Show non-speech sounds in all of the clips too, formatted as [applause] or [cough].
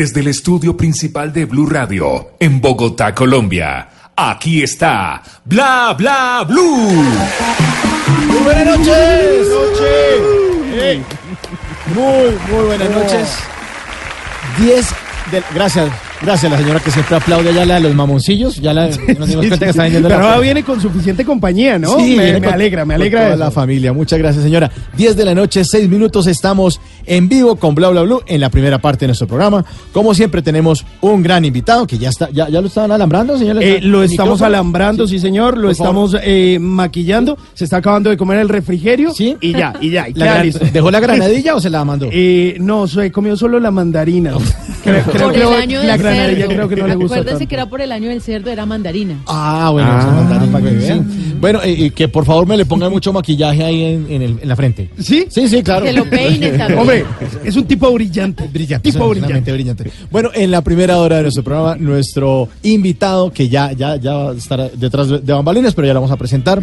desde el estudio principal de Blue Radio, en Bogotá, Colombia. Aquí está Bla Bla Blue. Muy buenas noches. Hey. Muy, muy buenas noches. 10 de... Gracias. Gracias, la señora que siempre aplaude allá la de los mamoncillos. Ya la, nos dimos cuenta que está vendiendo Pero la ahora viene con suficiente compañía, ¿no? Sí, me, con- alegra, me alegra. toda eso. la familia. Muchas gracias, señora. 10 de la noche, 6 minutos. Estamos en vivo con Bla Bla Blue en la primera parte de nuestro programa. Como siempre, tenemos un gran invitado que ya está, ya, ya lo estaban alambrando, señor. Eh, lo ¿El estamos micrófono? alambrando, sí, señor. Lo Por estamos eh, maquillando. Se está acabando de comer el refrigerio. Sí. Y ya, y ya. y La queda gran- listo. ¿Dejó la [laughs] granadilla o se la mandó? Eh, no, he comido solo la mandarina. Creo, creo año la creo que no le gusta Acuérdese tanto. que era por el año del cerdo, era mandarina. Ah, bueno, esa mandarina para que vean. Bueno, eh, y que por favor me le pongan mucho maquillaje ahí en, en el- en la frente. ¿Sí? Sí, sí, claro. Que lo [laughs] también. Hombre, es un tipo brillante. Brillante, Tipo brillante. brillante. Bueno, en la primera hora de nuestro programa, nuestro invitado, que ya, ya, ya va a estar detrás de de bambalinas, pero ya lo vamos a presentar.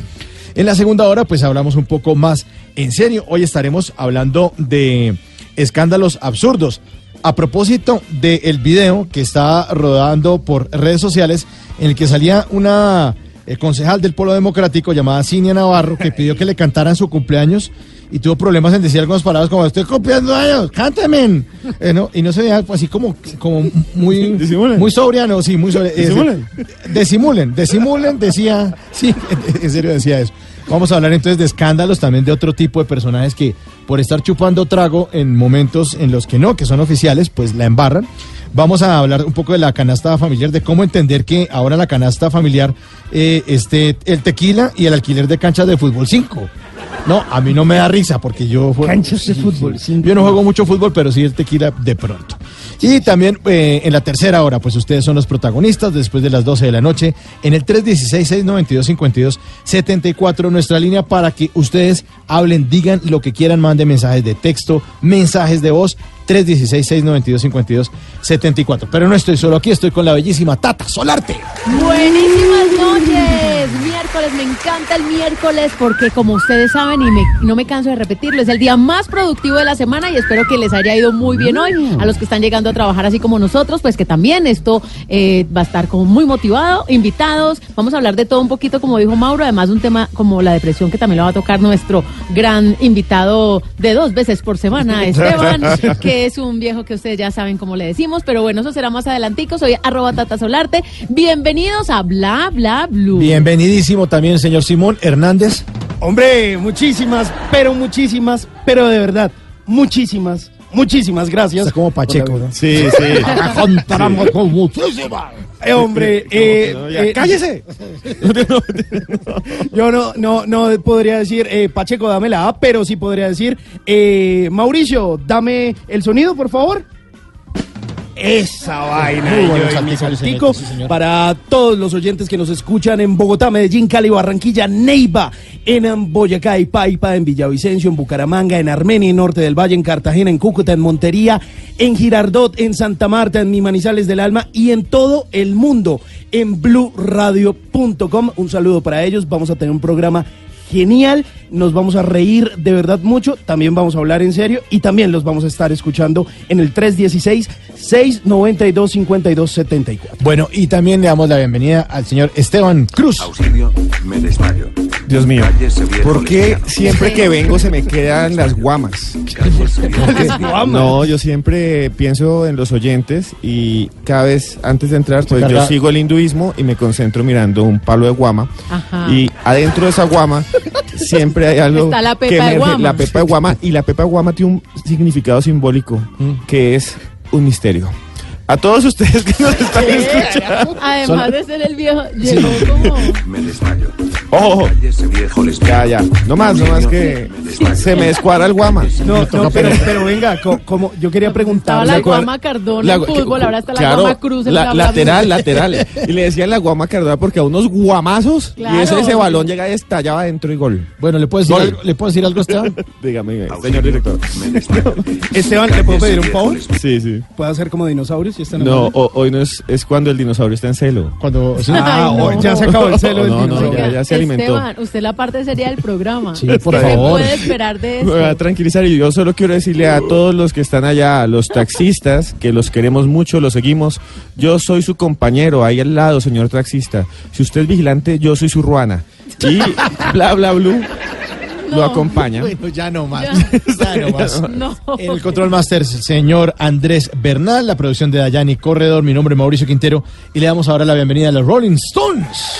En la segunda hora, pues hablamos un poco más en serio. Hoy estaremos hablando de escándalos absurdos. A propósito del video que está rodando por redes sociales, en el que salía una eh, concejal del Polo Democrático llamada Cinia Navarro, que pidió que le cantaran su cumpleaños y tuvo problemas en decir algunas palabras como estoy cumpliendo años, cántame. Eh, no, y no se veía pues, así como, como muy, Disimulen. muy sobria, no, sí, muy sobria. Eh, Disimulen. Desimulen, decía, sí, [laughs] en serio decía eso. Vamos a hablar entonces de escándalos, también de otro tipo de personajes que por estar chupando trago en momentos en los que no, que son oficiales, pues la embarran. Vamos a hablar un poco de la canasta familiar, de cómo entender que ahora la canasta familiar eh, esté el tequila y el alquiler de canchas de fútbol 5. No, a mí no me da risa porque yo juego- Canchas de fútbol, cinco. Yo no juego mucho fútbol, pero sí el tequila de pronto. Y también eh, en la tercera hora, pues ustedes son los protagonistas después de las 12 de la noche en el 316-692-5274, nuestra línea para que ustedes hablen, digan lo que quieran, manden mensajes de texto, mensajes de voz. 316-692-5274. Pero no estoy solo aquí, estoy con la bellísima Tata Solarte. Buenísimas noches. Miércoles, me encanta el miércoles porque como ustedes saben y me- no me canso de repetirlo, es el día más productivo de la semana y espero que les haya ido muy bien hoy. A los que están llegando a trabajar así como nosotros, pues que también esto eh, va a estar como muy motivado, invitados. Vamos a hablar de todo un poquito, como dijo Mauro, además un tema como la depresión que también lo va a tocar nuestro gran invitado de dos veces por semana, [laughs] Esteban, que es un viejo que ustedes ya saben cómo le decimos, pero bueno, eso será más adelantico. Soy arroba Tata Solarte. Bienvenidos a Bla Bla Blue. Bienvenidísimo también, señor Simón Hernández. Hombre, muchísimas, pero muchísimas, pero de verdad, muchísimas, muchísimas gracias. Como Pacheco, ¿no? Sí, [laughs] sí. Con muchísimas. Eh, hombre, eh, eh, ¡Cállese! Yo no, no, no podría decir, eh, Pacheco, dame la A, pero sí podría decir, eh, Mauricio, dame el sonido, por favor. Esa vaina. Muy y bueno, yo y saltico, mi sí, saltico, señor, sí, señor. para todos los oyentes que nos escuchan en Bogotá, Medellín, Cali, Barranquilla, Neiva, en Boyacá y Paipa, en Villavicencio, en Bucaramanga, en Armenia, en Norte del Valle, en Cartagena, en Cúcuta, en Montería, en Girardot, en Santa Marta, en Mi Manizales del Alma y en todo el mundo en blueradio.com. Un saludo para ellos. Vamos a tener un programa genial. Nos vamos a reír de verdad mucho. También vamos a hablar en serio y también los vamos a estar escuchando en el 316-692-5274. Bueno, y también le damos la bienvenida al señor Esteban Cruz. Auxilio, me desmayo. Dios mío, ¿por qué siempre que vengo se me quedan las guamas? No, yo siempre pienso en los oyentes y cada vez antes de entrar, pues yo sigo el hinduismo y me concentro mirando un palo de guama. Ajá. Y adentro de esa guama siempre hay algo Está la pepa que de emerge, guama. la pepa de guama y la pepa de guama tiene un significado simbólico que es un misterio. A todos ustedes que nos están escuchando. Además de ser el viejo, llegó como... Me desmayo. Ojo, ojo. Ay, ese viejo les Ya, ya. No más, no más que se me descuadra el guama. No, no, pero, pero venga, co- como yo quería Estaba preguntarle. la guama Cardona La- en fútbol, ahora está la claro, guama Cruz en la- bla, lateral, lateral. Y le decían la guama Cardona porque a unos guamazos Claro. y ese, ese balón llega y estallaba dentro y gol. Bueno, ¿le puedo decir, Gol. algo, ¿le puedo decir algo, Esteban? [laughs] Dígame, señor director. [laughs] Esteban, ¿le puedo pedir un favor? Sí, sí. ¿Puedo hacer como dinosaurios? No, o- hoy no es, es cuando el dinosaurio está en celo. Cuando... [laughs] sí. Ah, Ay, no. ya se acabó el celo del No, ya, ya se alimentó. Esteban, usted la parte seria del programa. Sí, por ¿Qué favor. se puede esperar de Me voy a tranquilizar y yo solo quiero decirle a todos los que están allá, a los taxistas, que los queremos mucho, los seguimos. Yo soy su compañero, ahí al lado, señor taxista. Si usted es vigilante, yo soy su ruana. Y bla, bla, blue lo acompaña. [laughs] Bueno, ya no más. Ya. [laughs] Ya [laughs] no más. No. En el Control Master, señor Andrés Bernal, la producción de Dayani Corredor, mi nombre es Mauricio Quintero y le damos ahora la bienvenida a los Rolling Stones.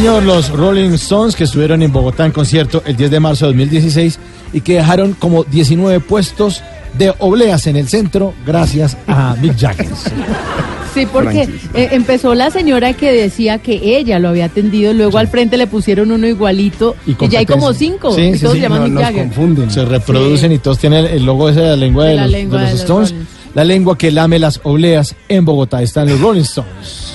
Señor, los Rolling Stones que estuvieron en Bogotá en concierto el 10 de marzo de 2016 y que dejaron como 19 puestos de obleas en el centro gracias a Mick Jagger. [laughs] Sí, porque eh, empezó la señora que decía que ella lo había atendido, luego al frente le pusieron uno igualito y, ya hay como cinco. Sí, y sí, todos sí, se llaman No, Mick nos Jagger. confunden. Se reproducen y todos tienen el logo ese de la lengua de, De la los, lengua de los de los Stones. Rolling. La lengua que lame las obleas en Bogotá están los Rolling Stones.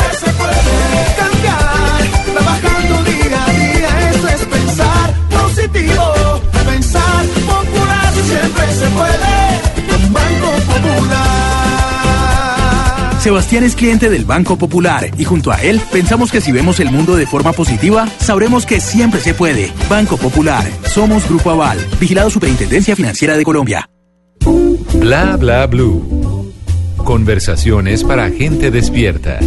Sebastián es cliente del Banco Popular y junto a él pensamos que si vemos el mundo de forma positiva, sabremos que siempre se puede. Banco Popular. Somos Grupo Aval. Vigilado Superintendencia Financiera de Colombia. Bla bla blue. Conversaciones para gente despierta.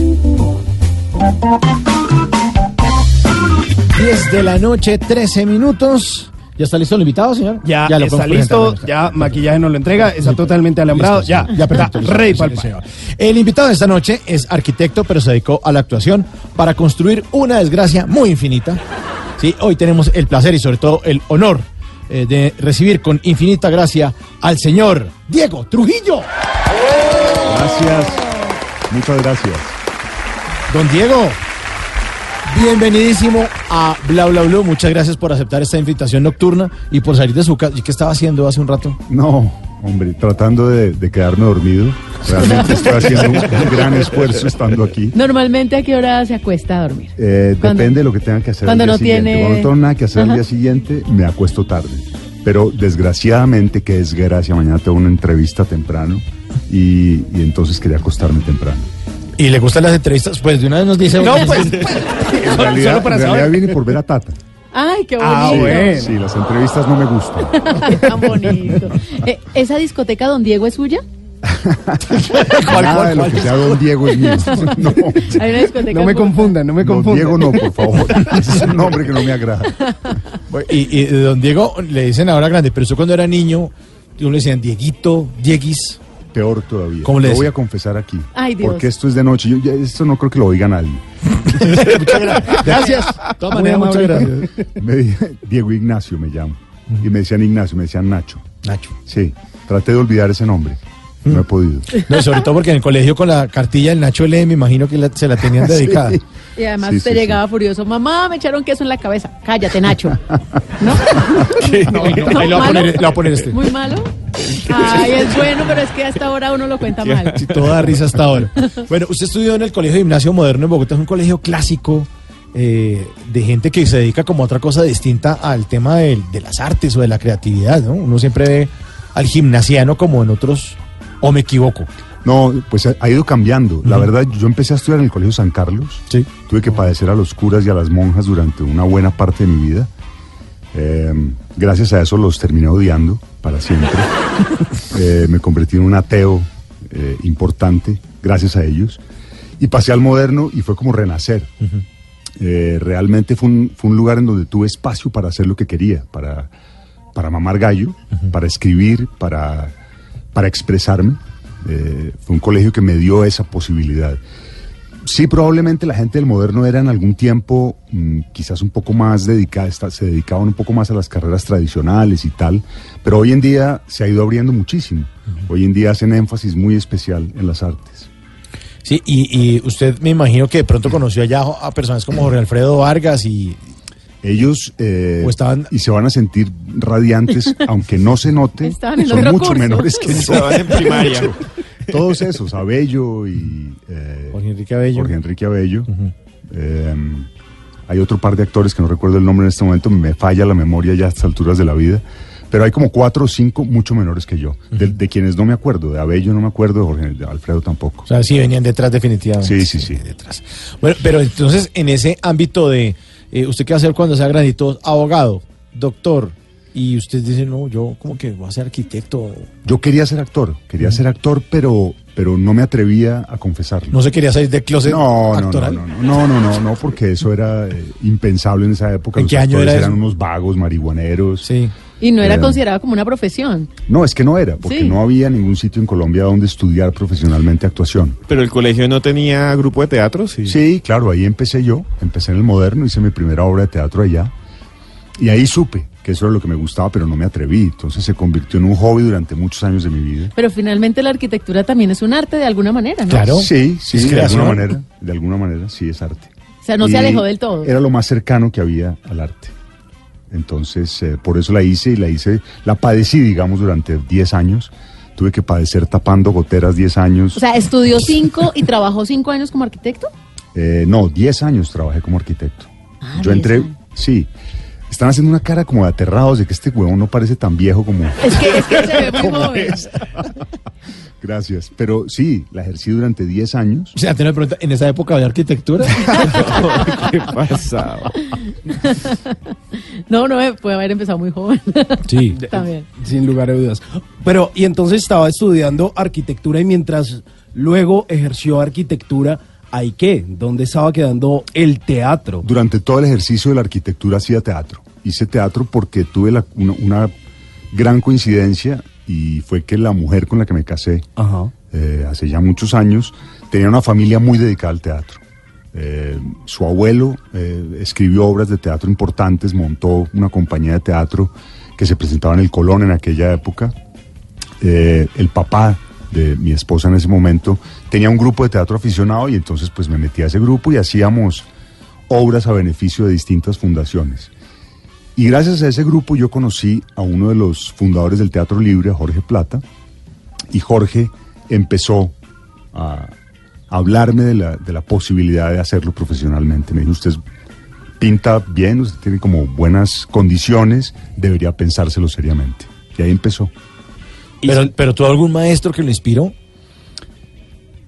10 de la noche, 13 minutos. ¿Ya está listo el invitado, señor? Ya, lo está listo, ya maquillaje nos lo entrega, está totalmente alambrado, Listo, ya, ya perfecto. está ready sí, para el sí, señor. El invitado de esta noche es arquitecto, pero se dedicó a la actuación para construir una desgracia muy infinita. Sí, hoy tenemos el placer y sobre todo el honor eh, de recibir con infinita gracia al señor Diego Trujillo. Gracias, muchas gracias. Don Diego, bienvenidísimo a Bla Bla Blue. Muchas gracias por aceptar esta invitación nocturna y por salir de su casa. ¿Y qué estaba haciendo hace un rato? No, hombre, tratando de, de quedarme dormido. Realmente estoy haciendo un, un gran esfuerzo estando aquí. Normalmente a qué hora se acuesta a dormir. Eh, depende de lo que tenga que hacer cuando al día no siguiente. tiene- Cuando no tengo nada que hacer Ajá. al día siguiente, me acuesto tarde. Pero desgraciadamente, qué desgracia, mañana tengo una entrevista temprano y, y entonces quería acostarme temprano. ¿Y le gustan las entrevistas? Pues de una vez nos dice... No, pues, En [laughs] realidad, solo para en realidad saber. vine por ver a Tata. Ay, qué bonito. Ah, bueno. Sí, las entrevistas no me gustan. Ay, [laughs] tan bonito. Eh, ¿Esa discoteca Don Diego es suya? [laughs] Nada de lo que sea Don Diego es mío. No, Hay una discoteca. No me confundan, no me Don confundan. Diego no, por favor. Ese es un nombre que no me agrada. Y, y don Diego le dicen ahora grande, pero usted cuando era niño, uno le decían Dieguito, Dieguis. Peor todavía. ¿Cómo le lo voy a confesar aquí. Ay, Dios. Porque esto es de noche. Yo, ya- esto no creo que lo oiga nadie. [laughs] Muchas gracias. Gracias. De todas maneras, muchas gracias. Me Diego Ignacio me llamo. Y me decían Ignacio, me decían Nacho. Nacho. Sí, traté de olvidar ese nombre. No he podido. No, sobre todo porque en el colegio con la cartilla del Nacho L, me imagino que la- se la tenían [laughs] dedicada. Sí. Y además Sí, sí, llegaba furioso. Mamá, me echaron queso en la cabeza. Cállate, Nacho. ¿No? [laughs] No, no, ahí lo va a poner, lo va a poner este. ¿Muy malo? Ay, es bueno, pero es que a esta hora uno lo cuenta [laughs] mal. Sí, toda risa hasta ahora. Bueno, usted estudió en el Colegio de Gimnasio Moderno en Bogotá, es un colegio clásico eh, de gente que se dedica como a otra cosa distinta al tema del- de, las artes o de la creatividad, ¿no? Uno siempre ve al gimnasiano como en otros, o me equivoco. No, pues ha, ha ido cambiando. La verdad, yo empecé a estudiar en el Colegio San Carlos. Sí. Tuve que padecer a los curas y a las monjas durante una buena parte de mi vida. Eh, gracias a eso los terminé odiando para siempre. [laughs] Eh, me convertí en un ateo eh, importante gracias a ellos. Y pasé al moderno y fue como renacer. Eh, realmente fue un, fue un lugar en donde tuve espacio para hacer lo que quería, para, para mamar gallo, para escribir, para, para expresarme. Eh, fue un colegio que me dio esa posibilidad. Sí, probablemente la gente del moderno era en algún tiempo mm, quizás un poco más dedicada, esta- se dedicaban un poco más a las carreras tradicionales y tal, pero hoy en día se ha ido abriendo muchísimo. Hoy en día hacen énfasis muy especial en las artes. Sí, y, y usted me imagino que de pronto conoció allá a personas como Jorge Alfredo Vargas y Ellos eh, O estaban- y se van a sentir radiantes, [laughs] aunque no se note, son mucho curso. menores que [laughs] yo. En primaria. [laughs] Todos esos, Abello y eh, Jorge Enrique Abello. Jorge Enrique Abello. Eh, hay otro par de actores que no recuerdo el nombre en este momento, me falla la memoria ya a estas alturas de la vida. Pero hay como cuatro o cinco mucho menores que yo, de, de quienes no me acuerdo. De Abello no me acuerdo, de Jorge de Alfredo tampoco. O sea, sí, venían detrás definitivamente. Sí, sí, sí. Detrás. Bueno, pero entonces, en ese ámbito de, eh, ¿usted qué va a hacer cuando sea grandito? Abogado, doctor, y usted dice, no, yo como que voy a ser arquitecto. Yo quería ser actor, quería ser actor, pero, pero no me atrevía a confesarlo. No se quería salir de closet No, no, no, no, no, no, no, no, no, porque eso era eh, impensable en esa época. ¿En Los qué año era eran unos vagos, marihuaneros. Sí. Y no era Eh, considerado como una profesión. No, es que no era, porque Sí. no había ningún sitio en Colombia donde estudiar profesionalmente actuación. Pero el colegio no tenía grupo de teatro, sí. Sí, claro, ahí empecé yo, empecé en el moderno, hice mi primera obra de teatro allá, y ahí supe que eso era lo que me gustaba, pero no me atreví. Entonces se convirtió en un hobby durante muchos años de mi vida. Pero finalmente la arquitectura también es un arte de alguna manera, ¿no? Claro. Sí, sí, Es de creación. alguna manera, de alguna manera, sí es arte. O sea, no se alejó del todo. Era lo más cercano que había al arte. Entonces, eh, por eso la hice y la hice, la padecí, digamos, durante 10 años. Tuve que padecer tapando goteras 10 años. O sea, estudió cinco y trabajó cinco años como arquitecto. Eh, no, 10 años trabajé como arquitecto. Ah, Yo 10 entré, años. sí. Están haciendo una cara como de aterrados de que este huevón no parece tan viejo como... Es que, es que [laughs] se ve muy joven. Gracias. Pero sí, la ejercí durante 10 años. O sea, te me pregunta, ¿en esa época había arquitectura? [laughs] ¿Qué pasa? No, no, eh, puede haber empezado muy joven. Sí. [laughs] También. Sin lugar a dudas. Pero, y entonces estaba estudiando arquitectura y mientras luego ejerció arquitectura, ¿hay qué? ¿Dónde estaba quedando el teatro? Durante todo el ejercicio de la arquitectura hacía teatro. Hice teatro porque tuve la- una, una gran coincidencia y fue que la mujer con la que me casé Ajá. eh, hace ya muchos años tenía una familia muy dedicada al teatro. Eh, su abuelo eh, escribió obras de teatro importantes, montó una compañía de teatro que se presentaba en el Colón en aquella época. El papá de mi esposa en ese momento tenía un grupo de teatro aficionado y entonces pues me metí a ese grupo y hacíamos obras a beneficio de distintas fundaciones. Y gracias a ese grupo yo conocí a uno de los fundadores del Teatro Libre, a Jorge Plata, y Jorge empezó a hablarme de la, de la posibilidad de hacerlo profesionalmente. Me dijo, usted pinta bien, usted tiene como buenas condiciones, debería pensárselo seriamente. Y ahí empezó. Pero, pero tuvo algún maestro que lo inspiró.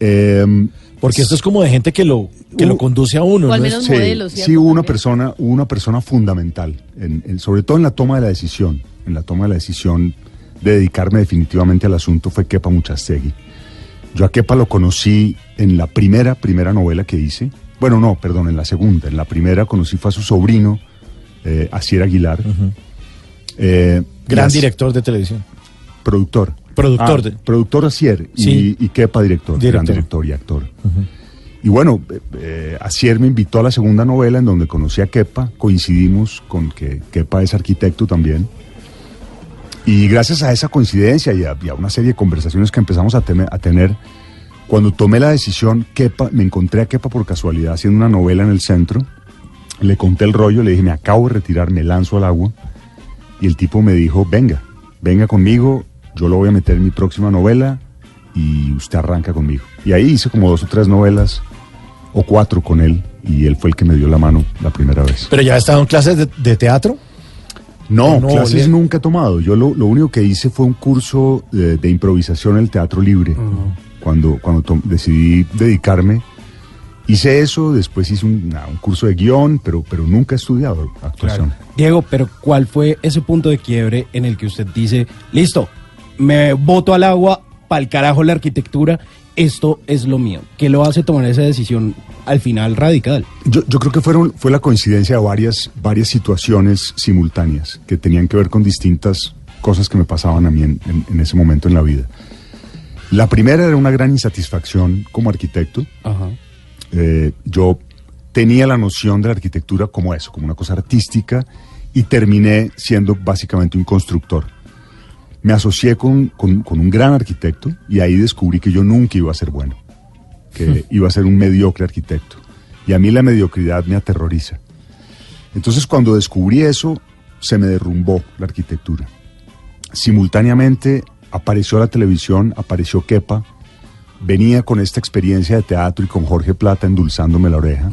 Eh, Porque esto es como de gente que lo, que lo conduce a uno. O al ¿no? menos modelos, Sí, sí hubo una persona, hubo una persona fundamental, en- en- sobre todo en la toma de la decisión, en la toma de la decisión de dedicarme definitivamente al asunto fue Kepa Muchastegui. Yo a Kepa lo conocí en la primera, primera novela que hice. Bueno, no, perdón, en la segunda. En la primera conocí fue a su sobrino, eh, Asier Aguilar. Eh, Gran director de televisión. Productor. Productor Ah, de- productor Asier Sí. y, y Kepa director, Director. gran director y actor. Y bueno, eh, eh, Asier me invitó a la segunda novela en donde conocí a Kepa, coincidimos con que Kepa es arquitecto también. Y gracias a esa coincidencia y a, y a una serie de conversaciones que empezamos a, teme- a tener, cuando tomé la decisión, Kepa, me encontré a Kepa por casualidad haciendo una novela en el centro, le conté el rollo, le dije, me acabo de retirar, me lanzo al agua. Y el tipo me dijo, venga, venga conmigo, yo lo voy a meter en mi próxima novela y usted arranca conmigo. Y ahí hice como dos o tres novelas o cuatro con él y él fue el que me dio la mano la primera vez. Pero ya ha estado en clases de, de teatro. No, No, clases nunca he tomado. Yo lo, lo único que hice fue un curso de, de improvisación en el teatro libre. Cuando, cuando to- decidí dedicarme, hice eso, después hice un curso de guion, pero, pero nunca he estudiado actuación. Diego, pero ¿cuál fue ese punto de quiebre en el que usted dice, listo, me boto al agua, pa'l carajo la arquitectura, esto es lo mío? ¿Qué lo hace tomar esa decisión al final radical? Yo, yo creo que fueron, fue la coincidencia de varias, varias situaciones simultáneas que tenían que ver con distintas cosas que me pasaban a mí en, en- en ese momento en la vida. La primera era una gran insatisfacción como arquitecto. Ajá. Eh, yo tenía la noción de la arquitectura como eso, como una cosa artística, y terminé siendo básicamente un constructor. Me asocié con, con- con un gran arquitecto y ahí descubrí que yo nunca iba a ser bueno, que iba a ser un mediocre arquitecto. Y a mí la mediocridad me aterroriza. Entonces cuando descubrí eso, se me derrumbó la arquitectura. Simultáneamente apareció la televisión, apareció Kepa, venía con esta experiencia de teatro y con Jorge Plata endulzándome la oreja.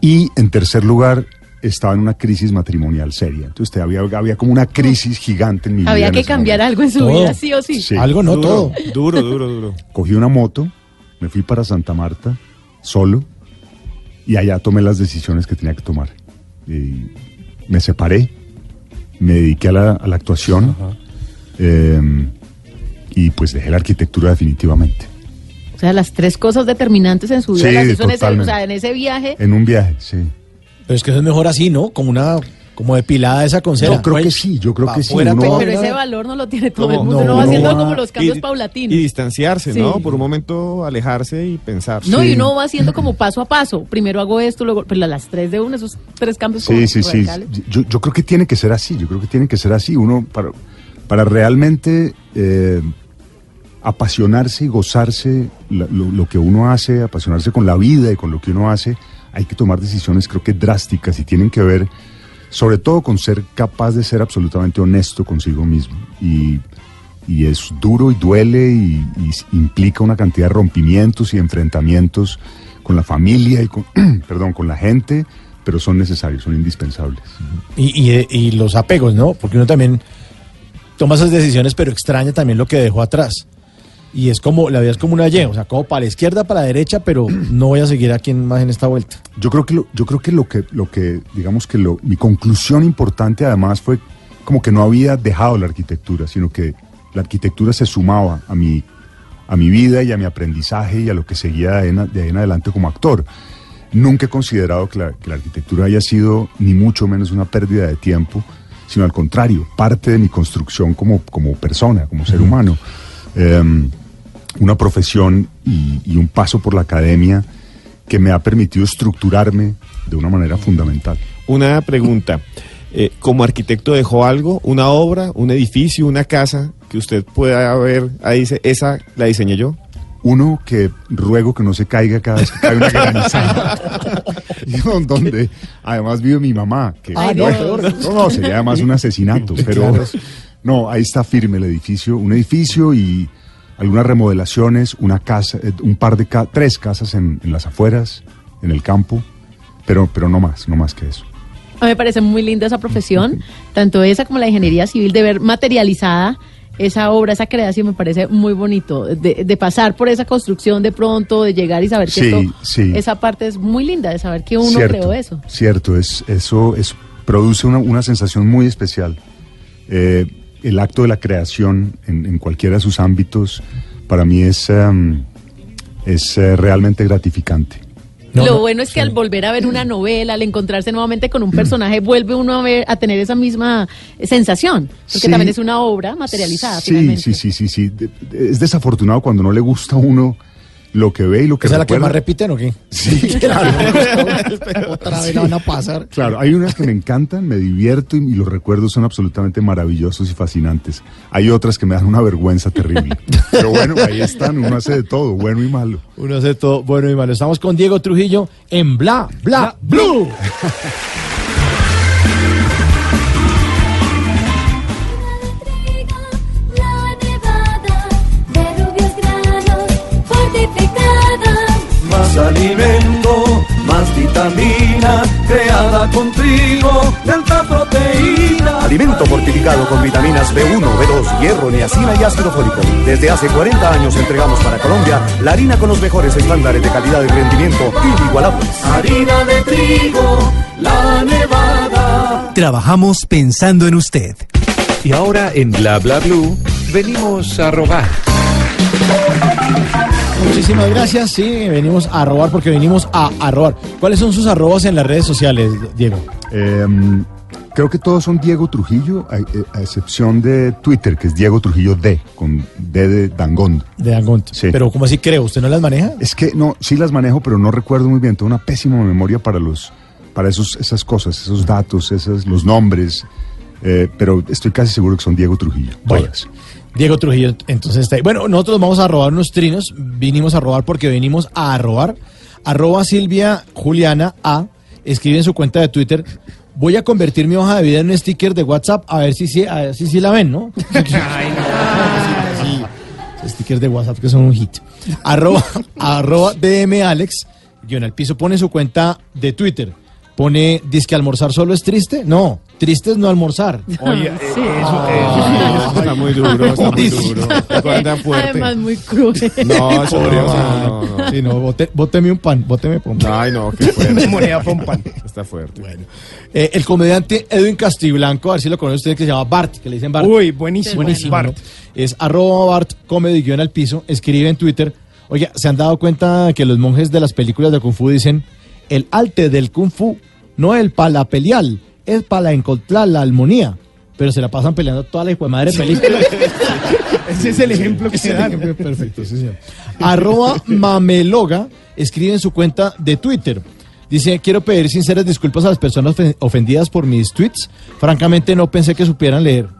Y en tercer lugar, estaba en una crisis matrimonial seria. Entonces te- había, había como una crisis gigante en mi vida. Había que cambiar momento. algo en su Todo. vida, sí o sí. Sí. Algo no duro, todo. Duro, duro, duro. Cogí una moto, me fui para Santa Marta, solo, y allá tomé las decisiones que tenía que tomar. Y me separé, me dediqué a la, a la actuación, eh, y pues dejé la arquitectura definitivamente. O sea, las tres cosas determinantes en su vida Sí, las hizo en ese, o sea, en ese viaje. En un viaje, sí. Pero es que eso es mejor así, ¿no? Como una, como depilada esa con cera. Yo creo Pues, que sí, yo creo que sí. uno- Pero ese valor no lo tiene todo No, el mundo. no, Uno va haciendo va- como los cambios Y- paulatinos. Y distanciarse, Sí. ¿no? Por un momento alejarse y pensar. No, y Sí. uno va haciendo como paso a paso. Primero hago esto, luego, pero las tres de una, esos tres cambios como Sí, sí, sí. Yo, yo creo que tiene que ser así. Yo creo que tiene que ser así. Uno, para, para realmente eh, apasionarse y gozarse la- lo, lo que uno hace, apasionarse con la vida y con lo que uno hace, hay que tomar decisiones, creo que drásticas y tienen que ver, sobre todo, con ser capaz de ser absolutamente honesto consigo mismo. Y, es duro y duele y, implica una cantidad de rompimientos y enfrentamientos con la familia y con, [clears throat] perdón, con la gente, pero son necesarios, son indispensables. Y, y, y los apegos, ¿no? Porque uno también toma esas decisiones, pero extraña también lo que dejó atrás. Y es como, la vida es como una Y, o sea, como para la izquierda, para la derecha, pero [clears throat] no voy a seguir aquí en- más en esta vuelta. Yo creo que lo, yo creo que lo que lo que digamos que lo, mi conclusión importante además fue como que no había dejado la arquitectura, sino que la arquitectura se sumaba a mi a mi vida y a mi aprendizaje y a lo que seguía de ahí en, de ahí en adelante como actor. Nunca he considerado que la, que la arquitectura haya sido ni mucho menos una pérdida de tiempo, sino al contrario, parte de mi construcción como, como persona, como ser humano. Em, una profesión y, y un paso por la academia que me ha permitido estructurarme de una manera fundamental. Una pregunta. Eh, como arquitecto dejó algo, una obra, un edificio, una casa que usted pueda ver, ahí dice, esa la diseñé yo. Uno que ruego que no se caiga cada vez que cae una granizada. [laughs] Donde además vive mi mamá. Que, Ay, no, no, no, sería además un asesinato. Pero no, ahí está firme el edificio. Un edificio y algunas remodelaciones, una casa, eh, un par de ca- tres casas en, en las afueras, en el campo. Pero, pero no más, no más que eso. A mí me parece muy linda esa profesión, tanto esa como la ingeniería civil, de ver materializada esa obra, esa creación me parece muy bonito, de, de pasar por esa construcción de pronto, de llegar y saber que Sí, esto, sí. esa parte es muy linda, de saber que uno Cierto, creó eso. Cierto, es, eso es, produce una, una sensación muy especial. Eh, el acto de la creación en, en cualquiera de sus ámbitos para mí es, em, es eh, realmente gratificante. Lo bueno es que al volver a ver una [clears throat] novela, al encontrarse nuevamente con un personaje, vuelve uno a, ver, a tener esa misma sensación, porque Sí. también es una obra materializada. Sí, finalmente. sí, sí, sí, sí. De- de- Es desafortunado cuando no le gusta a uno lo que ve y lo que ¿Esa es la que recuerda. más repiten o qué? Sí, [laughs] claro. Otra vez la van a pasar. Claro, hay unas que me encantan, me divierto y, y los recuerdos son absolutamente maravillosos y fascinantes. Hay otras que me dan una vergüenza terrible. Pero bueno, ahí están, uno hace de todo, bueno y malo. Uno hace todo bueno y malo. Estamos con Diego Trujillo en Bla, Bla, Blue. Más vitamina, creada con trigo, alta proteína. Alimento fortificado con vitaminas B1, B2, hierro, niacina y ácido fólico. Desde hace 40 años entregamos para Colombia la harina con los mejores estándares de calidad y rendimiento inigualables. Harina de trigo, la nevada. Trabajamos pensando en usted. Y ahora en Bla Bla Blue venimos a robar. Muchísimas gracias. Sí, venimos a robar porque venimos a, a robar. ¿Cuáles son sus arrobas en las redes sociales, Diego? Em, creo que todos son Diego Trujillo, a, eh, a excepción de Twitter, que es Diego Trujillo D, con D de Dangond. De Angont. Sí. Pero ¿cómo así creo? ¿Usted no las maneja? Es que no, sí las manejo, pero no recuerdo muy bien. Tengo una pésima memoria para los, para esos, esas cosas, esos datos, esas, los nombres. eh, pero estoy casi seguro que son Diego Trujillo. Vaya. todas. Diego Trujillo, entonces está ahí. Bueno, nosotros vamos a robar unos trinos. Vinimos a robar porque venimos a robar. Arroba Silvia Juliana A. Escribe en su cuenta de Twitter. Voy a convertir mi hoja de vida en un sticker de WhatsApp a ver si sí a ver si, sí la ven, ¿no? [laughs] Sí, stickers de WhatsApp que son un hit. Arroba, [laughs] arroba DM Alex, guion al piso, pone su cuenta de Twitter. Pone, dice que almorzar solo es triste. No, triste es no almorzar. [laughs] Oye, eh, Sí. eso, eso está muy duro, está muy duro. Anda [laughs] fuerte. Además, muy cruel. No, [laughs] eso no, man. no, no, no. Sí, no, bote- bóteme un pan, bóteme un pan. Ay, no, qué fuerte. Moneda con pan. Está fuerte. Eh, el comediante Edwin Castiblanco, a ver si lo conoce usted, que se llama Bart, que le dicen Bart. Uy, buenísimo. Buenísimo. Bart. ¿no? Es arroba Bart Comedy guion al piso, escribe en Twitter. Oiga, ¿se han dado cuenta que los monjes de las películas de Kung Fu dicen el arte del Kung Fu no es para la pelear, es para encontrar la armonía? Pero se la pasan peleando toda la hijo de madre película. [laughs] Ese es el ejemplo que se el da. perfecto, sí, señor. [laughs] Arroba Mameloga escribe en su cuenta de Twitter. Dice, quiero pedir sinceras disculpas a las personas ofen- ofendidas por mis tweets. Francamente no pensé que supieran leer. [laughs]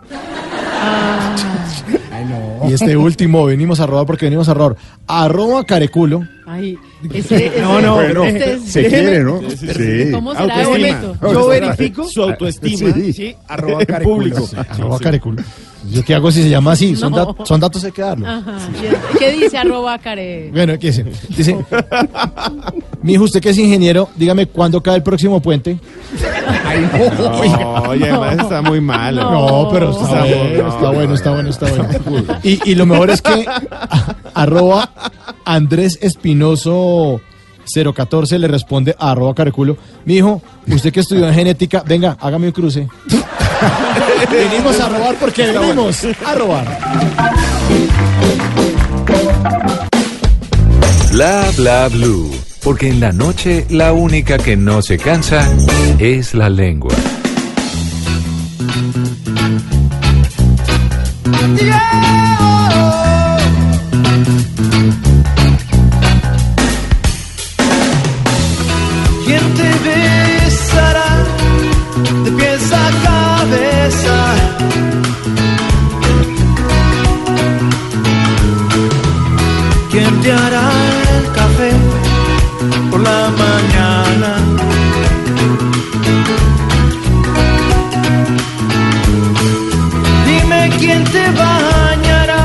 Y este último, venimos a robar porque venimos a robar. Arroba Careculo. Ay, [laughs] ese, ese- No, no, este pero es- Se quiere, ¿no? [laughs] Sí. ¿Cómo será [laughs] Autoestima. Yo verifico Su autoestima. Sí. Sí, arroba careculo. público. Arroba Careculo. ¿Yo qué hago si se llama así? Son, No. dat- son datos hay que darlos. Ajá. ¿Y ¿Qué dice arroba care? Bueno, ¿qué dice? Dice, mi hijo, usted que es ingeniero, dígame cuándo cae el próximo puente. No, oye, además está muy malo. No, pero está, No, bueno, no, está bueno, no. está bueno, está bueno. Y, y lo mejor es que arroba Andrés Espinoso 014 le responde a arroba careculo. Mi hijo, usted que estudió en genética, venga, hágame un cruce. [laughs] venimos a robar porque venimos a robar. Bla Bla Blue. Porque en la noche la única que no se cansa es la lengua. ¿Quién ¿Quién te hará el café por la mañana? Dime quién te bañará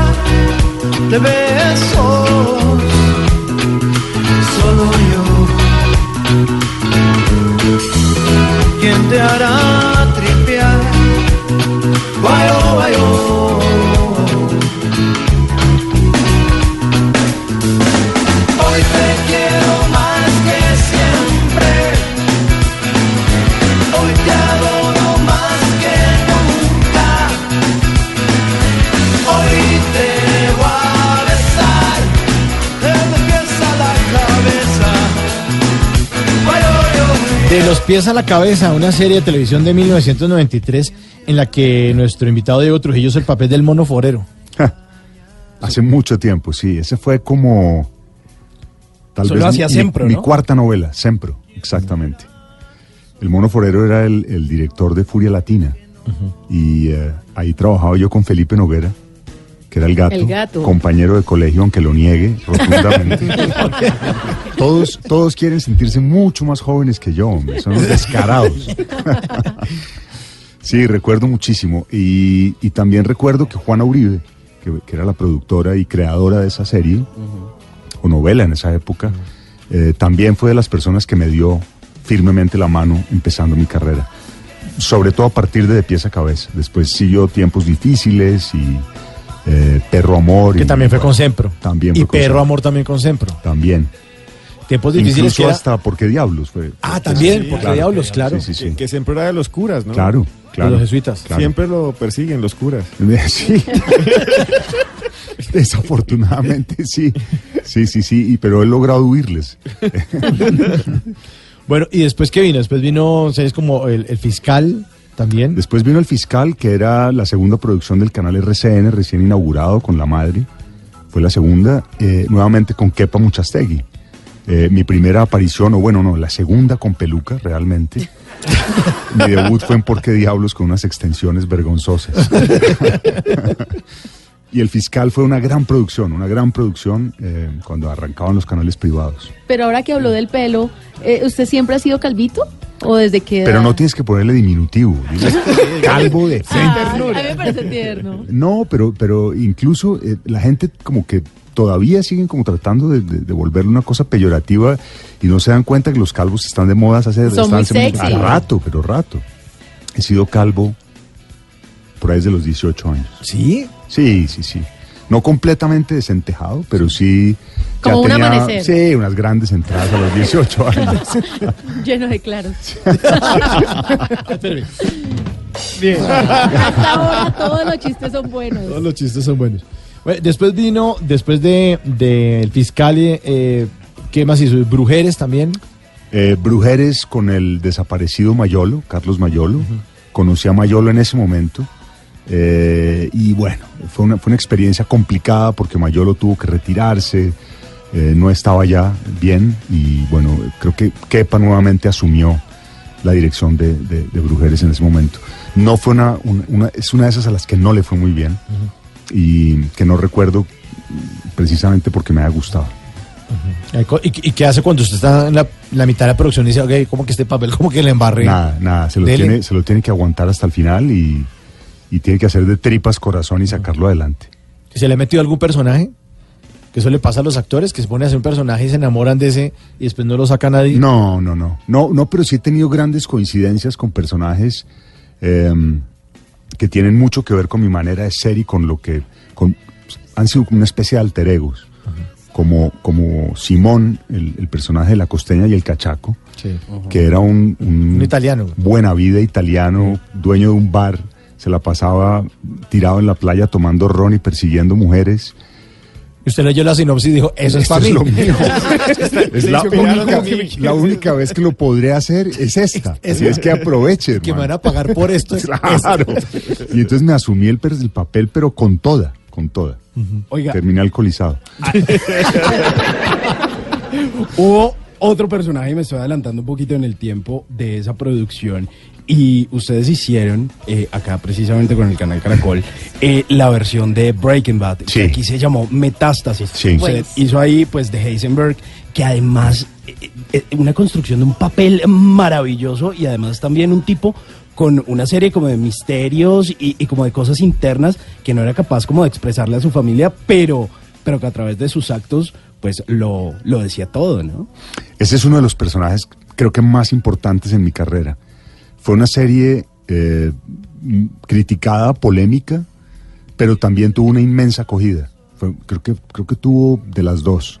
de besos. Solo yo. ¿Quién te hará los pies a la cabeza, una serie de televisión de 1993 en la que nuestro invitado Diego Trujillo es el papel del mono forero. Hace mucho tiempo, sí. Ese fue como. Tal Solo vez hacía mi, Sempro, mi ¿no? cuarta novela, Sempro, exactamente. El mono forero era el, el director de Furia Latina. Y eh, ahí trabajaba yo con Felipe Noguera, que era el gato, El gato. compañero de colegio, aunque lo niegue rotundamente. [laughs] todos, todos quieren sentirse mucho más jóvenes que yo, hombre, son descarados. Sí, recuerdo muchísimo. Y, y también recuerdo que Juana Uribe, que, que era la productora y creadora de esa serie, o novela en esa época, eh, también fue de las personas que me dio firmemente la mano empezando mi carrera. Sobre todo a partir de De Pies a Cabeza. Después siguió Tiempos Difíciles y eh, Perro Amor. Que y- también fue con Sempro. También Y fue con Perro Sempro. Amor también con Sempro. También. Tiempos difíciles Incluso que era- hasta Porque Diablos fue. Ah, también, Sí, Porque Diablos, claro. Sí, sí, sí. Que, que siempre era de los curas, ¿no? Claro, claro. los jesuitas. Claro. Siempre lo persiguen los curas. [laughs] Sí. [laughs] Desafortunadamente sí. Sí, sí, sí. Y, pero he logrado huirles. [laughs] Bueno, ¿y después qué vino? Después vino series como El, el Fiscal también. Después vino El Fiscal, que era la segunda producción del canal RCN, recién inaugurado con La Madre. Fue la segunda, eh, nuevamente con Kepa Muchastegui. Eh, mi primera aparición, o bueno, no, la segunda con peluca, realmente. [laughs] mi debut fue en Por qué Diablos con unas extensiones vergonzosas. [laughs] y El Fiscal fue una gran producción, una gran producción eh, cuando arrancaban los canales privados. Pero ahora que habló del pelo, eh, ¿usted siempre ha sido calvito? ¿O desde que Pero no tienes que ponerle diminutivo. [laughs] calvo de frente. a mí me parece tierno. No, pero, pero incluso eh, la gente como que todavía siguen como tratando de, de, de volverlo una cosa peyorativa y no se dan cuenta que los calvos están de moda hace Son muy hace sexy. a rato, pero rato. He sido calvo por ahí desde los 18 años. ¿Sí? Sí, sí, sí. No completamente desentejado, pero sí. ya Como un tenía, amanecer. Sí, unas grandes entradas a los 18 [laughs] años. [laughs] Lleno de claros. [laughs] Bien. Hasta ahora todos los chistes son buenos. Todos los chistes son buenos. Bueno, después vino, después de, de El Fiscal, eh, ¿qué más hizo? Brujeres también. Eh, Brujeres con el desaparecido Mayolo, Carlos Mayolo. Conocí a Mayolo en ese momento. Eh, y bueno, fue una, fue una experiencia complicada porque Mayolo tuvo que retirarse, eh, no estaba ya bien. Y bueno, creo que Kepa nuevamente asumió la dirección de, de- de Brujeres en ese momento. No fue una, una- una- es una de esas a las que no le fue muy bien y que no recuerdo precisamente porque me ha gustado. ¿Y, y qué hace cuando usted está en la, la mitad de la producción y dice, ok, como que este papel como que le embarré? Nada, nada, se lo, Dele. tiene, se lo tiene que aguantar hasta el final y, y tiene que hacer de tripas corazón y sacarlo adelante. ¿Se le ha metido algún personaje? Que eso le pasa a los actores, que se ponen a hacer un personaje y se enamoran de ese y después no lo saca nadie. No, no, no, no, no, pero sí he tenido grandes coincidencias con personajes em, que tienen mucho que ver con mi manera de ser y con lo que con- han sido una especie de alter egos, como, como Simón, el, el personaje de la costeña y el cachaco, Sí. que era un, Un italiano. buena vida italiano, dueño de un bar, se la pasaba tirado en la playa tomando ron y persiguiendo mujeres. Y usted leyó la sinopsis y dijo, eso es para es mí. lo mío. [laughs] [laughs] Es la única, la vez que lo podré hacer es esta. [laughs] Así es que aproveche, que me van a pagar por esto. es Claro. Y entonces me asumí el, papel, pero con toda, con toda. Oiga, Terminé alcoholizado. Hubo otro personaje, me estoy adelantando un poquito en el tiempo de esa producción. Y ustedes hicieron, eh, acá precisamente con el canal Caracol, eh, la versión de Breaking Bad, que aquí se llamó Metástasis. Sí. Pues. hizo ahí, pues, de Heisenberg, que además, eh, eh, una construcción de un papel maravilloso y además también un tipo con una serie como de misterios y, y como de cosas internas que no era capaz como de expresarle a su familia, pero, pero que a través de sus actos, pues, lo, lo decía todo, ¿no? Ese es uno de los personajes, creo que más importantes en mi carrera. Fue una serie eh, criticada, polémica, pero también tuvo una inmensa acogida. Creo, que, creo que tuvo de las dos.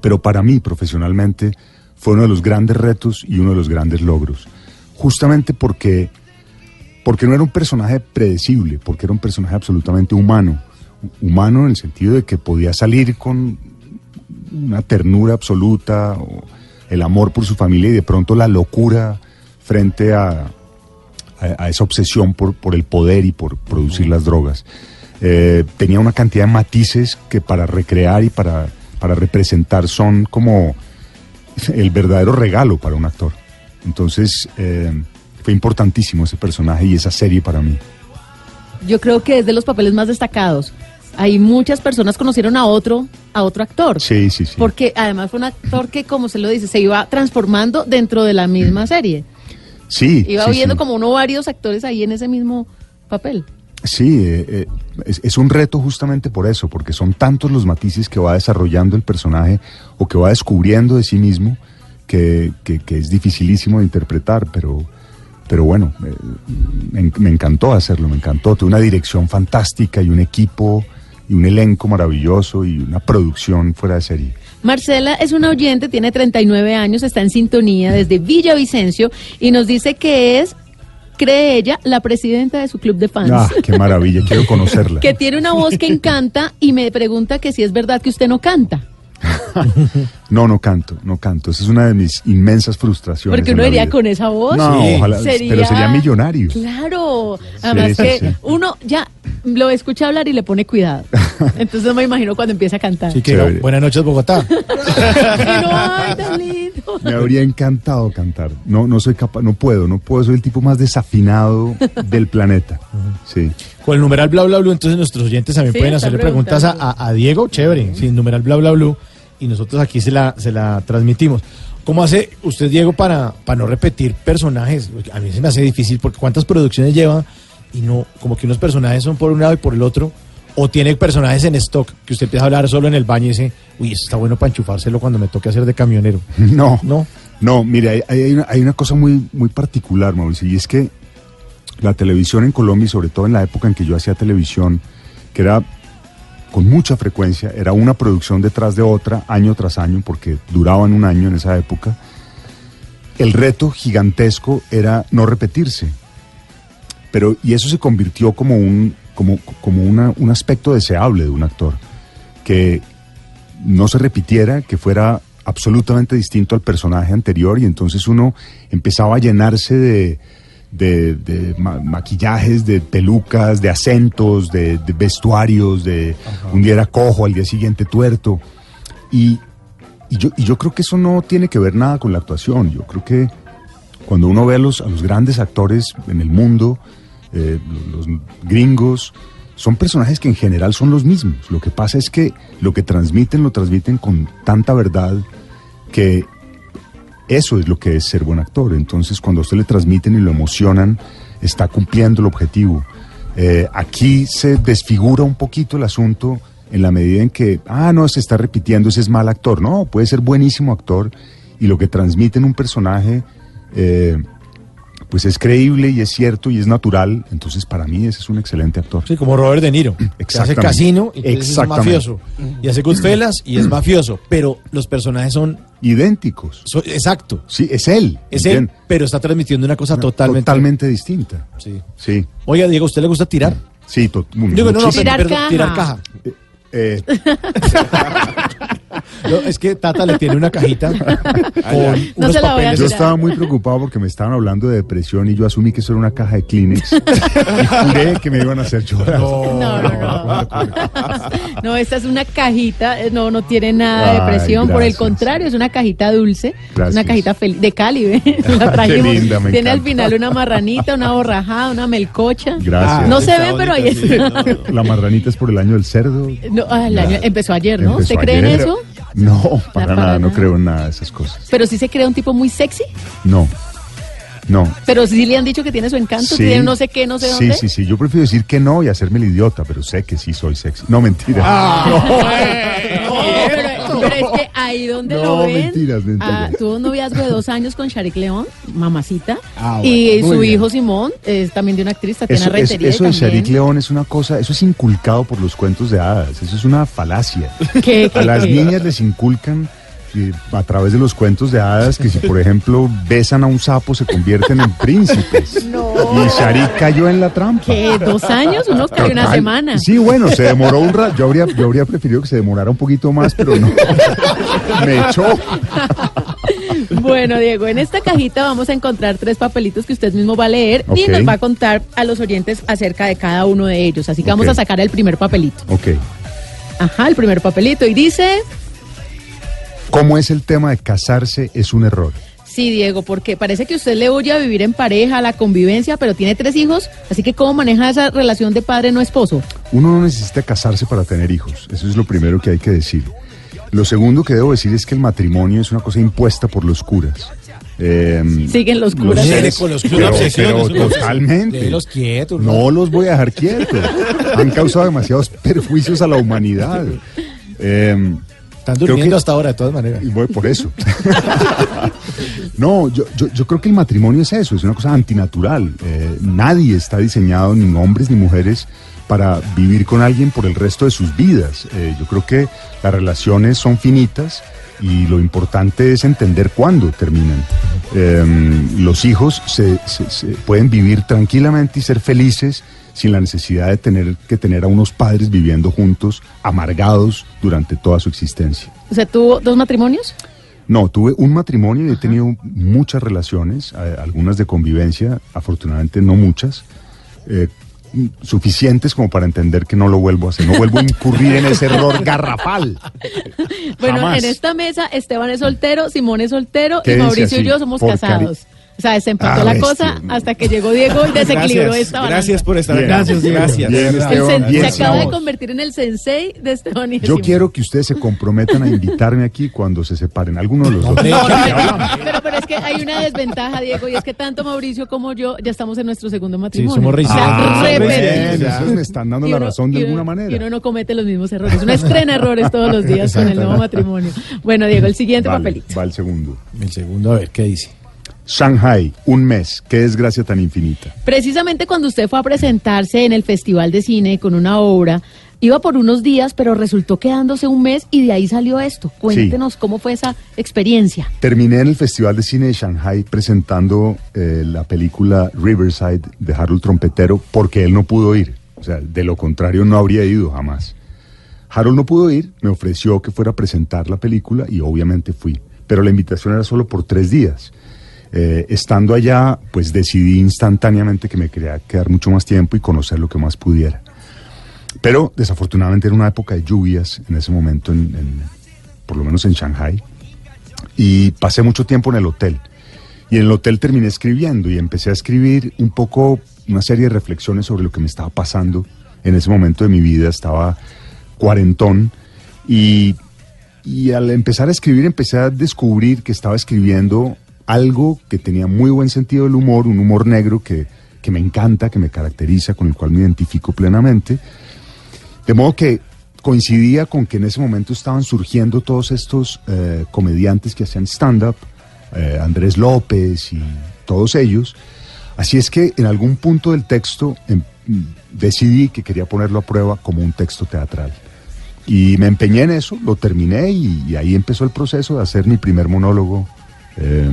Pero para mí, profesionalmente, fue uno de los grandes retos y uno de los grandes logros. Justamente porque, porque no era un personaje predecible, porque era un personaje absolutamente humano. Humano en el sentido de que podía salir con una ternura absoluta el amor por su familia y de pronto la locura frente a, a- a esa obsesión por, por el poder y por producir las drogas. Eh, tenía una cantidad de matices que para recrear y para, para representar son como el verdadero regalo para un actor. Entonces, eh, fue importantísimo ese personaje y esa serie para mí. Yo creo que es de los papeles más destacados. Hay muchas personas conocieron a otro, a otro actor. Sí, sí, sí. Porque además fue un actor que, como se lo dice, se iba transformando dentro de la misma serie. Sí. Iba sí, viendo sí. como uno varios actores ahí en ese mismo papel. Sí, eh, eh, es, es un reto justamente por eso, porque son tantos los matices que va desarrollando el personaje o que va descubriendo de sí mismo que, que- que es dificilísimo de interpretar, pero, pero bueno, eh, me, me encantó hacerlo, me encantó. Tuve una dirección fantástica y un equipo y un elenco maravilloso y una producción fuera de serie. Marcela es una oyente, tiene 39 años, está en sintonía desde Villavicencio y nos dice que es, cree ella, la presidenta de su club de fans. Ah, qué maravilla, quiero [laughs] conocerla. que tiene una voz que encanta y me pregunta que si es verdad que usted no canta. [laughs] No, no canto, no canto. Esa es una de mis inmensas frustraciones. Porque uno iría vida. con esa voz. No, ojalá, pero sería millonario. Claro. Además sí, que sí. uno ya lo escucha hablar y le pone cuidado. [laughs] Entonces no me imagino cuando empieza a cantar. Así que no, buenas noches, Bogotá. [laughs] No, ay, tan lindo. Me habría encantado cantar. No, no soy capaz, no puedo, no puedo. Soy el tipo más desafinado [laughs] del planeta. Sí. Con el numeral bla bla bla, entonces nuestros oyentes también Sí, pueden hacerle preguntas a, Diego, chévere, sin numeral bla bla bla, y nosotros aquí se la, se la transmitimos. ¿Cómo hace usted, Diego, para, para no repetir personajes? A mí se me hace difícil porque cuántas producciones lleva y no, como que unos personajes son por un lado y por el otro, o tiene personajes en stock que usted empieza a hablar solo en el baño y dice, uy, eso está bueno para enchufárselo cuando me toque hacer de camionero. [laughs] No, no. No, mire, hay, hay una, hay una cosa muy, muy particular, Mauricio, y es que la televisión en Colombia, y sobre todo en la época en que yo hacía televisión, que era con mucha frecuencia, era una producción detrás de otra, año tras año, porque duraban un año en esa época, el reto gigantesco era no repetirse. Pero, y eso se convirtió como un, como, como una- un aspecto deseable de un actor, que no se repitiera, que fuera absolutamente distinto al personaje anterior y entonces uno empezaba a llenarse de, de- de ma- maquillajes, de pelucas, de acentos, de, de vestuarios, de un día era cojo, al día siguiente tuerto. Y, y yo, y yo creo que eso no tiene que ver nada con la actuación. Yo creo que cuando uno ve a los, a los grandes actores en el mundo, eh, los, gringos, son personajes que en general son los mismos. Lo que pasa es que lo que transmiten lo transmiten con tanta verdad que eso es lo que es ser buen actor. Entonces, cuando a usted le transmiten y lo emocionan, está cumpliendo el objetivo. Eh, aquí se desfigura un poquito el asunto en la medida en que, ah, no, se está repitiendo, ese es mal actor. No, puede ser buenísimo actor y lo que transmite en un personaje, eh, pues es creíble y es cierto y es natural. Entonces, para mí, ese es un excelente actor. Sí, como Robert De Niro. que hace Exactamente. casino y es mafioso. Y hace Goodfellas y es mafioso. Pero los personajes son... Idénticos. exacto. Sí, es él. Es él, pero está transmitiendo una cosa totalmente... Totalmente distinta. Sí. Sí. Oiga, Diego, ¿a usted le gusta tirar? Sí, Digo, no, no. Tirar perdón, caja. tirar caja. Eh, [laughs] No, es que Tata le tiene una cajita [laughs] con No unos se la voy a papeles. yo estaba muy preocupado porque me estaban hablando de depresión y yo asumí que eso era una caja de Kleenex y juré que me iban a hacer llorar. No, [laughs] no, no. No, esta es una cajita, eh, no, no tiene nada de Ay, depresión, por el contrario, es una cajita dulce, Gracias. una cajita de Cali. [laughs] La trajimos. linda, me tiene al final una marranita, una borrajada, una melcocha. Gracias. No se ve, pero ahí está. La marranita es por el año del cerdo. No, ah, el año- empezó ayer, ¿no? Empezó ¿Usted cree en ayer. eso? [laughs] No, para para nada, no creo en nada de esas cosas. Pero sí se crea un tipo muy sexy, No, no. pero sí le han dicho que tiene su encanto, Sí. tiene no sé qué, no sé Sí, dónde. sí, sí. Yo prefiero decir que no y hacerme el idiota, pero sé que sí soy sexy. No, mentira. [laughs] No, pero, pero es que ahí donde No, lo ven. mentiras, mentiras. ah, tuvo un noviazgo de dos años con Sharik León, mamacita. Ah, y bueno, su bien. hijo Simón es también de una actriz, Tatiana Eso, es- eso de. Sharik León es una cosa, eso es inculcado por los cuentos de hadas, eso es una falacia. ¿Qué, [laughs] qué, A las qué? niñas les inculcan a través de los cuentos de hadas que si por ejemplo besan a un sapo se convierten en príncipes. Y Sharik cayó en la trampa. ¿Qué? ¿Dos años? Uno cayó una semana. Sí, bueno, se demoró un rato. Yo habría, yo habría preferido que se demorara un poquito más, pero no. [laughs] Me echó. Bueno, Diego, en esta cajita vamos a encontrar tres papelitos que usted mismo va a leer y nos va a contar a los oyentes acerca de cada uno de ellos. Así que vamos a sacar el primer papelito. Ok. Ajá, el primer papelito. Y dice, ¿Cómo es el tema de casarse es un error? sí, Diego, porque parece que usted le huye a vivir en pareja, a la convivencia, pero tiene tres hijos, así que ¿cómo maneja esa relación de padre no esposo? Uno no necesita casarse para tener hijos. Eso es lo primero que hay que decir. Lo segundo que debo decir es que el matrimonio es una cosa impuesta por los curas. Eh, Siguen los curas. Con los pero, curas, pero totalmente. Déjelos quietos, No los voy a dejar quietos. Han causado demasiados perjuicios a la humanidad. Eh, Están durmiendo que- hasta ahora, de todas maneras. y voy por eso. [laughs] no, yo, yo, yo creo que el matrimonio es eso, es una cosa antinatural. Eh, nadie está diseñado, ni hombres ni mujeres, para vivir con alguien por el resto de sus vidas. Eh, yo creo que las relaciones son finitas y lo importante es entender cuándo terminan. Eh, los hijos se, se- se pueden vivir tranquilamente y ser felices sin la necesidad de tener que tener a unos padres viviendo juntos, amargados durante toda su existencia. O sea, ¿tuvo dos matrimonios? No, tuve un matrimonio y he tenido muchas relaciones, eh, algunas de convivencia, afortunadamente no muchas, eh, suficientes como para entender que no lo vuelvo a hacer, no vuelvo a [laughs] incurrir en ese error garrafal. Bueno, Jamás. en esta mesa Esteban es soltero, Simón es soltero y Mauricio y yo somos casados. O sea, se empató Ah, la bestia, cosa hasta que llegó Diego y desequilibró Gracias, esta balanza. gracias por estar acá. Gracias, Diego. Gracias. Bien, Esteban, bien, se acaba de convertir en el sensei de Esteban y Yo Simón. quiero que ustedes se comprometan a invitarme aquí cuando se separen, alguno de los dos. No, pero, pero es que hay una desventaja, Diego, y es que tanto Mauricio como yo ya estamos en nuestro segundo matrimonio. somos O sea, recientes. Ah, esos me están dando Y la razón de y uno- alguna Y manera. uno no comete los mismos errores. Uno estrena errores todos los días con el nuevo matrimonio. Bueno, Diego, el siguiente Vale, papelito. va el segundo. El segundo, a ver, ¿qué dice? Shanghai, un mes, qué desgracia tan infinita. Precisamente cuando usted fue a presentarse en el Festival de Cine con una obra, iba por unos días, pero resultó quedándose un mes y de ahí salió esto. Cuéntenos cómo fue esa experiencia. Terminé en el Festival de Cine de Shanghai presentando eh, la película Riverside de Harold Trompetero porque él no pudo ir. O sea, de lo contrario no habría ido jamás. Harold no pudo ir, me ofreció que fuera a presentar la película y obviamente fui. Pero la invitación era solo por tres días. Eh, estando allá, pues decidí instantáneamente que me quería quedar mucho más tiempo y conocer lo que más pudiera. Pero desafortunadamente era una época de lluvias en ese momento, en- en- por lo menos en Shanghai y pasé mucho tiempo en el hotel. Y en el hotel terminé escribiendo y empecé a escribir un poco una serie de reflexiones sobre lo que me estaba pasando en ese momento de mi vida. Estaba cuarentón y, y al empezar a escribir empecé a descubrir que estaba escribiendo algo que tenía muy buen sentido del humor, un humor negro que, que me encanta, que me caracteriza, con el cual me identifico plenamente. De modo que coincidía con que en ese momento estaban surgiendo todos estos eh, comediantes que hacían stand-up, eh, Andrés López y todos ellos. Así es que en algún punto del texto em, decidí que quería ponerlo a prueba como un texto teatral. Y me empeñé en eso, lo terminé y, ahí empezó el proceso de hacer mi primer monólogo eh,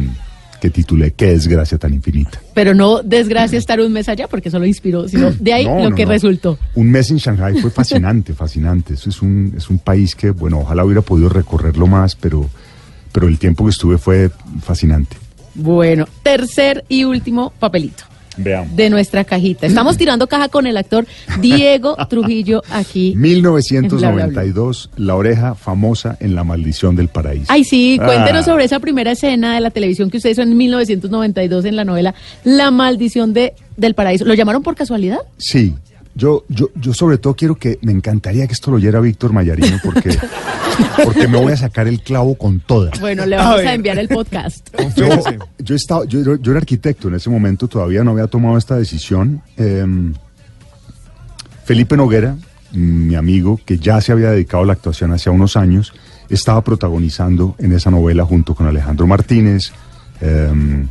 que titulé Qué desgracia tan infinita. Pero no desgracia estar un mes allá porque solo inspiró, sino de ahí [clears throat] No, lo no, que no. resultó. Un mes en Shanghai fue fascinante, [laughs] fascinante. Eso es un, es un país que, bueno, ojalá hubiera podido recorrerlo más, pero, pero el tiempo que estuve fue fascinante. Bueno, tercer y último papelito Veamos. de nuestra cajita. Estamos tirando caja con el actor Diego [laughs] Trujillo aquí. 1992, La Oreja, famosa en La Maldición del Paraíso. Ay, sí, cuéntenos Ah. sobre esa primera escena de la televisión que usted hizo en 1992 en la novela La Maldición de, del Paraíso. ¿Lo llamaron por casualidad? Sí, yo, yo, yo sobre todo quiero que, me encantaría que esto lo oyera Víctor Mayarino porque, porque me voy a sacar el clavo con toda. Bueno, le vamos a enviar el podcast. [laughs] Yo, yo, estaba, yo, yo- era arquitecto en ese momento, todavía no había tomado esta decisión. Em, Felipe Noguera, mi amigo, que ya se había dedicado a la actuación hace unos años, estaba protagonizando en esa novela junto con Alejandro Martínez, em,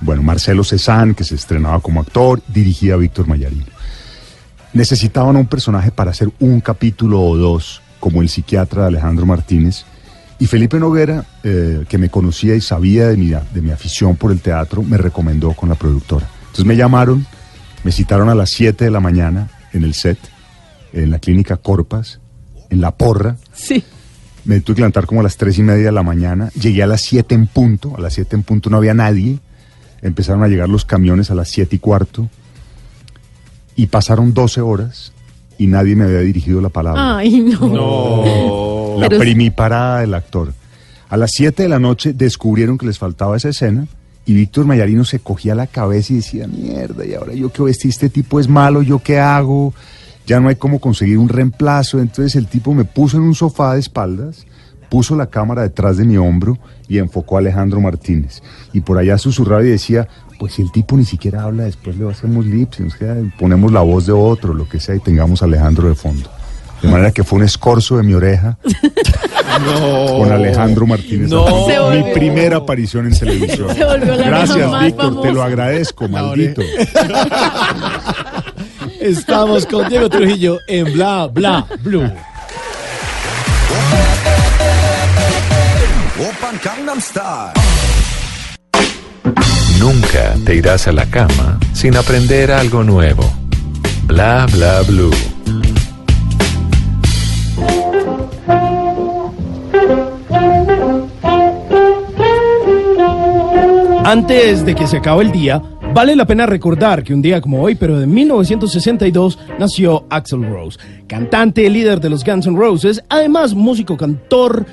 bueno, Marcelo Cezanne, que se estrenaba como actor, dirigía a Víctor Mayarino. Necesitaban un personaje para hacer un capítulo o dos, como el psiquiatra Alejandro Martínez, y Felipe Noguera, eh, que me conocía y sabía de mi, de mi afición por el teatro, me recomendó con la productora. Entonces me llamaron, me citaron a las 7 de la mañana en el set, en la clínica Corpas, en La Porra, Sí. Me tuve que levantar como a las tres y media de la mañana. Llegué a las 7 en punto. A las 7 en punto no había nadie. Empezaron a llegar los camiones a las 7 y cuarto. Y pasaron 12 horas y nadie me había dirigido la palabra. Ay, no. La Pero- primiparada del actor. A las 7 de la noche descubrieron que les faltaba esa escena y Víctor Mayarino se cogía la cabeza y decía, mierda, y ahora yo que vestí este tipo es malo, ¿yo qué hago? Ya no hay cómo conseguir un reemplazo. Entonces el tipo me puso en un sofá de espaldas, puso la cámara detrás de mi hombro y enfocó a Alejandro Martínez. Y por allá susurraba y decía, pues si el tipo ni siquiera habla, después le hacemos lips, ponemos la voz de otro, lo que sea, y tengamos a Alejandro de fondo. De manera que fue un escorzo de mi oreja [laughs] con Alejandro Martínez. No. Mi primera aparición en televisión. Se Gracias, Víctor, te lo agradezco, maldito. [laughs] Estamos con Diego Trujillo en Bla Bla Blue. Open Gangnam Style. Nunca te irás a la cama sin aprender algo nuevo. Bla bla blue. Antes de que se acabe el día, vale la pena recordar que un día como hoy, pero de 1962, nació Axel Rose, cantante, líder de los Guns N' Roses, además músico, cantor,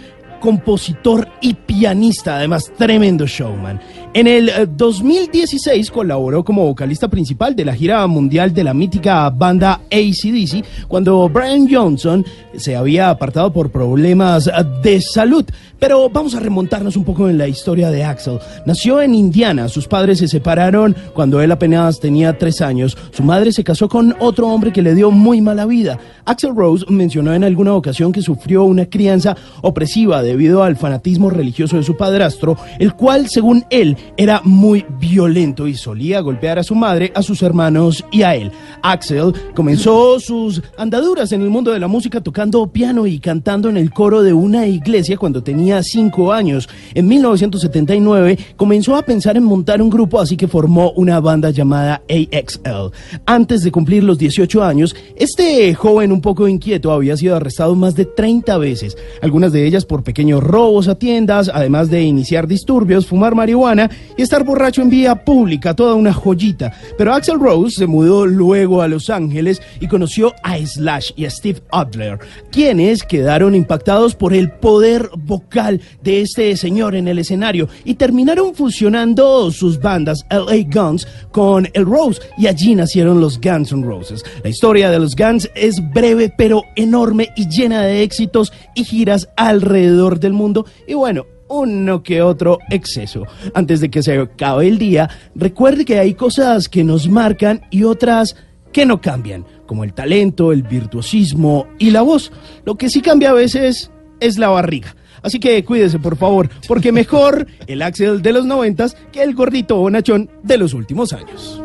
compositor y pianista, además tremendo showman. En el eh, 2016 colaboró como vocalista principal de la gira mundial de la mítica banda ACDC, cuando Brian Johnson se había apartado por problemas eh, de salud. Pero vamos a remontarnos un poco en la historia de Axel. Nació en Indiana, sus padres se separaron cuando él apenas tenía tres años. Su madre se casó con otro hombre que le dio muy mala vida. Axel Rose mencionó en alguna ocasión que sufrió una crianza opresiva debido al fanatismo religioso de su padrastro, el cual, según él, era muy violento y solía golpear a su madre, a sus hermanos y a él. Axel comenzó sus andaduras en el mundo de la música tocando piano y cantando en el coro de una iglesia cuando tenía cinco años. En 1979 comenzó a pensar en montar un grupo, así que formó una banda llamada AXL. Antes de cumplir los 18 años, este joven un poco inquieto había sido arrestado más de 30 veces, algunas de ellas por pequeños robos a tiendas, además de iniciar disturbios, fumar marihuana y estar borracho en vía pública, toda una joyita. Pero Axel Rose se mudó luego a Los Ángeles y conoció a Slash y a Steve Adler, quienes quedaron impactados por el poder vocal de este señor en el escenario y terminaron fusionando sus bandas LA Guns con el Rose y allí nacieron los Guns N' Roses. La historia de los Guns es breve pero enorme y llena de éxitos y giras alrededor del mundo y bueno, uno que otro exceso. Antes de que se acabe el día, recuerde que hay cosas que nos marcan y otras que no cambian, como el talento, el virtuosismo y la voz. Lo que sí cambia a veces es la barriga. Así que cuídese, por favor, porque mejor el Axel de los noventas que el gordito bonachón de los últimos años.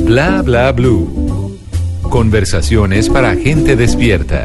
Bla bla blue. Conversaciones para gente despierta.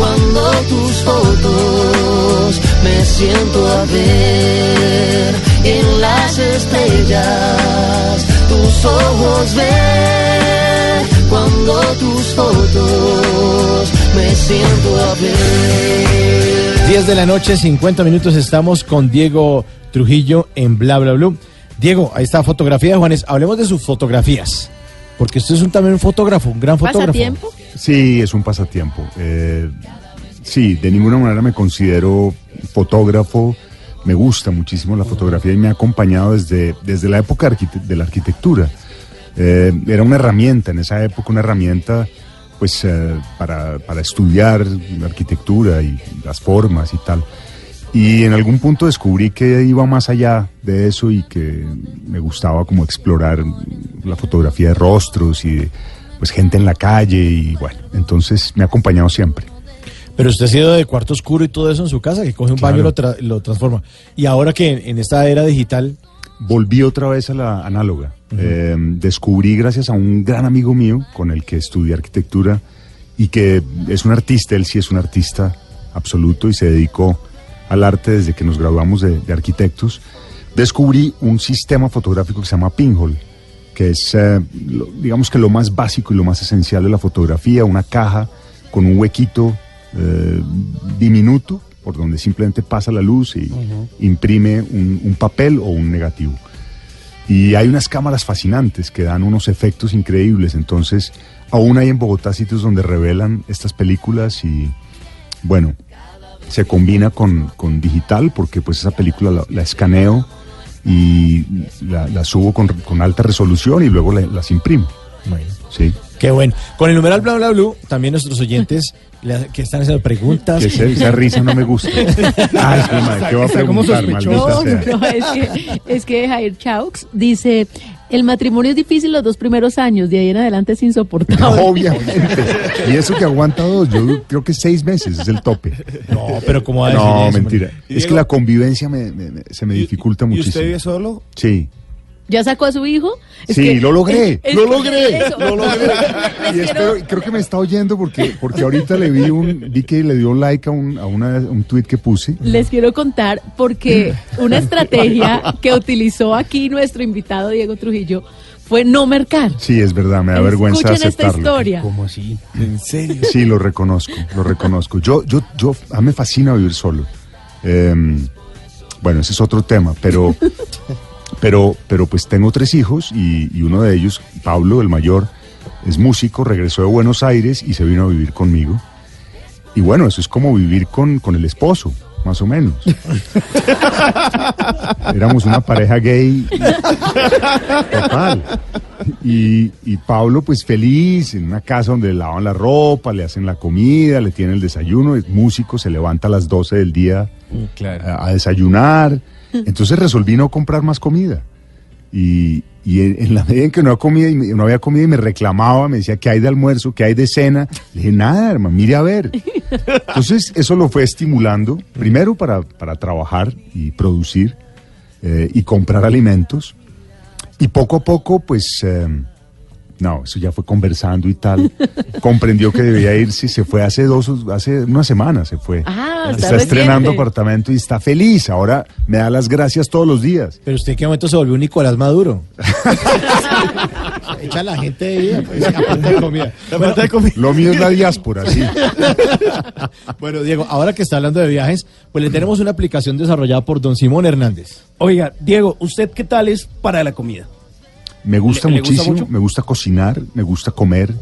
cuando tus fotos me siento a ver en las estrellas tus ojos ver cuando tus fotos me siento a ver 10 de la noche, 50 minutos, estamos con Diego Trujillo en Bla Bla Blue. Diego, ahí está fotografía Juanes. Hablemos de sus fotografías. Porque usted es un, también un fotógrafo, un gran fotógrafo. ¿Pasatiempo? Sí, es un pasatiempo. Eh, sí, de ninguna manera me considero fotógrafo. Me gusta muchísimo la fotografía y me ha acompañado desde, desde la época de la arquitectura. Eh, era una herramienta en esa época, una herramienta pues eh, para, para estudiar la arquitectura y las formas y tal. Y en algún punto descubrí que iba más allá de eso y que me gustaba como explorar la fotografía de rostros y de pues gente en la calle y bueno, entonces me ha acompañado siempre. Pero usted ha sido de cuarto oscuro y todo eso en su casa, que coge un Claro. baño y lo, tra- lo transforma. Y ahora que en esta era digital, Volví otra vez a la análoga. Eh, descubrí gracias a un gran amigo mío con el que estudié arquitectura y que es un artista, él sí es un artista absoluto y se dedicó al arte desde que nos graduamos de, de arquitectos. Descubrí un sistema fotográfico que se llama Pinhole, que es, eh, lo- digamos que lo más básico y lo más esencial de la fotografía, una caja con un huequito eh, diminuto por donde simplemente pasa la luz y imprime un, un papel o un negativo. Y hay unas cámaras fascinantes que dan unos efectos increíbles. Entonces, aún hay en Bogotá sitios donde revelan estas películas y, bueno, se combina con, con digital porque pues esa película la, la escaneo y la, la subo con, con alta resolución y luego la- las imprimo. Bueno. Sí. qué bueno. Con el numeral bla bla blue, también nuestros oyentes [laughs] le- que están haciendo preguntas. Que ese- esa risa no me gusta. [laughs] De madre, ¿qué va a preguntar? [laughs] No, es que, es que Jair Chaux dice, el matrimonio es difícil los dos primeros años, de ahí en adelante es insoportable. [laughs] Obviamente. Y eso que aguanta dos, yo creo que seis meses es el tope. No, pero ¿cómo va a decir No, eso, mentira. Es que la convivencia me- me- me- se me dificulta ¿Y muchísimo. usted vive solo? Sí. ¿Ya sacó a su hijo? Es sí, que- lo logré, es- es- lo logré, eso. lo logré. [laughs] Y espero, creo que me está oyendo porque, porque ahorita le vi un, vi que le dio like a un, a una- un tweet que puse. Les quiero contar porque una estrategia que utilizó aquí nuestro invitado Diego Trujillo fue no mercar. Sí, es verdad, me da vergüenza Escuchen esta aceptarlo. historia. ¿Cómo así? ¿En serio? Sí, lo reconozco, lo reconozco. Yo, yo, yo, a mí me fascina vivir solo. Em, bueno, ese es otro tema, pero, pero, pero pues tengo tres hijos y, y uno de ellos, Pablo, el mayor, es músico, regresó de Buenos Aires y se vino a vivir conmigo. Y bueno, eso es como vivir con, con el esposo, más o menos. [laughs] Éramos una pareja gay total. Y, y Pablo, pues feliz, en una casa donde le lavan la ropa, le hacen la comida, le tienen el desayuno, es músico, se levanta a las 12 del día a, a desayunar. Entonces resolví no comprar más comida. Y, y en, la medida en que no, había comida y me- me reclamaba, me decía, ¿qué hay de almuerzo? ¿Qué hay de cena? Le dije, nada, hermano, mire a ver. Entonces eso lo fue estimulando, primero para, para trabajar y producir eh, y comprar alimentos. Y poco a poco, pues, eh, no, eso ya fue conversando y tal. [laughs] Comprendió que debía irse y se fue hace dos, hace una semana se fue. Ah, está está estrenando apartamento y está feliz. Ahora me da las gracias todos los días. Pero usted en qué momento se volvió un Nicolás Maduro. [laughs] Echa a la gente de vida, pues, aparte de comida. Bueno, Lo mío es la [laughs] diáspora, sí. bueno, Diego, ahora que está hablando de viajes, pues le tenemos una aplicación desarrollada por don Simón Hernández. Oiga, Diego, ¿usted qué tal es para la comida? Me gusta ¿Le- le gusta muchísimo, me gusta cocinar, me gusta comer.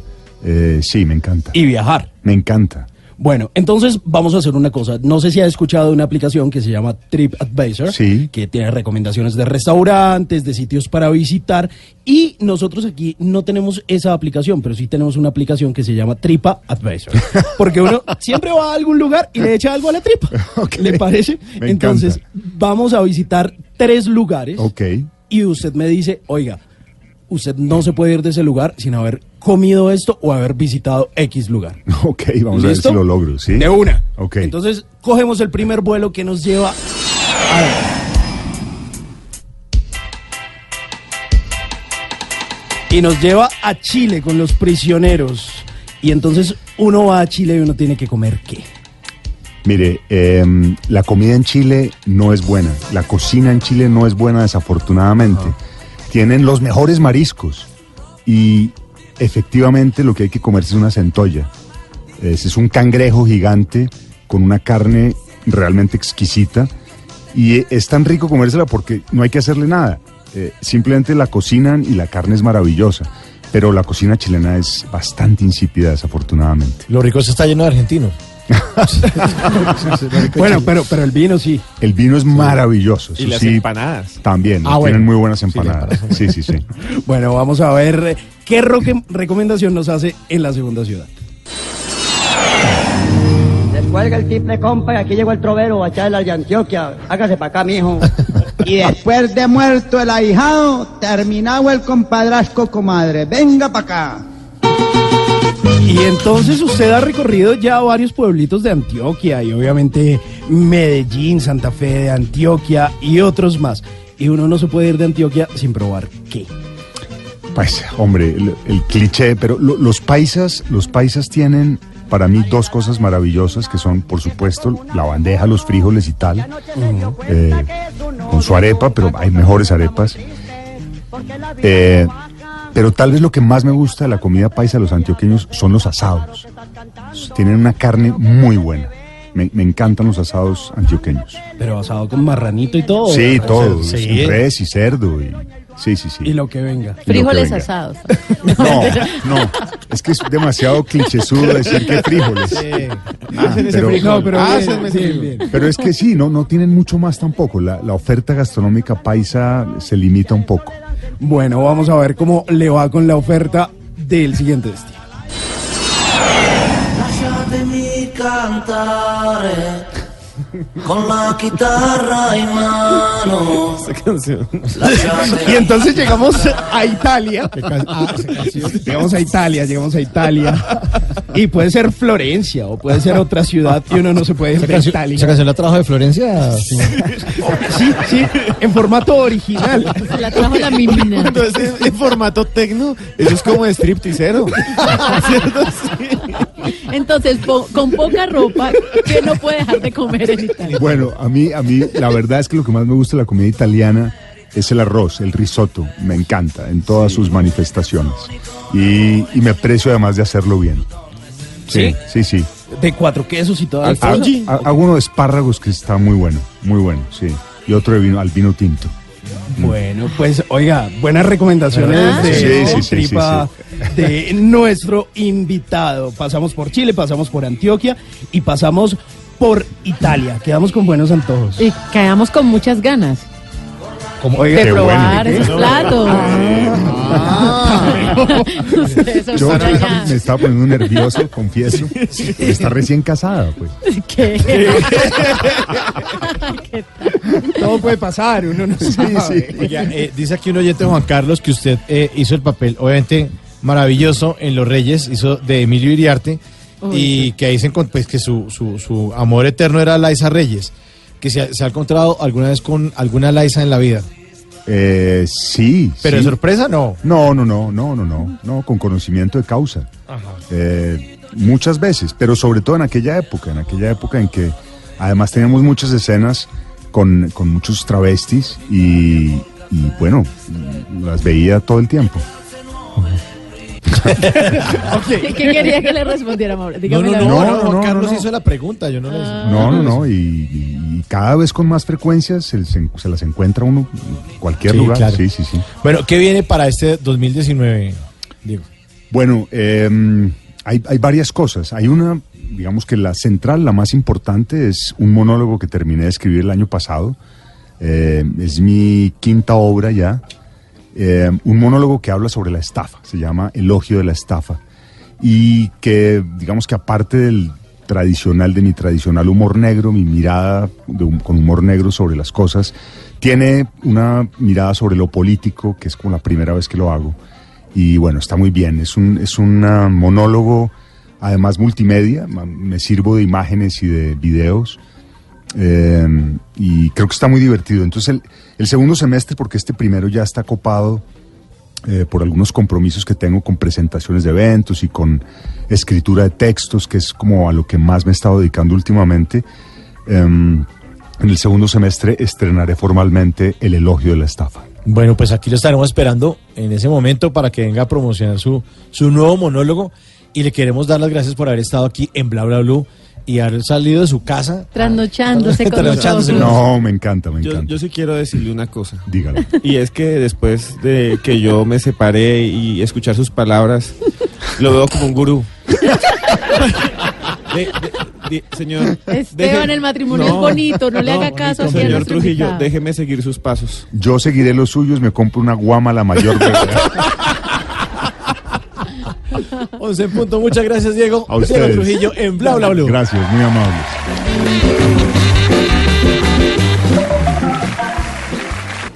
Eh, sí, me encanta. Y viajar. Me encanta. Bueno, entonces vamos a hacer una cosa. No sé si ha escuchado de una aplicación que se llama TripAdvisor, Sí. que tiene recomendaciones de restaurantes, de sitios para visitar. Y nosotros aquí no tenemos esa aplicación, pero sí tenemos una aplicación que se llama TripAdvisor. [laughs] Porque uno siempre va a algún lugar y le echa algo a la tripa. [laughs] ¿Le parece? Me entonces, encanta. vamos a visitar tres lugares. Ok. Y usted me dice, oiga, usted no se puede ir de ese lugar sin haber comido esto o haber visitado X lugar. [laughs] Ok, vamos a ver si lo logro, ¿sí? De una. Ok. Entonces, cogemos el primer vuelo que nos lleva a... Y nos lleva a Chile con los prisioneros. Y entonces uno va a Chile y uno tiene que comer qué. Mire, em, la comida en Chile no es buena. La cocina en Chile no es buena, desafortunadamente. Tienen los mejores mariscos. Y efectivamente lo que hay que comerse es una centolla. Ese es un cangrejo gigante con una carne realmente exquisita. Y es tan rico comérsela porque no hay que hacerle nada. Eh, simplemente la cocinan y la carne es maravillosa. Pero la cocina chilena es bastante insípida, desafortunadamente. Lo rico es está lleno de argentinos. [laughs] bueno, pero, pero el vino sí. El vino es maravilloso. Y ah, las empanadas. También, tienen muy buenas empanadas. Sí, sí, sí. [laughs] bueno, vamos a ver eh, qué recomendación nos hace en la segunda ciudad. Descuelga el tiple, compa, y aquí llegó el trovero a echarle al de Antioquia. Hágase para acá, mijo. Y después de muerto el ahijado, terminado el compadrasco, comadre. Venga para acá. Y entonces usted ha recorrido ya varios pueblitos de Antioquia y obviamente Medellín, Santa Fe de Antioquia y otros más. Y uno no se puede ir de Antioquia sin probar qué. Pues, hombre, el, el cliché, pero lo- los paisas, los paisas tienen para mí dos cosas maravillosas que son, por supuesto, la bandeja, los frijoles y tal, eh, con su arepa, pero hay mejores arepas. Eh, pero tal vez lo que más me gusta de la comida paisa de los antioqueños son los asados. Tienen una carne muy buena. Me, me encantan los asados antioqueños. Pero asado con marranito y todo. Sí, todo. Sí. Res y cerdo. Y, sí, sí, sí. Y lo que venga. Y lo que Frijoles venga. asados. [laughs] No, [laughs] no. Es que es demasiado clichésudo decir que frijoles. Hacen ese Pero- frijol, pero bien, bien. Pero es que sí, no, no tienen mucho más tampoco. La, la oferta gastronómica paisa se limita un poco. Bueno, vamos a ver cómo le va con la oferta del siguiente destino. Con la chitarra in mano. Y entonces llegamos a Italia. Llegamos a Italia, llegamos a Italia. Y puede ser Florencia o puede ser otra ciudad y uno no se puede ir ¿Esa de canción, Italia. esa canción la trajo de Florencia? Sí. Sí, sí, en formato original. La trajo la mimina. Entonces, en formato tecno, eso es como de stripticero. [laughs] ¿Cierto? Sí. Entonces, po- con poca ropa, ¿qué no puede dejar de comer en Italia? Bueno, a mí, a mí, la verdad es que lo que más me gusta de la comida italiana es el arroz, el risotto. Me encanta en todas sus manifestaciones. Y, y me aprecio además de hacerlo bien. Sí, sí, sí. De cuatro quesos y todo. Ha- ha- Hago uno de espárragos que está muy bueno, muy bueno, sí. Y otro de vino, al vino tinto. Bueno, pues oiga, buenas recomendaciones ¿Verdad? de Sí, sí, sí, tripa de nuestro invitado. Pasamos por Chile, pasamos por Antioquia y pasamos por Italia. Quedamos con buenos antojos. Y quedamos con muchas ganas Oiga, de qué probar bueno. esos platos. [laughs] Son Yo me estaba poniendo nervioso, confieso. Está recién casada, pues. [laughs] [laughs] ¿Qué? ¿Qué tal? todo puede pasar, uno no sabe. Oiga, eh, dice aquí un oyente Juan Carlos que usted eh, hizo el papel, obviamente maravilloso en Los Reyes, hizo de Emilio Iriarte y que ahí se encontró pues, que su, su, su amor eterno era Laisa Reyes, que se ha, se ha encontrado alguna vez con alguna Laisa en la vida. Eh, sí. Pero sí. de sorpresa no. No, no, no, no, no, no, no, con conocimiento de causa. Eh, muchas veces, pero sobre todo en aquella época, en aquella época en que además teníamos muchas escenas con, con muchos travestis y, y, bueno, las veía todo el tiempo. ¿Qué, qué quería que le respondiera, Mauro? No, no, no, no, Carlos no, hizo la pregunta, yo no le No, no, no, y, y- y cada vez con más frecuencia se, se- se las encuentra uno en cualquier Sí, lugar. claro. Sí, sí, sí. Bueno, ¿qué viene para este 2019, Diego? Bueno, eh, hay, hay varias cosas. Hay una, digamos que la central, la más importante, es un monólogo que terminé de escribir el año pasado. Eh, es mi quinta obra ya. Eh, un monólogo que habla sobre la estafa. Se llama Elogio de la estafa. Y que, digamos que aparte del tradicional, de mi tradicional humor negro, mi mirada con humor negro sobre las cosas, tiene una mirada sobre lo político, que es como la primera vez que lo hago. Y bueno, está muy bien. Es un, es un ah, monólogo, además multimedia. Me sirvo de imágenes y de videos. eh, y creo que está muy divertido. Entonces, el, el segundo semestre, porque este primero ya está copado eh, por algunos compromisos que tengo con presentaciones de eventos y con escritura de textos, que es como a lo que más me he estado dedicando últimamente. em, en el segundo semestre estrenaré formalmente El elogio de la estafa. Bueno, pues aquí lo estaremos esperando en ese momento para que venga a promocionar su, su nuevo monólogo y le queremos dar las gracias por haber estado aquí en Bla Bla Blue y haber salido de su casa. Trasnochándose [laughs] con Trasnochándose. No, me encanta, me Yo, encanta. yo sí quiero decirle una cosa. Dígalo. Y es que después de que yo me separé y escuchar sus palabras, lo veo como un gurú. [laughs] De- de- de- señor. Esteban, deje- el matrimonio es bonito, no le haga caso así a Señor Trujillo, invitado. déjeme seguir sus pasos. Yo seguiré los suyos, me compro una guama la mayor de 11 [laughs] en punto. Muchas gracias, Diego. A Diego ustedes. Trujillo en Bla Bla Blue. Gracias, muy amables.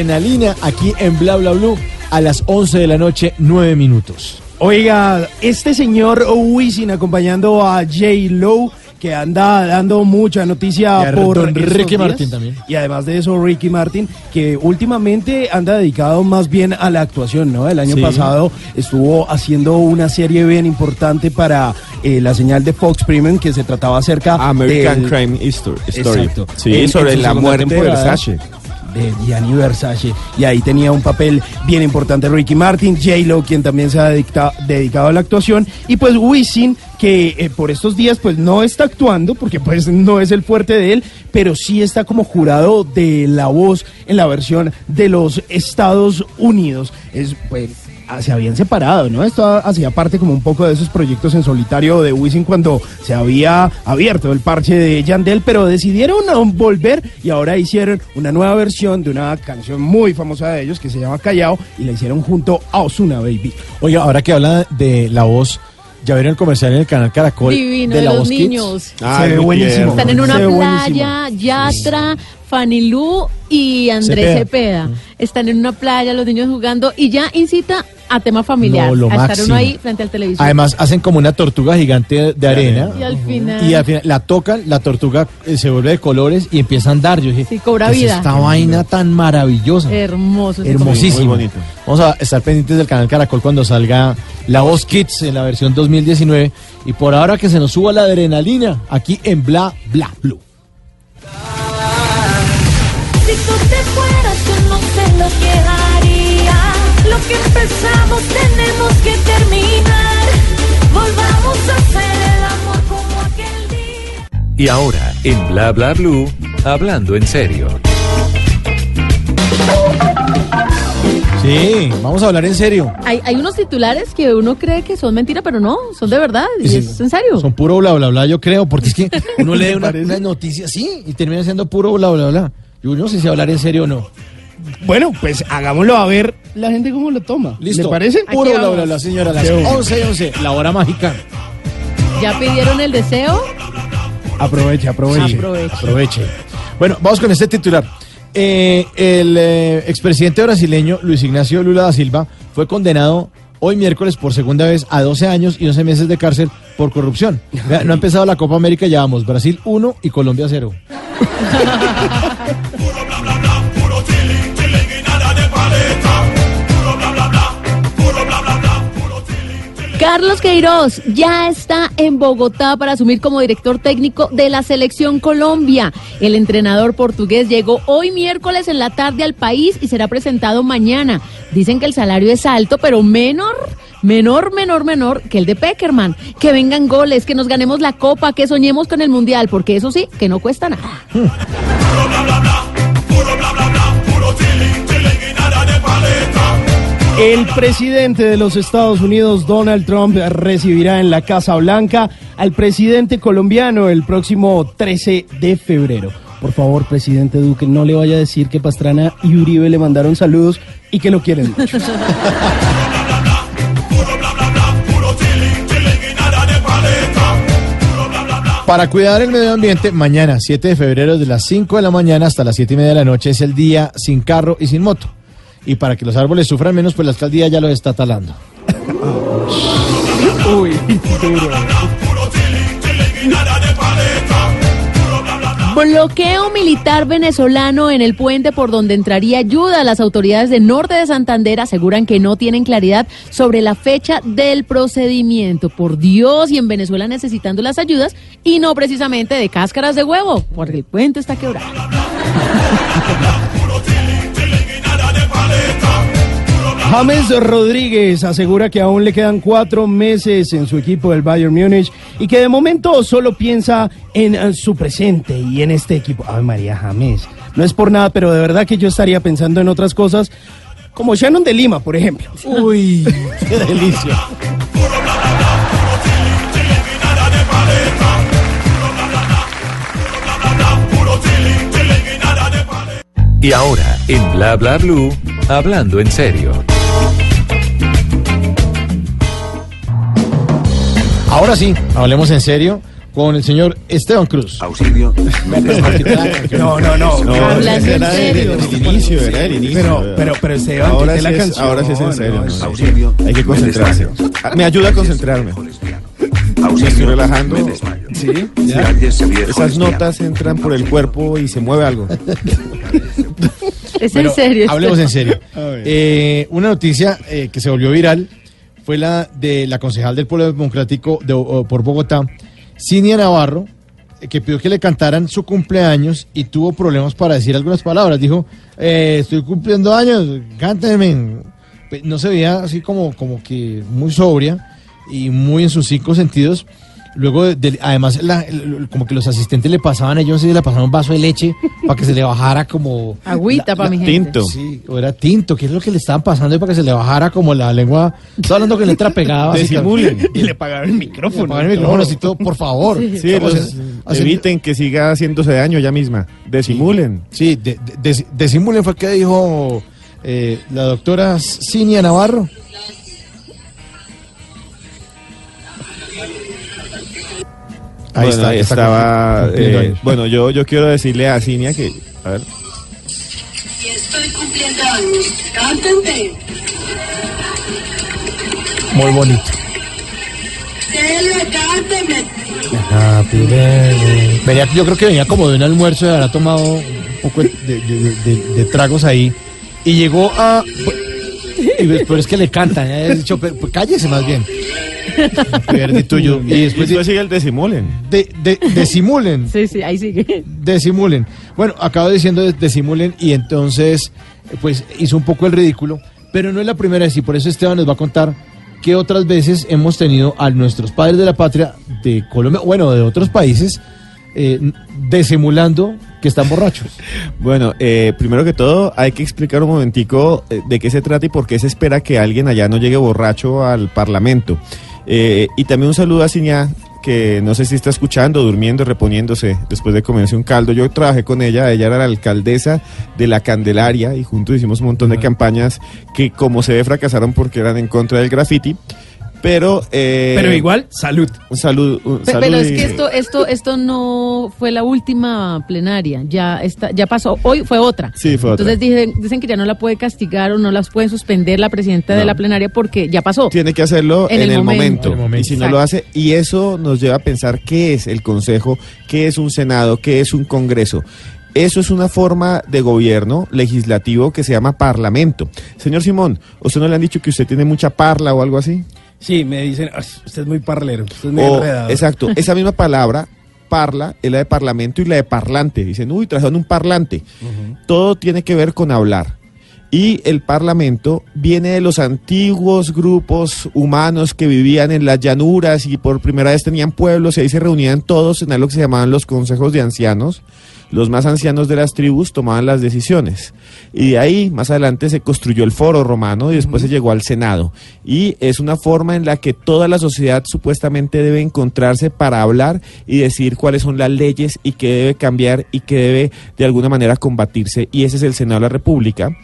Adrenalina aquí en Bla Bla Blue a las 11 de la noche, 9 minutos. Oiga, este señor Wisin acompañando a J. Lowe que anda dando mucha noticia Y a por don Ricky días. Martin también. Y además de eso, Ricky Martin, que últimamente anda dedicado más bien a la actuación, ¿no? El año Sí. pasado estuvo haciendo una serie bien importante para eh, la señal de Fox Premium que se trataba acerca American del- Crime Histo- Story. Exacto. Sí, En- sobre la muerte de Versace. De Gianni Versace. Y ahí tenía un papel bien importante Ricky Martin, J-Lo quien también se ha dedicta- dedicado a la actuación. Y pues Wisin que eh, por estos días pues no está actuando porque pues no es el fuerte de él pero sí está como jurado de la voz en la versión de los Estados Unidos. Es pues se habían separado, ¿no? Esto hacía parte como un poco de esos proyectos en solitario de Wisin cuando se había abierto el parche de Yandel, pero decidieron volver y ahora hicieron una nueva versión de una canción muy famosa de ellos que se llama Callao y la hicieron junto a Osuna Baby. Oiga, ahora que habla de la voz, ya vieron el comercial en el canal Caracol Divino, de los voz Kids? niños. se ve buenísimo. Están en una playa, Yatra, Fanilú y Andrés Cepeda. Cepeda. Están en una playa, los niños jugando y ya incita a tema familiar. No, lo a estar uno ahí frente al televisor. Además, hacen como una tortuga gigante de arena. Y al final. Y al final la tocan, la tortuga eh, se vuelve de colores y empieza a andar. Yo dije, Sí, cobra "¿Qué es vida". Esta vaina tan maravillosa. Hermoso. Hermosísimo. Muy bonito. Vamos a estar pendientes del canal Caracol cuando salga La Voz Kids en la versión 2019. Y por ahora que se nos suba la adrenalina aquí en Bla Bla Blue. Si tú te fueras, yo no sé lo que haría. Lo que empezamos tenemos que terminar. Volvamos a hacer el amor como aquel día. Y ahora, en Bla Bla Blue, hablando en serio. Sí, vamos a hablar en serio. Hay, hay unos titulares que uno cree que son mentira, pero no, son de verdad. Y Sí, es en serio. Son puro bla bla bla, yo creo, porque es que [laughs] uno lee una, una noticia así y termina siendo puro bla bla bla. Yo no sé si hablar en serio o no. Bueno, pues hagámoslo a ver la gente cómo lo toma. Listo. ¿Le parece? Puro bla, bla, bla, señora. Las Qué bueno. 11 y 11, la hora mágica. ¿Ya pidieron el deseo? Aproveche, aproveche. Aproveche. Aproveche. Bueno, vamos con este titular. Eh, el eh, expresidente brasileño Luis Ignacio Lula da Silva fue condenado hoy miércoles por segunda vez a 12 años y 11 meses de cárcel por corrupción. Vea, no ha empezado la Copa América, ya vamos. Brasil 1 y Colombia 0. [laughs] Puro bla bla Carlos Queiroz ya está en Bogotá para asumir como director técnico de la selección Colombia. El entrenador portugués llegó hoy miércoles en la tarde al país y será presentado mañana. Dicen que el salario es alto, pero menor, menor, menor, menor que el de Peckerman. Que vengan goles, que nos ganemos la copa, que soñemos con el mundial, porque eso sí, que no cuesta nada. [laughs] El presidente de los Estados Unidos, Donald Trump, recibirá en la Casa Blanca al presidente colombiano el próximo 13 de febrero. Por favor, presidente Duque, no le vaya a decir que Pastrana y Uribe le mandaron saludos y que lo quieren mucho. [laughs] Para cuidar el medio ambiente, mañana, 7 de febrero, de las 5 de la mañana hasta las 7 y media de la noche, es el día sin carro y sin moto. Y para que los árboles sufran menos, pues la alcaldía ya lo está talando. Uy, duro. Bloqueo militar venezolano en el puente por donde entraría ayuda. Las autoridades del norte de Santander aseguran que no tienen claridad sobre la fecha del procedimiento. Por Dios, y en Venezuela necesitando las ayudas y no precisamente de cáscaras de huevo, porque el puente está quebrado. James Rodríguez asegura que aún le quedan cuatro meses en su equipo del Bayern Múnich y que de momento solo piensa en eh, su presente y en este equipo. Ay, María James, no es por nada, pero de verdad que yo estaría pensando en otras cosas, como Shannon de Lima, por ejemplo. [laughs] Uy, qué delicia. Y ahora, en Bla Bla Blue, hablando en serio. Ahora sí, hablemos en serio con el señor Esteban Cruz. Auxilio. [laughs] No, no, no. Hablando en serio. el inicio, era el inicio. Pero, pero, pero Esteban, ahora, sí la es, canción. ahora sí es en serio. No, ¿no? no, Auxilio. Hay que concentrarse. Ah, Me ayuda a concentrarme. Me Auxilio. estoy relajando. Sí, Esas notas entran por el cuerpo y se mueve algo. [laughs] Es en serio. Hablemos en serio. [laughs] Eh, una noticia eh, que se volvió viral fue la de la concejal del Pueblo Democrático de- o- por Bogotá, Cinia Navarro, eh, que pidió que le cantaran su cumpleaños y tuvo problemas para decir algunas palabras. Dijo, eh, estoy cumpliendo años, cánteme. Pe- No se veía así como, como que muy sobria y muy en sus cinco sentidos. Luego, de- de- además, la- el- como que los asistentes le pasaban a ellos, y le pasaban un vaso de leche para que se le bajara como... Agüita la- para la- mi gente. Tinto. Sí, o era tinto, ¿qué es lo que le estaban pasando ahí para que se le bajara como la lengua? Estoy hablando con letra pegada. [laughs] Disimulen. Y le pagaron el micrófono. Apagar el micrófono así todo, por favor. Sí, Estamos los- eviten que siga haciéndose daño ya misma. Desimulen. Sí, de, de- des- disimulen fue que dijo eh, la doctora Cinia Navarro. Ahí bueno, está, ahí estaba. eh, bueno, yo, yo quiero decirle a Cinia que. A ver. Estoy cumpliendo años. Cántenme. Muy bonito. Celia, cánteme. Venía, yo creo que venía como de un almuerzo y habrá tomado un poco de, de- de- de- de tragos ahí. Y llegó a. Y después es que le cantan. ¿eh? He dicho, pero, pues, cállese más bien. Verdi tuyo. Y después Después sigue el desimulen. de, de, desimulen. [laughs] Sí, sí, ahí sigue. Desimulen. Bueno, acabo diciendo de- desimulen y entonces, eh, pues hizo un poco el ridículo, pero no es la primera vez y por eso Esteban nos va a contar que otras veces hemos tenido a nuestros padres de la patria de Colombia, bueno, de otros países, eh, desimulando que están borrachos. [laughs] Bueno, eh, primero que todo, hay que explicar un momentico eh, de qué se trata y por qué se espera que alguien allá no llegue borracho al Parlamento. Eh, y también un saludo a Ciñá, que no sé si está escuchando, durmiendo, reponiéndose después de comerse un caldo. Yo trabajé con ella, ella era la alcaldesa de la Candelaria y juntos hicimos un montón de campañas que como se ve fracasaron porque eran en contra del graffiti. Pero, eh, Pero igual, salud. Un salud. un Pe- salud Pero es y- que esto, esto, esto no fue la última plenaria, ya está, ya pasó. Hoy fue otra. Sí, fue otra. Entonces dicen, dicen que ya no la puede castigar o no las pueden suspender la presidenta de la plenaria porque ya pasó. Tiene que hacerlo en, el, momento. En el momento. Y si no lo hace, y eso nos lleva a pensar qué es el Consejo, qué es un Senado, qué es un Congreso. Eso es una forma de gobierno legislativo que se llama Parlamento. Señor Simón, ¿usted no le han dicho que usted tiene mucha parla o algo así? Sí, me dicen, "Ay, usted es muy parlero, usted es muy O- enredado". exacto, [laughs] esa misma palabra, parla, es la de parlamento y la de parlante. Dicen, uy, trajeron un parlante. Todo tiene que ver con hablar. Y el parlamento viene de los antiguos grupos humanos que vivían en las llanuras y por primera vez tenían pueblos y ahí se reunían todos en algo que se llamaban los consejos de ancianos. Los más ancianos de las tribus tomaban las decisiones. Y de ahí, más adelante, se construyó el foro romano y después se llegó al Senado. Y es una forma en la que toda la sociedad supuestamente debe encontrarse para hablar y decir cuáles son las leyes y qué debe cambiar y qué debe de alguna manera combatirse. Y ese es el Senado de la República.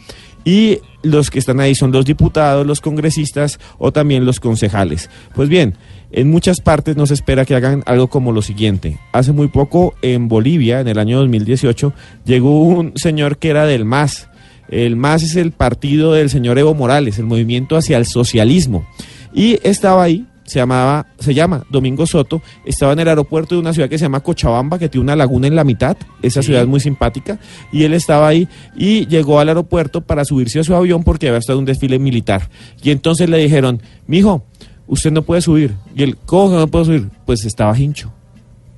Y los que están ahí son los diputados, los congresistas o también los concejales. Pues bien, en muchas partes no se espera que hagan algo como lo siguiente. Hace muy poco en Bolivia, en el año 2018, llegó un señor que era del MAS. El MAS es el partido del señor Evo Morales, el movimiento hacia el socialismo. Y estaba ahí, se llamaba, se llama Domingo Soto, estaba en el aeropuerto de una ciudad que se llama Cochabamba, que tiene una laguna en la mitad, esa ciudad es muy simpática, y él estaba ahí y llegó al aeropuerto para subirse a su avión porque había estado en un desfile militar. Y entonces le dijeron, mijo, usted no puede subir. Y él, ¿cómo que no puedo subir? Pues estaba hincho.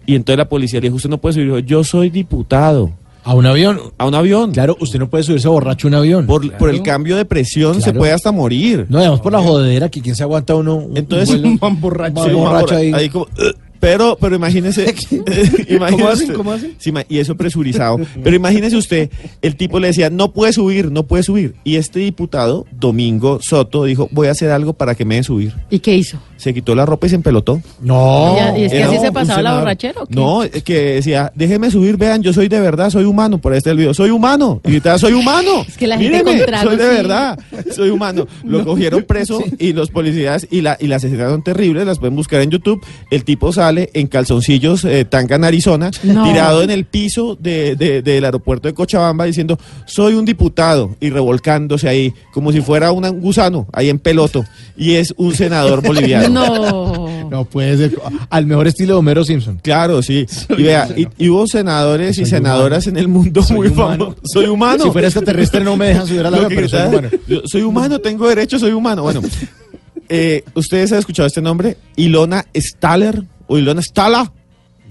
Y entonces la policía le dijo, usted no puede subir. Dijo, yo soy diputado. ¿A un avión? A un avión. Claro, usted no puede subirse borracho a un avión. Por, por el cambio de presión se puere hasta morir. No, además por la jodedera que quién se aguanta uno. un- Entonces, un vuelo- un man borracho, ahí. como, "Ugh". pero, pero imagínese, [laughs] [laughs] imagínese ¿Cómo hacen? ¿Cómo hacen? sí, y eso presurizado. Pero imagínese usted, el tipo le decía, no puede subir, no puede subir. Y este diputado, Domingo Soto, dijo, voy a hacer algo para que me den subir. ¿Y qué hizo? Se quitó la ropa y se empelotó. No. ¿Y es que así se pasaba la borrachera o qué? No, es que decía, déjeme subir, vean, yo soy de verdad, soy humano. Por está el video, soy humano. Y gritaba, soy humano. [laughs] Es que la gente Míreme, soy de sí. verdad, soy humano. [laughs] Lo cogieron preso y los policías y, la, y las escenas son terribles, las pueden buscar en YouTube. El tipo sale en calzoncillos, eh, tanga en Arizona, No. tirado en el piso de- de- del aeropuerto de Cochabamba diciendo, soy un diputado y revolcándose ahí como si fuera un gusano ahí en peloto. Y es un senador [laughs] boliviano. No. [laughs] No puede ser. Al mejor estilo de Homero Simpson. Claro, sí. Y vea, y, y hubo senadores y Soy senadoras en el mundo muy humano. famosos. Soy humano. Si fuera extraterrestre no me dejan subir a la pero soy humano. yo soy humano, tengo derecho, soy humano. Bueno, eh, ¿ustedes han escuchado este nombre? Ilona Staller o Ilona Stala.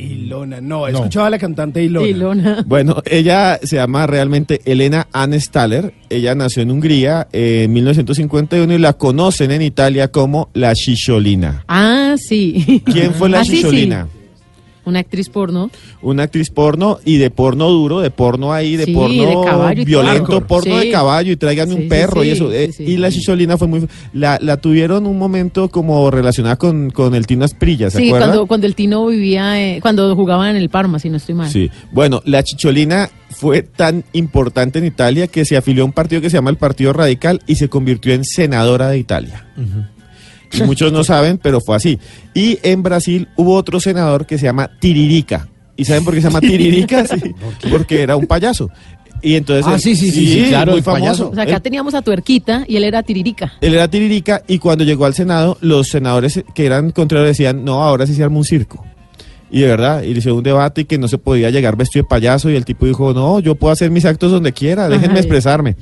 Ilona, no, escuchaba a la cantante Ilona. Ilona. [laughs] Bueno, ella se llama realmente Elena Anne Staller. Ella nació en Hungría eh, en 1951 y la conocen en Italia como la Chicholina. Ah, sí. ¿Quién fue la Ah, sí, sí. Una actriz porno. Una actriz porno y de porno duro, de porno ahí, de Sí, porno de caballo y violento, porno Sí. de caballo y tráiganme Sí, un perro sí, y eso. sí, eh, sí. Y la Chicholina fue muy... La, la tuvieron un momento como relacionada con, con el Tino Asprilla, ¿se Sí, acuerdan? cuando, cuando el Tino vivía, eh, cuando jugaba en el Parma, si no estoy mal. Sí, bueno, la Chicholina fue tan importante en Italia que se afilió a un partido que se llama el Partido Radical y se convirtió en senadora de Italia. Y muchos no saben, pero fue así. Y en Brasil hubo otro senador que se llama Tiririca. ¿Y saben por qué se llama Tiririca? [laughs] Sí, porque era un payaso. Y entonces Ah, él- sí, sí, sí, sí, claro, muy el famoso. payaso. O sea, acá Él- teníamos a Tuerquita y él era Tiririca. él era tiririca y cuando llegó al Senado, los senadores que eran contrarios decían, no, ahora sí se arma un circo. Y de verdad, y le hicieron un debate y que no se podía llegar vestido de payaso y el tipo dijo, no, yo puedo hacer mis actos donde quiera, déjenme Ajá. expresarme.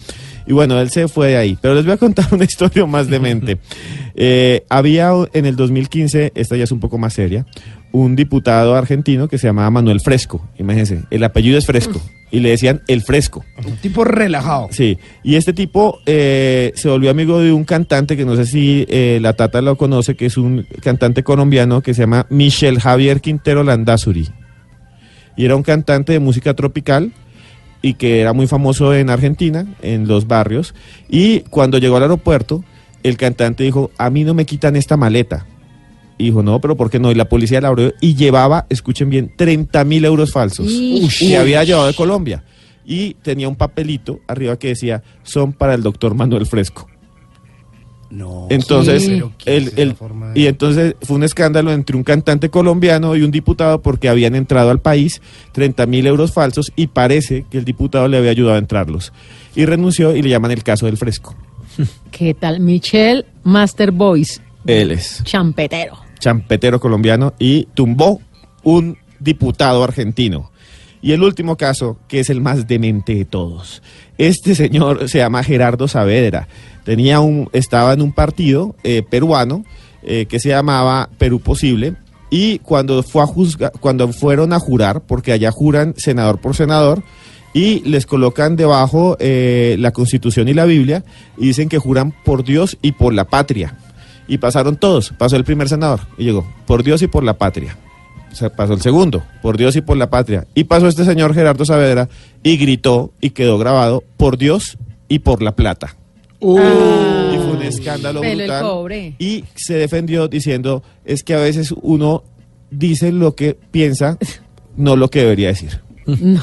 Y bueno, él se fue de ahí. Pero les voy a contar [laughs] una historia más demente. [laughs] Eh, había en el 2015, esta ya es un poco más seria, un diputado argentino que se llamaba Manuel Fresco. Imagínense, el apellido es Fresco. Y le decían el Fresco. Un tipo relajado. Sí, y este tipo eh, se volvió amigo de un cantante que no sé si eh, la Tata lo conoce, que es un cantante colombiano que se llama Michel Javier Quintero Landazuri. Y era un cantante de música tropical y que era muy famoso en Argentina, en los barrios. Y cuando llegó al aeropuerto, el cantante dijo, a mí no me quitan esta maleta. Y dijo, no, pero ¿por qué no? Y la policía la abrió y llevaba, escuchen bien, 30 mil euros falsos que había llevado de Colombia. Y tenía un papelito arriba que decía, son para el doctor Manuel Fresco. No. Entonces, Sí. el, Pero ¿qué es el- esa forma de- y entonces fue un escándalo entre un cantante colombiano y un diputado porque habían entrado al país 30 mil euros falsos y parece que el diputado le había ayudado a entrarlos. Y renunció y le llaman el caso del fresco. ¿Qué tal? Michelle Master Boys, Él es champetero. Champetero colombiano y tumbó un diputado argentino. Y el último caso, que es el más demente de todos. Este señor se llama Gerardo Saavedra. Tenía un, estaba en un partido eh, peruano eh, que se llamaba Perú Posible. Y cuando, fue a cuando fueron a jurar, porque allá juran senador por senador, y les colocan debajo eh, la Constitución y la Biblia, y dicen que juran por Dios y por la patria. Y pasaron todos. Pasó el primer senador y llegó, por Dios y por la patria. O sea, pasó el segundo, por Dios y por la patria. Y pasó este señor Gerardo Saavedra y gritó y quedó grabado, por Dios y por la plata. y fue un escándalo el brutal. Y se defendió diciendo, es que a veces uno dice lo que piensa, no lo que debería decir. No.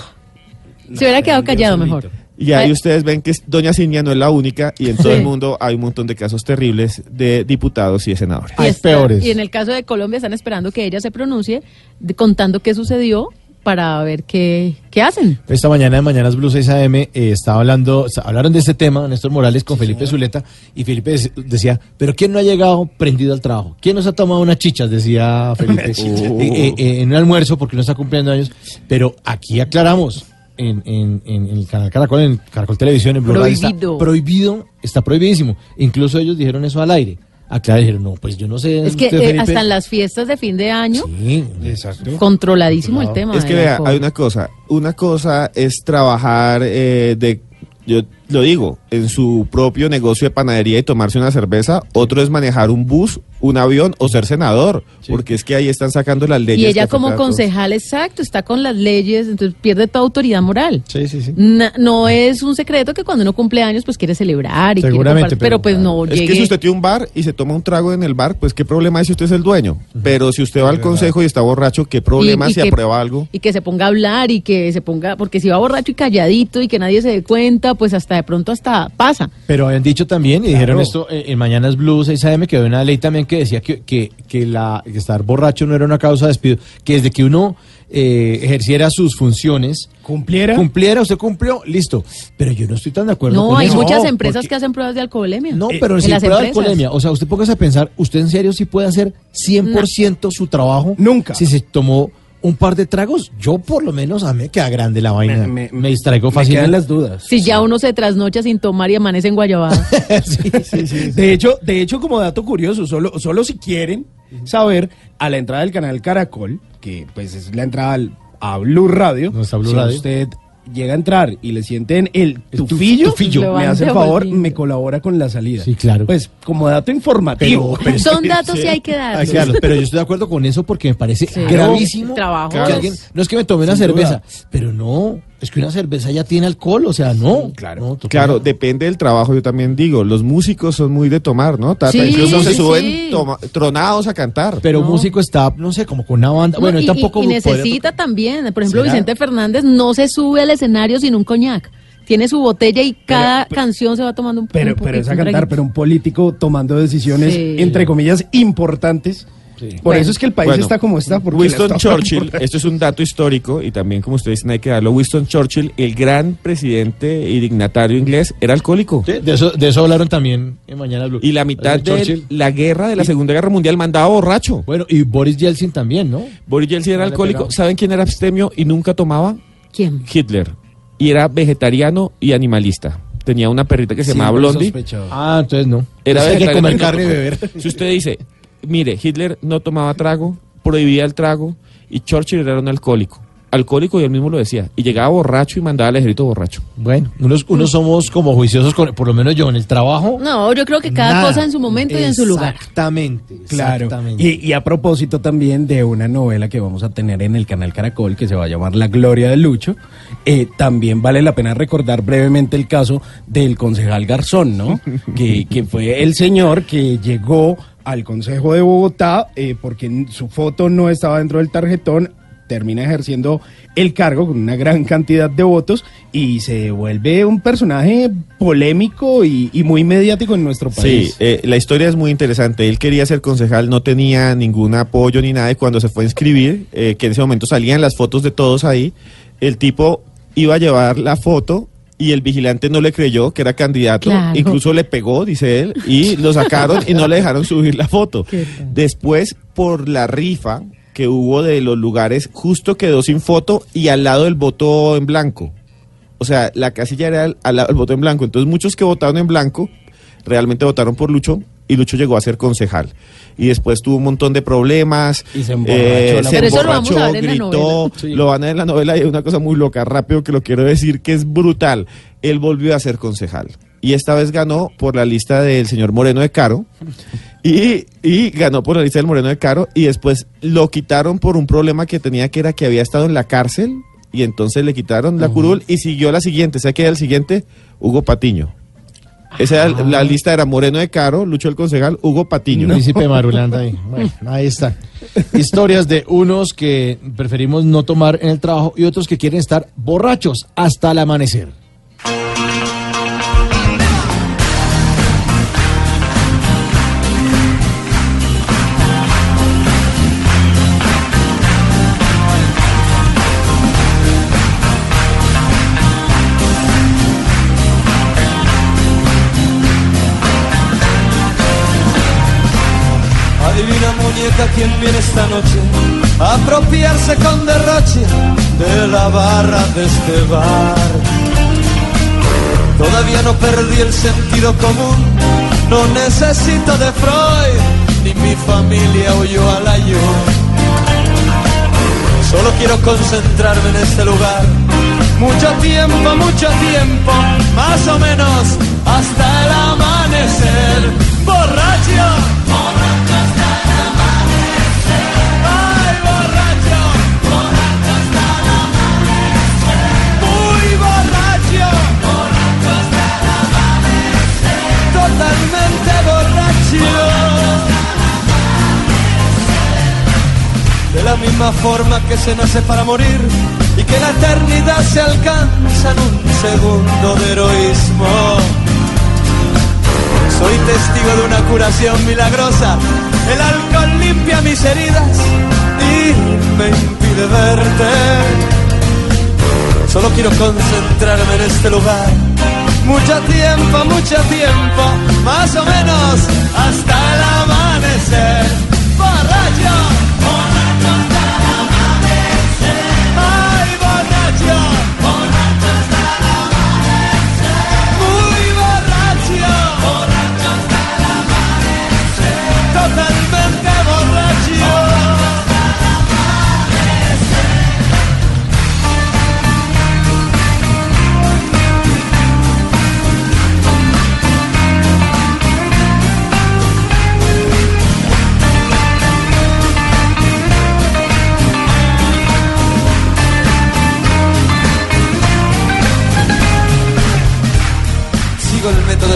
Se hubiera quedado callado mejor. Y ahí ustedes ven que Doña Cinia no es la única y en todo Sí. el mundo hay un montón de casos terribles de diputados y de senadores. Y está- Y en el caso de Colombia están esperando que ella se pronuncie de- contando qué sucedió para ver qué, qué hacen. Esta mañana de Mañanas Blue 6 AM eh, estaba hablando, o sea, hablaron de este tema, Néstor Morales con Felipe Zuleta, y Felipe dec- decía, pero ¿quién no ha llegado prendido al trabajo? ¿Quién nos ha tomado unas chichas? Decía Felipe, chichas. [laughs] Eh, eh, eh, en un almuerzo porque no está cumpliendo años. Pero aquí aclaramos, en, en- en el canal Caracol, en Caracol Televisión, en Blue Radio, está Prohibido. prohibido, está prohibidísimo. Incluso ellos dijeron eso al aire. Acá dijeron, no, pues yo no sé. Es que eh, Felipe". hasta en las fiestas de fin de año, Sí, exacto. controladísimo el tema. Es que vea, hay una cosa. Una cosa es trabajar eh, de, yo lo digo, en su propio negocio de panadería y tomarse una cerveza. Otro es manejar un bus, un avión o ser senador. Porque es que ahí están sacando las leyes. Y ella como concejal, exacto, está con las leyes, entonces pierde toda autoridad moral. Sí, sí, sí. Na- no es un secreto que cuando uno cumple años, pues quiere celebrar y quiere Seguramente, compartir, pero, pues no Es llegue. que si usted tiene un bar y se toma un trago en el bar, pues qué problema hay si usted es el dueño. Pero si usted va al consejo y está borracho, qué problema Y- y si que- aprueba algo. Y que se ponga a hablar y que se ponga, porque si va borracho y calladito y que nadie se dé cuenta, pues hasta de pronto hasta pasa. Pero habían dicho también, y Claro. dijeron esto eh, en Mañanas Blue 6 AM, que había una ley también que decía que, que, que la, que estar borracho no era una causa de despido, que desde que uno eh, ejerciera sus funciones, cumpliera, cumpliera, usted cumplió, listo. Pero yo no estoy tan de acuerdo No, con hay eso. muchas No, empresas porque- que hacen pruebas de alcoholemia. No, Eh, pero en si las prueba de empresas. alcoholemia, o sea, usted póngase a pensar, ¿usted en serio sí puede hacer 100% su trabajo? Nunca. Si se tomó un par de tragos, yo por lo menos a mí me queda grande la vaina. Me, distraigo me fácilmente. quedan las dudas. Si ya uno se trasnocha sin tomar y amanece en Guayabada. [laughs] De hecho, de hecho, como dato curioso, solo, solo si quieren saber, a la entrada del canal Caracol, que pues es la entrada al- a Blue Radio, Blue si Radio. usted llega a entrar y le sienten el tufillo, tufillo. me hace el favor, bolsillo. me colabora con la salida. Sí, claro. Pues como dato informativo. Pero- pero- Son datos y hay que dar. Ay, claro, pero yo estoy de acuerdo con eso porque me parece Sí. gravísimo. Trabajo. que alguien- no es que me tome una cerveza, duda. pero no, es que una cerveza ya tiene alcohol, o sea, no. Claro. Claro, depende del trabajo, yo también digo. Los músicos son muy de tomar, ¿no? Tata? Sí, Incluso se suben sí. toma- tronados a cantar. Pero músico está, no sé, como con una banda. No, bueno, y, tampoco y- necesita también, por ejemplo, ¿Será? Vicente Fernández no se sube al escenario sin un coñac. Tiene su botella y cada canción se va tomando un Pero, un pero es a cantar, pero un político tomando decisiones, Sí. entre comillas, importantes. Por Bueno. eso es que el país Bueno, está como está. Porque Winston está- Churchill, [laughs] esto es un dato histórico y también como ustedes dicen hay que darlo, Winston Churchill, el gran presidente y dignatario inglés, era alcohólico. Sí, de, eso, de eso hablaron también en Mañana Blue. Y la mitad de Churchill. la guerra de la Segunda Guerra Mundial mandaba borracho. Bueno, y Boris Yeltsin también, ¿no? Boris Yeltsin era alcohólico. ¿Saben quién era abstemio y nunca tomaba? ¿Quién? Hitler. Y era vegetariano y animalista. Tenía una perrita que se llamaba Siempre Blondie. sospechaba. Ah, entonces no. Era Entonces hay que vegetariano comer y no carne y tomaba. beber. Si usted dice, mire, Hitler no tomaba trago, prohibía el trago y Churchill era un alcohólico. Alcohólico y él mismo lo decía. Y llegaba borracho y mandaba al ejército borracho. Bueno, unos, unos somos como juiciosos, con, por lo menos yo en el trabajo. No, yo creo que cada Nada. cosa en su momento y en su lugar. Exactamente. Claro. exactamente. Y, y a propósito también de una novela que vamos a tener en el canal Caracol que se va a llamar La Gloria de Lucho, eh, también vale la pena recordar brevemente el caso del concejal Garzón, ¿no? [laughs] que, que fue el señor que llegó al Consejo de Bogotá eh, porque su foto no estaba dentro del tarjetón termina ejerciendo el cargo con una gran cantidad de votos y se vuelve un personaje polémico y, y muy mediático en nuestro país. Sí, eh, la historia es muy interesante. Él quería ser concejal, no tenía ningún apoyo ni nada. Y cuando se fue a inscribir, eh, que en ese momento salían las fotos de todos ahí, el tipo iba a llevar la foto y el vigilante no le creyó que era candidato. Claro. Incluso le pegó, dice él, y lo sacaron y no le dejaron subir la foto. [laughs] Después, por la rifa que hubo de los lugares, justo quedó sin foto y al lado del voto en blanco. O sea, la casilla era al, al lado del voto en blanco. Entonces, muchos que votaron en blanco realmente votaron por Lucho y Lucho llegó a ser concejal. Y después tuvo un montón de problemas. Y se emborrachó eh, se lo emborrachó, gritó. Sí. Lo van a ver en la novela y es una cosa muy loca, rápido que lo quiero decir, que es brutal. Él volvió a ser concejal. Y esta vez ganó por la lista del señor Moreno de Caro. Y, y ganó por la lista del Moreno de Caro. Y después lo quitaron por un problema que tenía que era que había estado en la cárcel. Y entonces le quitaron la curul y siguió la siguiente. ¿Sabe qué era el siguiente? Hugo Patiño. Esa era, la lista era Moreno de Caro, Lucho el concejal, Hugo Patiño. Príncipe [laughs] Marulanda ahí. Bueno, ahí está. Historias de unos que preferimos no tomar en el trabajo y otros que quieren estar borrachos hasta el amanecer. Esta noche apropiarse con derroche de la barra de este bar. Todavía no perdí el sentido común, no necesito de Freud, ni mi familia huyó al ayuno. Solo quiero concentrarme en este lugar. Mucho tiempo, mucho tiempo, más o menos hasta el amanecer. Borracho De la misma forma que se nace para morir y que la eternidad se alcanza en un segundo de heroísmo. Soy testigo de una curación milagrosa. El alcohol limpia mis heridas y me impide verte. Solo quiero concentrarme en este lugar. Mucho tiempo, mucho tiempo, más o menos hasta el amanecer.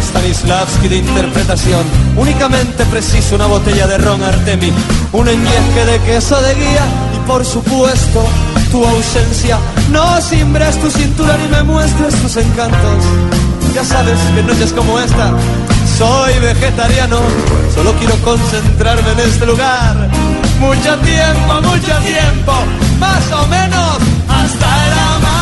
Stanislavski de interpretación. Únicamente preciso una botella de ron Artemi, un eñezque de queso de guía y por supuesto tu ausencia. No simbres tu cintura ni me muestres tus encantos. Ya sabes que noches como esta soy vegetariano. Solo quiero concentrarme en este lugar. Mucho tiempo, mucho tiempo, más o menos hasta el amanecer.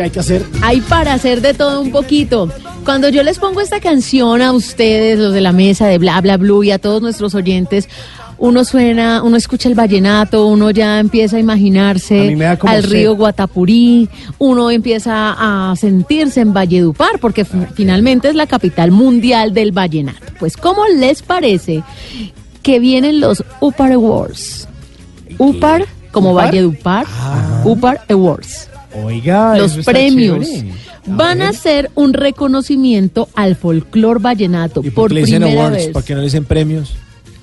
¿Qué hay que hacer? Hay para hacer de todo un poquito. Cuando yo les pongo esta canción a ustedes, los de la mesa de Bla Bla Blue y a todos nuestros oyentes, uno suena, uno escucha el vallenato, uno ya empieza a imaginarse al río Guatapurí, uno empieza a sentirse en Valledupar, porque fi- finalmente es la capital mundial del vallenato. Pues, ¿cómo les parece que vienen los UPAR Awards? UPAR, como ¿Upar? Valledupar, UPAR Awards Oiga, los premios van a ser un reconocimiento al folclor vallenato ¿Y por por qué le dicen primera awards? vez. ¿Por qué no le dicen premios?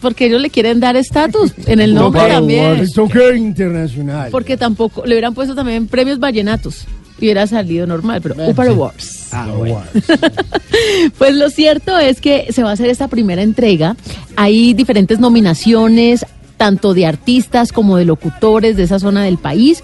Porque ellos le quieren dar estatus [laughs] en el nombre también. Internacional. Porque tampoco le hubieran puesto también premios vallenatos. Y hubiera salido normal, pero Upar sí. Awards. Ah, bueno. [laughs] Pues lo cierto es que se va a hacer esta primera entrega. Hay diferentes nominaciones, tanto de artistas como de locutores de esa zona del país.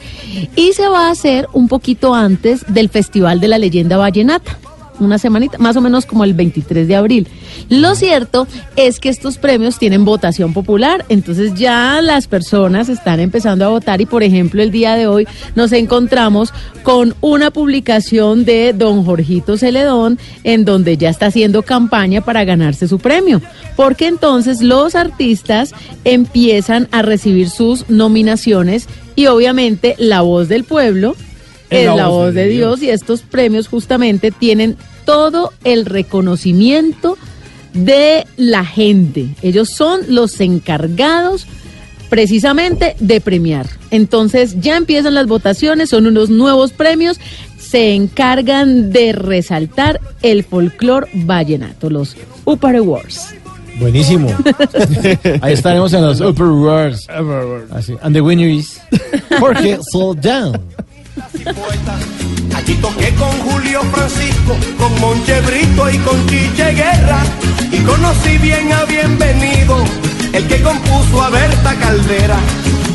Y se va a hacer un poquito antes del Festival de la Leyenda Vallenata. Una semanita, más o menos como el 23 de abril. Lo cierto es que estos premios tienen votación popular, entonces ya las personas están empezando a votar y por ejemplo el día de hoy nos encontramos con una publicación de don Jorgito Celedón en donde ya está haciendo campaña para ganarse su premio, porque entonces los artistas empiezan a recibir sus nominaciones y obviamente la voz del pueblo es la, voz de Dios. y estos premios justamente tienen todo el reconocimiento de la gente. Ellos son los encargados precisamente de premiar. Entonces ya empiezan las votaciones, son unos nuevos premios, se encargan de resaltar el folclor vallenato, los Upar Awards. Buenísimo. [laughs] Ahí estaremos en los Upper Awards. And the winner is [laughs] Jorge Soldán. Allí toqué con Julio Francisco, con Monchebrito y con Chiche Guerra. Y conocí bien a Bienvenido, el que compuso a Berta Caldera.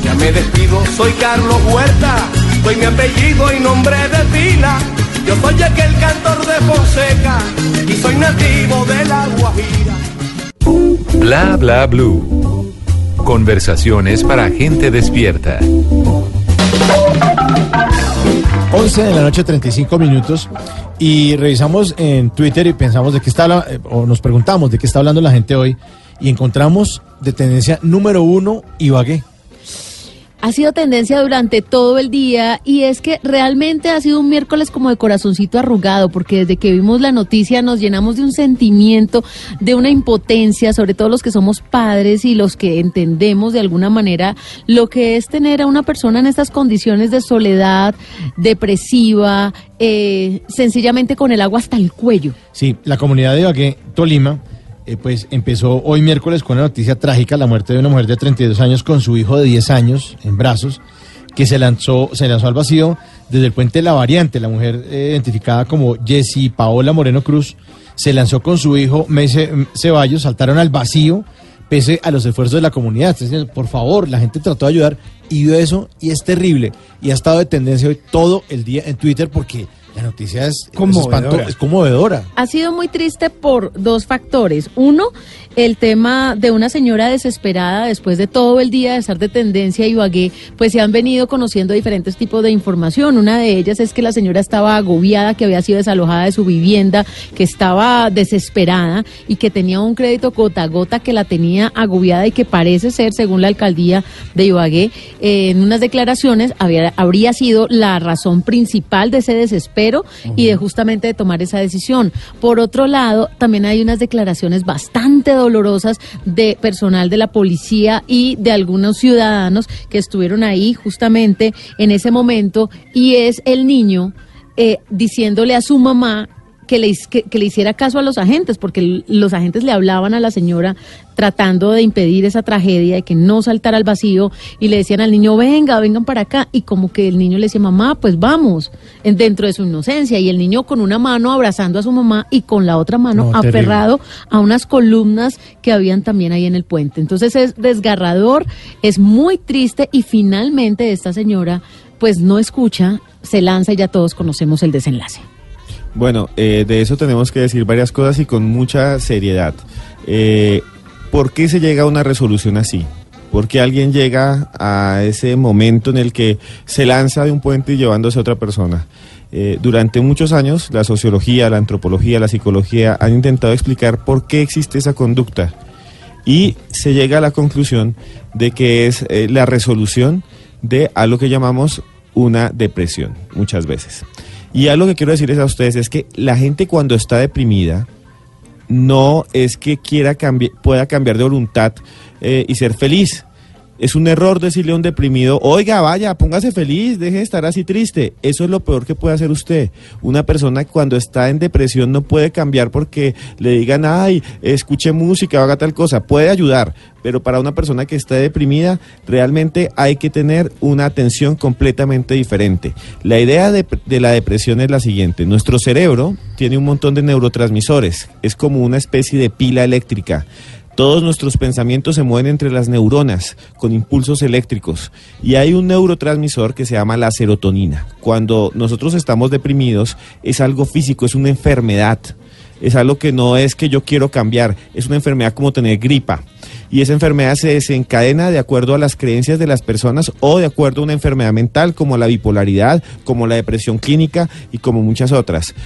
Ya me despido, soy Carlos Huerta, soy mi apellido y nombre de pila. Yo soy aquel cantor de Fonseca y soy nativo de la Guajira. Bla bla blue. Conversaciones para gente despierta. 11 de la noche, 35 minutos. Y revisamos en Twitter y pensamos de qué está eh, o nos preguntamos de qué está hablando la gente hoy. Y encontramos de tendencia número uno Ibagué. Ha sido tendencia durante todo el día y es que realmente ha sido un miércoles como de corazoncito arrugado porque desde que vimos la noticia nos llenamos de un sentimiento, de una impotencia, sobre todo los que somos padres y los que entendemos de alguna manera lo que es tener a una persona en estas condiciones de soledad, depresiva, eh, sencillamente con el agua hasta el cuello. Sí, la comunidad de Tolima, eh, pues empezó hoy miércoles con una noticia trágica, la muerte de una mujer de 32 años con su hijo de 10 años en brazos, que se lanzó, se lanzó al vacío desde el puente La Variante. La mujer eh, identificada como Jessie Paola Moreno Cruz se lanzó con su hijo Mese Ceballos, saltaron al vacío pese a los esfuerzos de la comunidad. Entonces, por favor, la gente trató de ayudar y vio eso y es terrible. Y ha estado de tendencia hoy todo el día en Twitter porque la noticia es, es, Conmovedora. espanto- es conmovedora. Ha sido muy triste por dos factores. Uno, el tema de una señora desesperada después de todo el día de estar de tendencia a Ibagué, pues se han venido conociendo diferentes tipos de información. Una de ellas es que la señora estaba agobiada, que había sido desalojada de su vivienda, que estaba desesperada y que tenía un crédito gota a gota que la tenía agobiada y que parece ser, según la alcaldía de Ibagué, eh, en unas declaraciones había- habría sido la razón principal de ese desespero y de justamente de tomar esa decisión. Por otro lado, también hay unas declaraciones bastante dolorosas de personal de la policía y de algunos ciudadanos que estuvieron ahí justamente en ese momento y es el niño eh, diciéndole a su mamá que le, que, que le hiciera caso a los agentes, porque los agentes le hablaban a la señora tratando de impedir esa tragedia, de que no saltara al vacío, y le decían al niño, venga, vengan para acá, y como que el niño le decía, mamá, pues vamos, en- dentro de su inocencia, y el niño con una mano abrazando a su mamá y con la otra mano No, terrible. aferrado a unas columnas que habían también ahí en el puente. Entonces es desgarrador, es muy triste, y finalmente esta señora, pues no escucha, se lanza y ya todos conocemos el desenlace. Bueno, eh, de eso tenemos que decir varias cosas y con mucha seriedad. Eh, ¿Por qué se llega a una resolución así? ¿Por qué alguien llega a ese momento en el que se lanza de un puente y llevándose a otra persona? Eh, durante muchos años, la sociología, la antropología, la psicología han intentado explicar por qué existe esa conducta y se llega a la conclusión de que es la resolución de algo que llamamos una depresión, muchas veces. Y algo que quiero decirles a ustedes es que la gente cuando está deprimida no es que quiera cambiar, pueda cambiar de voluntad eh, y ser feliz. Es un error decirle a un deprimido, oiga, vaya, póngase feliz, deje de estar así triste. Eso es lo peor que puede hacer usted. Una persona cuando está en depresión no puede cambiar porque le digan, ay, escuche música, haga tal cosa. Puede ayudar, pero para una persona que está deprimida, realmente hay que tener una atención completamente diferente. La idea de, de la depresión es la siguiente. Nuestro cerebro tiene un montón de neurotransmisores. Es como una especie de pila eléctrica. Todos nuestros pensamientos se mueven entre las neuronas con impulsos eléctricos y hay un neurotransmisor que se llama la serotonina. Cuando nosotros estamos deprimidos es algo físico, es una enfermedad. Es algo que no es que yo quiero cambiar, es una enfermedad como tener gripa. Y esa enfermedad se desencadena de acuerdo a las creencias de las personas o de acuerdo a una enfermedad mental como la bipolaridad, como la depresión clínica y como muchas otras.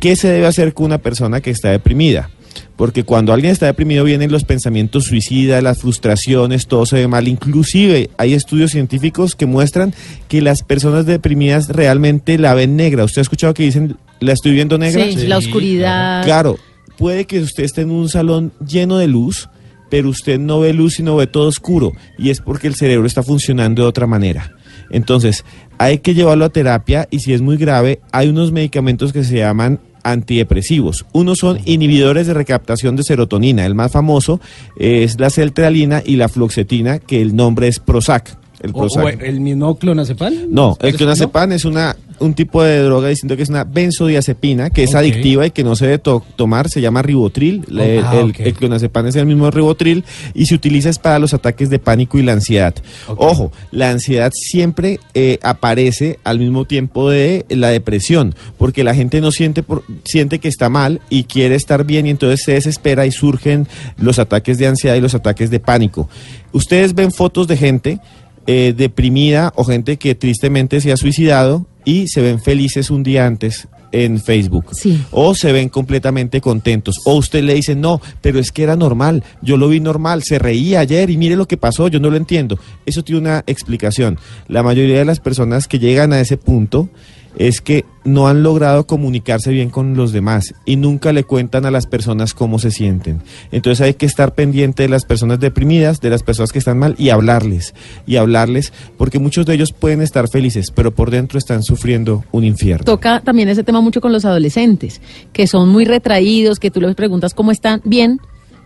¿Qué se debe hacer con una persona que está deprimida? Porque cuando alguien está deprimido vienen los pensamientos suicidas, las frustraciones, todo se ve mal. Inclusive hay estudios científicos que muestran que las personas deprimidas realmente la ven negra. ¿Usted ha escuchado que dicen, la estoy viendo negra? Sí, la oscuridad. Claro, puede que usted esté en un salón lleno de luz, pero usted no ve luz sino ve todo oscuro. Y es porque el cerebro está funcionando de otra manera. Entonces, hay que llevarlo a terapia y si es muy grave, hay unos medicamentos que se llaman antidepresivos. Unos son inhibidores de recaptación de serotonina. El más famoso es la celtralina y la fluoxetina, que el nombre es Prozac. El O- o el mismo clonazepam. No, el clonazepam es una un tipo de droga distinto que es una benzodiazepina que es adictiva y que no se debe to- tomar, se llama ribotril. Oh, ah, el, ok. el clonazepam es el mismo ribotril y se utiliza es para los ataques de pánico y la ansiedad. Ojo, la ansiedad siempre eh, aparece al mismo tiempo de la depresión, porque la gente no siente por- siente que está mal y quiere estar bien y entonces se desespera y surgen los ataques de ansiedad y los ataques de pánico. Ustedes ven fotos de gente eh, deprimida o gente que tristemente se ha suicidado y se ven felices un día antes en Facebook. O se ven completamente contentos. O usted le dice, no, pero es que era normal. Yo lo vi normal. Se reía ayer y mire lo que pasó. Yo no lo entiendo. Eso tiene una explicación. La mayoría de las personas que llegan a ese punto es que no han logrado comunicarse bien con los demás y nunca le cuentan a las personas cómo se sienten. Entonces hay que estar pendiente de las personas deprimidas, de las personas que están mal y hablarles, y hablarles, porque muchos de ellos pueden estar felices, pero por dentro están sufriendo un infierno. Toca también ese tema mucho con los adolescentes, que son muy retraídos, que tú les preguntas cómo están, bien,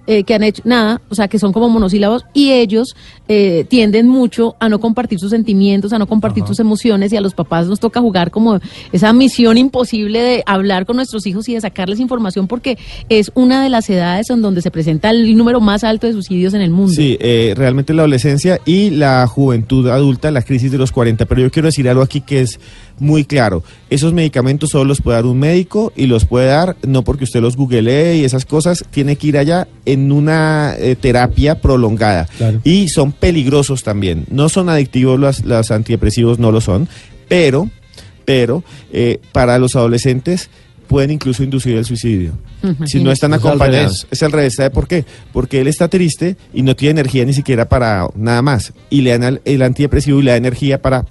eh, que han hecho nada, o sea, que son como monosílabos, y ellos eh, tienden mucho a no compartir sus sentimientos, a no compartir sus emociones, y a los papás nos toca jugar como esa misión imposible de hablar con nuestros hijos y de sacarles información, porque es una de las edades en donde se presenta el número más alto de suicidios en el mundo. Sí, eh, realmente la adolescencia y la juventud adulta, la crisis de los 40. Pero yo quiero decir algo aquí que es muy claro. Esos medicamentos solo los puede dar un médico y los puede dar no porque usted los googlee y esas cosas, tiene que ir allá en una eh, terapia prolongada. Y son peligrosos también. No son adictivos los, los antidepresivos, no lo son, pero, pero eh, para los adolescentes pueden incluso inducir el suicidio. Si no están acompañados. Es al revés. ¿Sabe por qué? Porque él está triste y no tiene energía ni siquiera para nada más. Y le dan al- el antidepresivo y le da energía para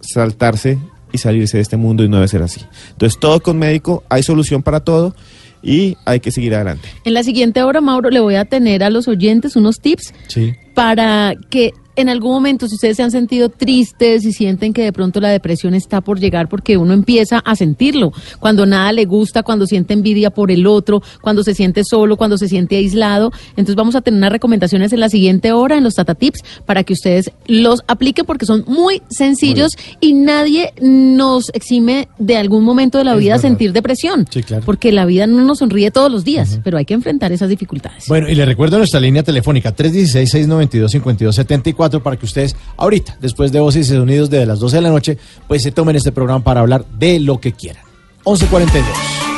saltarse y salirse de este mundo y no debe ser así. Entonces, todo con médico, hay solución para todo y hay que seguir adelante. En la siguiente hora, Mauro, le voy a tener a los oyentes unos tips Sí. para que en algún momento, si ustedes se han sentido tristes y sienten que de pronto la depresión está por llegar porque uno empieza a sentirlo, cuando nada le gusta, cuando siente envidia por el otro, cuando se siente solo, cuando se siente aislado, entonces vamos a tener unas recomendaciones en la siguiente hora en los Tata Tips para que ustedes los apliquen porque son muy sencillos y nadie nos exime de algún momento de la Es vida verdad. sentir depresión, Sí, claro. porque la vida no nos sonríe todos los días, pero hay que enfrentar esas dificultades. Bueno, y le recuerdo nuestra línea telefónica 316-692-5274 para que ustedes ahorita, después de Voces y Sonidos de las 12 de la noche, pues se tomen este programa para hablar de lo que quieran. 1142.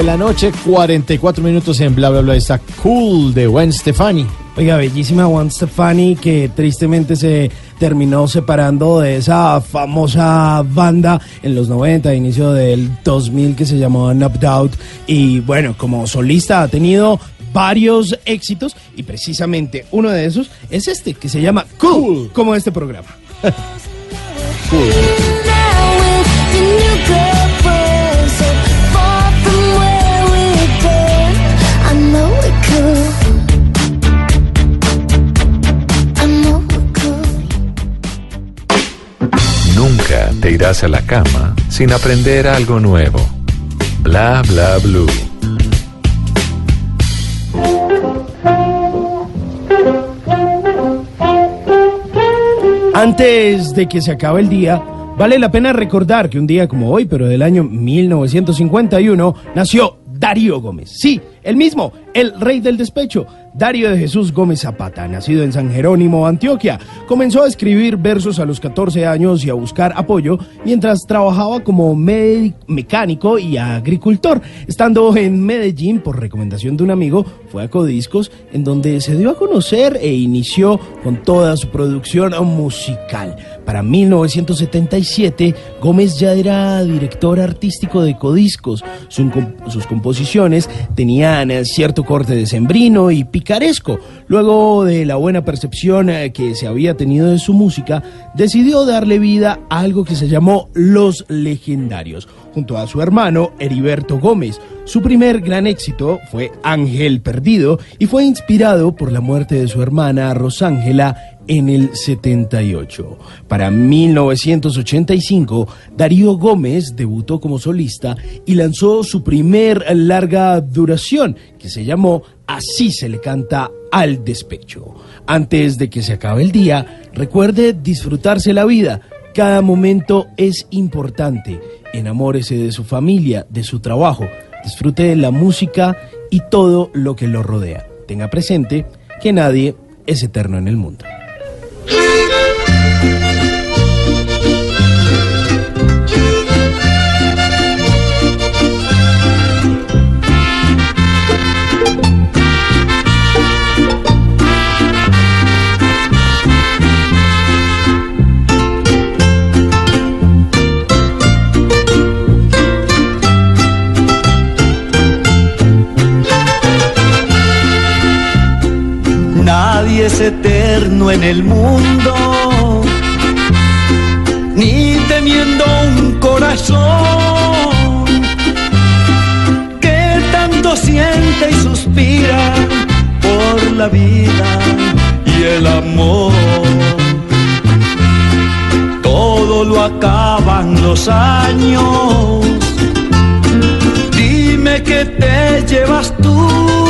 De la noche, 44 minutos en bla bla bla. Está cool de Gwen Stefani. Oiga, bellísima Juan Stefani que tristemente se terminó separando de esa famosa banda en los 90, inicio del 2000 que se llamó Up Doubt y bueno, como solista ha tenido varios éxitos y precisamente uno de esos es este que se llama Cool, como este programa. [laughs] [laughs] Now te irás a la cama sin aprender algo nuevo. Bla bla blue. Antes de que se acabe el día, vale la pena recordar que un día como hoy, pero del año 1951, nació Darío Gómez. Sí, el mismo, el rey del despecho. Darío de Jesús Gómez Zapata, nacido en San Jerónimo, Antioquia, comenzó a escribir versos a los 14 años y a buscar apoyo mientras trabajaba como me- mecánico y agricultor. Estando en Medellín por recomendación de un amigo, fue a Codiscos en donde se dio a conocer e inició con toda su producción musical. Para 1977, Gómez ya era director artístico de Codiscos. Su- sus composiciones tenían cierto corte decembrino y Luego de la buena percepción eh, que se había tenido de su música, decidió darle vida a algo que se llamó Los Legendarios, junto a su hermano Heriberto Gómez. Su primer gran éxito fue Ángel Perdido y fue inspirado por la muerte de su hermana Rosángela en el 78. Para 1985, Darío Gómez debutó como solista y lanzó su primer larga duración, que se llamó Así se le canta al despecho. Antes de que se acabe el día, recuerde disfrutarse la vida. Cada momento es importante. Enamórese de su familia, de su trabajo. Disfrute de la música y todo lo que lo rodea. Tenga presente que nadie es eterno en el mundo. Solo en el mundo, ni teniendo un corazón que tanto siente y suspira por la vida y el amor. Todo lo acaban los años. Dime que te llevas tú.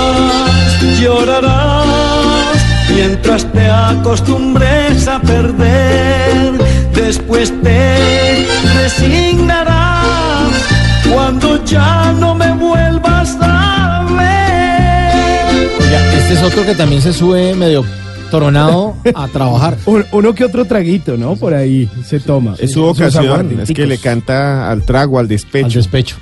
llorarás, mientras te acostumbres a perder, después te resignarás cuando ya no me vuelvas a ver. Oiga, este es otro que también se sube medio toronado a trabajar. [laughs] Un- uno que otro traguito, ¿no? Por ahí se toma. Es su Sus ocasión, es que le canta al trago, al despecho. Al despecho.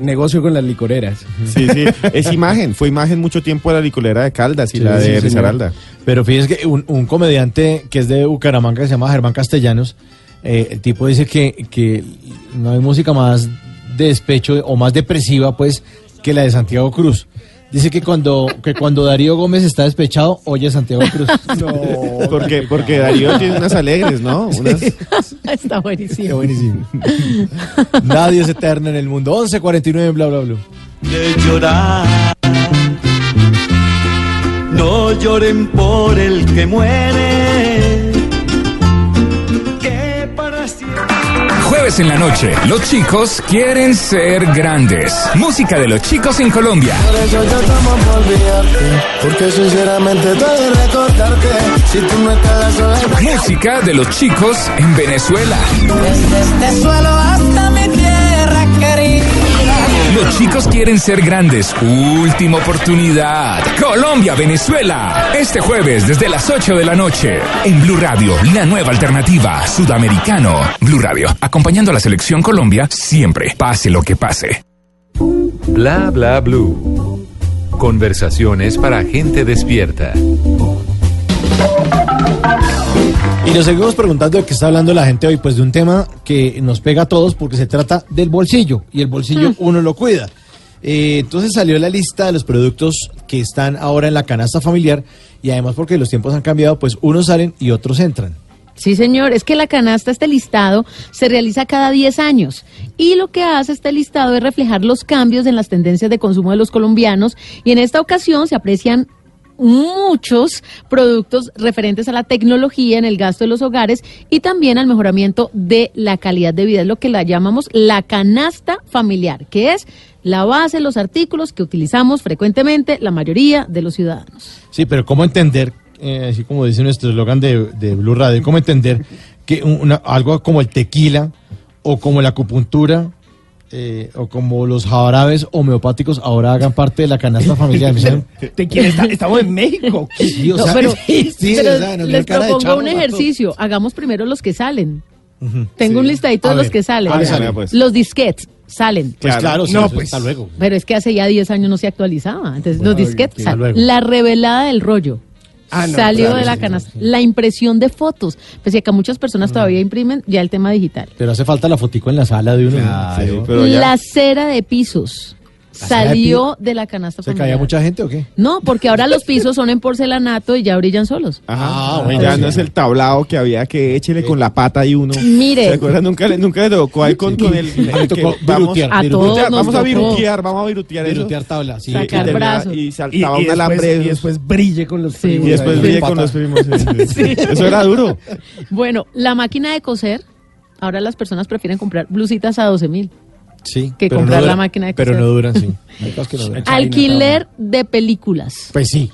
Negocio con las licoreras. Sí, sí, es imagen, fue imagen mucho tiempo de la licolera de Caldas y Sí, la sí, de. Risaralda. Pero fíjese que un, un comediante que es de Bucaramanga, que se llama Germán Castellanos, eh, el tipo dice que, que no hay música más de despecho o más depresiva, pues, que la de Santiago Cruz. Dice que cuando, que cuando Darío Gómez está despechado, oye a Santiago Cruz. [laughs] Porque, porque Darío [laughs] tiene unas alegres, ¿no? Unas, [laughs] Está buenísimo. Qué buenísimo. Nadie es eterno en el mundo. 11.49 bla, bla, bla. de llorar. No lloren por el que muere, Jueves en la noche, los chicos quieren ser grandes. Música de los chicos en Colombia. Por eso yo tomo por olvidarte, porque sinceramente todo recordarte, si tú no estás sola. Música de los chicos en Venezuela. Desde este suelo hasta mi tierra. Los chicos quieren ser grandes. Última oportunidad. Colombia, Venezuela. Este jueves desde las 8 de la noche. En Blue Radio, la nueva alternativa. Sudamericano. Blue Radio. Acompañando a la selección Colombia siempre. Pase lo que pase. Bla bla blue. Conversaciones para gente despierta. Y nos seguimos preguntando de qué está hablando la gente hoy, pues de un tema que nos pega a todos porque se trata del bolsillo y el bolsillo uno lo cuida. Eh, entonces salió la lista de los productos que están ahora en la canasta familiar y además porque los tiempos han cambiado, pues unos salen y otros entran. Sí, señor, es que la canasta, este listado, se realiza cada 10 años y lo que hace este listado es reflejar los cambios en las tendencias de consumo de los colombianos y en esta ocasión se aprecian muchos productos referentes a la tecnología en el gasto de los hogares y también al mejoramiento de la calidad de vida, es lo que la llamamos la canasta familiar, que es la base de los artículos que utilizamos frecuentemente la mayoría de los ciudadanos. Sí, pero ¿cómo entender, eh, así como dice nuestro eslogan de, de Blue Radio, cómo entender que algo como el tequila o como la acupuntura eh, o como los jarabes homeopáticos ahora hagan parte de la canasta familiar? [laughs] Tequila, está- estamos en México. [laughs] Sí, o No, sea, pero, [laughs] sí, pero o sea, nos les de propongo un ejercicio. Hagamos primero los que salen. Tengo Sí. un listadito de los ver, que salen. ¿cuáles salen, pues? Los disquetes salen. Pues claro, sí, No, eso pues. hasta luego. Pero es que hace ya 10 años no se actualizaba. Entonces, los hasta salen. La revelada del rollo. Ah, no, salió claro, de la sí, canasta. La impresión de fotos. Pues que muchas personas todavía imprimen ya el tema digital. Pero hace falta la fotico en la sala de uno. Sí, pero ya- La cera de pisos. ¿La cera de Salió de la canasta ¿Se familiar. caía mucha gente o qué? No, porque ahora los pisos son en porcelanato y ya brillan solos. Ajá. Ah, bueno, ya sí. no es el tablado que había que échele con la pata y uno. Mire. ¿Se acuerdan? Nunca, le- nunca le tocó ahí con, con el. Me el tocó vamos, virutear, A todos vamos a virutear, vamos a virutear eso. Virutear tabla, sí. Y- Sacar y, terminaba- brazo. y Y, saltaba y un alambre. después, y después brille con los Sí. primos. y después brille con los primos. sí, sí. Eso era duro. Bueno, la máquina de coser, ahora las personas prefieren comprar blusitas a 12 mil. Sí. que pero comprar no la máquina de Pero no duran, sí. [laughs] Hay cosas que no duran. Alquiler de películas. Pues sí.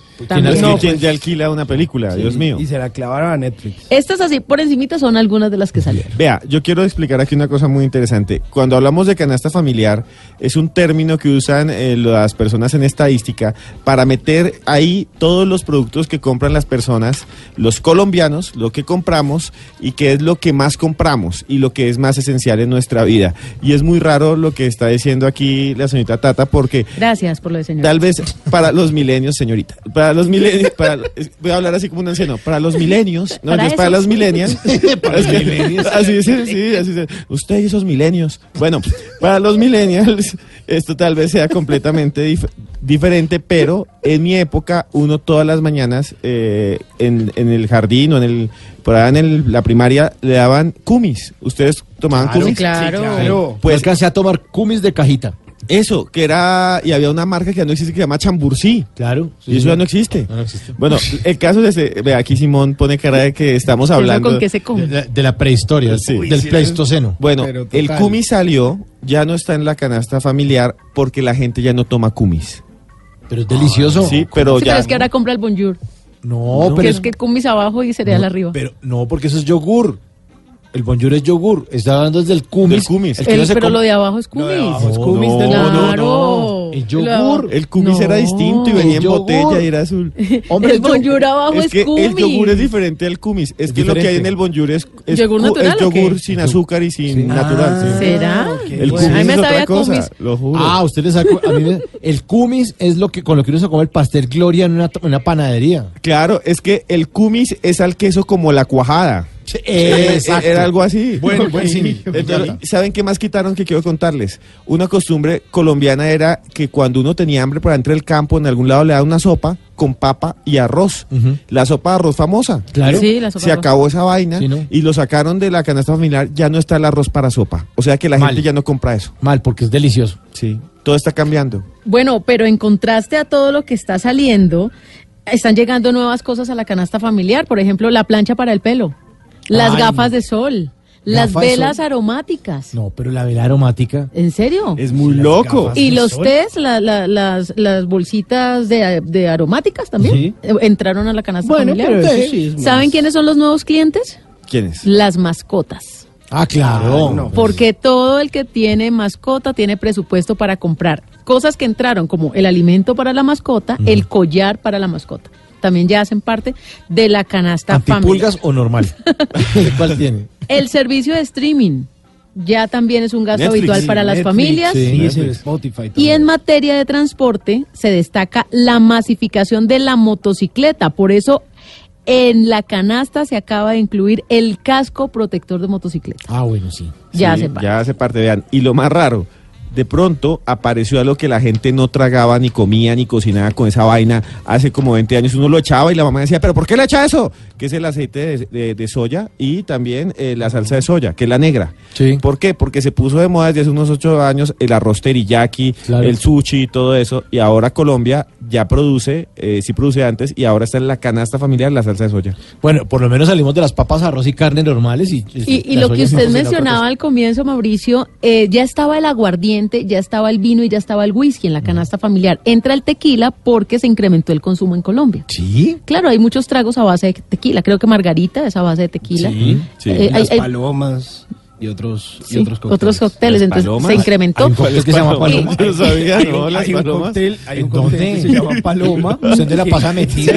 No, ¿quién ya alquila una película? Dios mío. Y se la clavaron a Netflix. Estas así por encimita son algunas de las que salieron. Vea, yo quiero explicar aquí una cosa muy interesante. Cuando hablamos de canasta familiar, es un término que usan eh, las personas en estadística para meter ahí todos los productos que compran las personas, los colombianos, lo que compramos y qué es lo que más compramos y lo que es más esencial en nuestra vida. Y es muy raro lo que está diciendo aquí la señorita Tata porque Gracias por lo de señor. Tal vez para los milenios, señorita. Para los milenios, para, es- voy a hablar así como un anciano. Para los milenios, no, ¿Para es para [laughs] los millennials. Para Es los millennials. Así dice, sí, así dice. Usted y esos milenios. Bueno, para los millennials, esto tal vez sea completamente dif- diferente, pero en mi época, uno todas las mañanas eh, en, en el jardín o en el, por allá en el- la primaria le daban cumis. ¿Ustedes tomaban Claro, cumis? claro. Sí, claro. Pues- alcancé a tomar cumis de cajita. Eso, que era, y había una marca que ya no existe que se llama Chambursí. Claro. y eso ya no existe. No, no existe. Bueno, el caso es ese, ve aquí Simón pone cara de que estamos ¿Eso hablando. con qué se come? De la, de la prehistoria, Sí. del pleistoceno. Bueno, Pero el cumis salió, ya no está en la canasta familiar porque la gente ya no toma cumis. Pero es delicioso. Sí, pero Sí, ya. pero es que ahora compra el bonjour. No, que pero es que con mis abajo y cereal arriba. Pero no, porque eso es yogur. El bonjour es yogur. Está hablando desde el kumis. Del kumis. El que El- no pero lo de abajo es cumis. abajo es No, kumis no, de- no. El yogur. El cumis No. era distinto y venía en yogur. botella y era azul. [laughs] Hombre, el bonjour abajo es, es que cumis. el yogur es diferente al cumis. Es, Es que lo que hay en el bonjour es, es, ¿Yogur natural es yogur sin azúcar y sin Sí. natural. sí. ¿Será? El Bueno, cumis a mí me es otra sabía cosa, cumis. lo juro. Ah, usted le sacó. A mí me- el kumis es lo que con lo que uno se come el pastel Gloria en una, en una panadería. Claro, es que el kumis es al queso como la cuajada. Exacto. Era algo así. Buen- buen símil. ¿Saben qué más quitaron que quiero contarles? Una costumbre colombiana era que cuando uno tenía hambre por entre el campo, en algún lado le daban una sopa con papa y arroz. La sopa de arroz famosa. Claro. Sí, la sopa Se de arroz. acabó esa vaina Sí, ¿no? y lo sacaron de la canasta familiar. Ya no está el arroz para sopa. O sea que la Mal. gente ya no compra eso. Mal, porque es delicioso. Sí. Todo está cambiando. Bueno, pero en contraste a todo lo que está saliendo, están llegando nuevas cosas a la canasta familiar. Por ejemplo, la plancha para el pelo, las Ay, gafas de sol, las Gafas de velas sol. aromáticas. No, pero la vela aromática. ¿En serio? Es muy Las loco. gafas. Y de los sol? tés, la- la- las, las bolsitas de, de aromáticas también Sí. eh, entraron a la canasta Bueno, familiar. pero eso sí es más- ¿Saben quiénes son los nuevos clientes? ¿Quién es? Las mascotas. Ah, claro. Ah, no. Porque todo el que tiene mascota tiene presupuesto para comprar cosas que entraron como el alimento para la mascota, el collar para la mascota. También ya hacen parte de la canasta familiar. ¿Antipulgas o normal? [laughs] ¿Cuál tiene? El servicio de streaming ya también es un gasto Netflix, habitual para las Netflix, familias. sí. Deezer, Spotify. todo. Y en materia de transporte se destaca la masificación de la motocicleta. Por eso en la canasta se acaba de incluir el casco protector de motocicleta. Ah, bueno, sí. Ya Sí, se parte. Ya hace parte, vean. Y lo más raro, de pronto apareció algo que la gente no tragaba, ni comía, ni cocinaba con esa vaina hace como 20 años. Uno lo echaba y la mamá decía, ¿pero por qué le echa eso? Que es el aceite de, de- de soya y también eh, la salsa de soya, que es la negra. Sí. ¿Por qué? Porque se puso de moda desde hace unos 8 años el arroz teriyaki, Claro. el sushi y todo eso. Y ahora Colombia ya produce, eh, sí produce antes, y ahora está en la canasta familiar la salsa de soya. Bueno, por lo menos salimos de las papas, arroz y carne normales. Y, Y, lo que usted mencionaba al comienzo, Mauricio, eh, ya estaba el aguardiente, ya estaba el vino y ya estaba el whisky en la canasta familiar. Entra el tequila porque se incrementó el consumo en Colombia. Sí. Claro, hay muchos tragos a base de tequila. Creo que Margarita es a base de tequila. Sí, sí. Eh, las hay- palomas y otros, y otros cócteles. otros cócteles, entonces palomas. se incrementó. Hay un cóctel que se llama Paloma, [laughs] yo sabía, ¿no? hay un palomas. cóctel, hay un ¿En cóctel dónde? que se llama Paloma. [laughs] Usted de la pasa metido.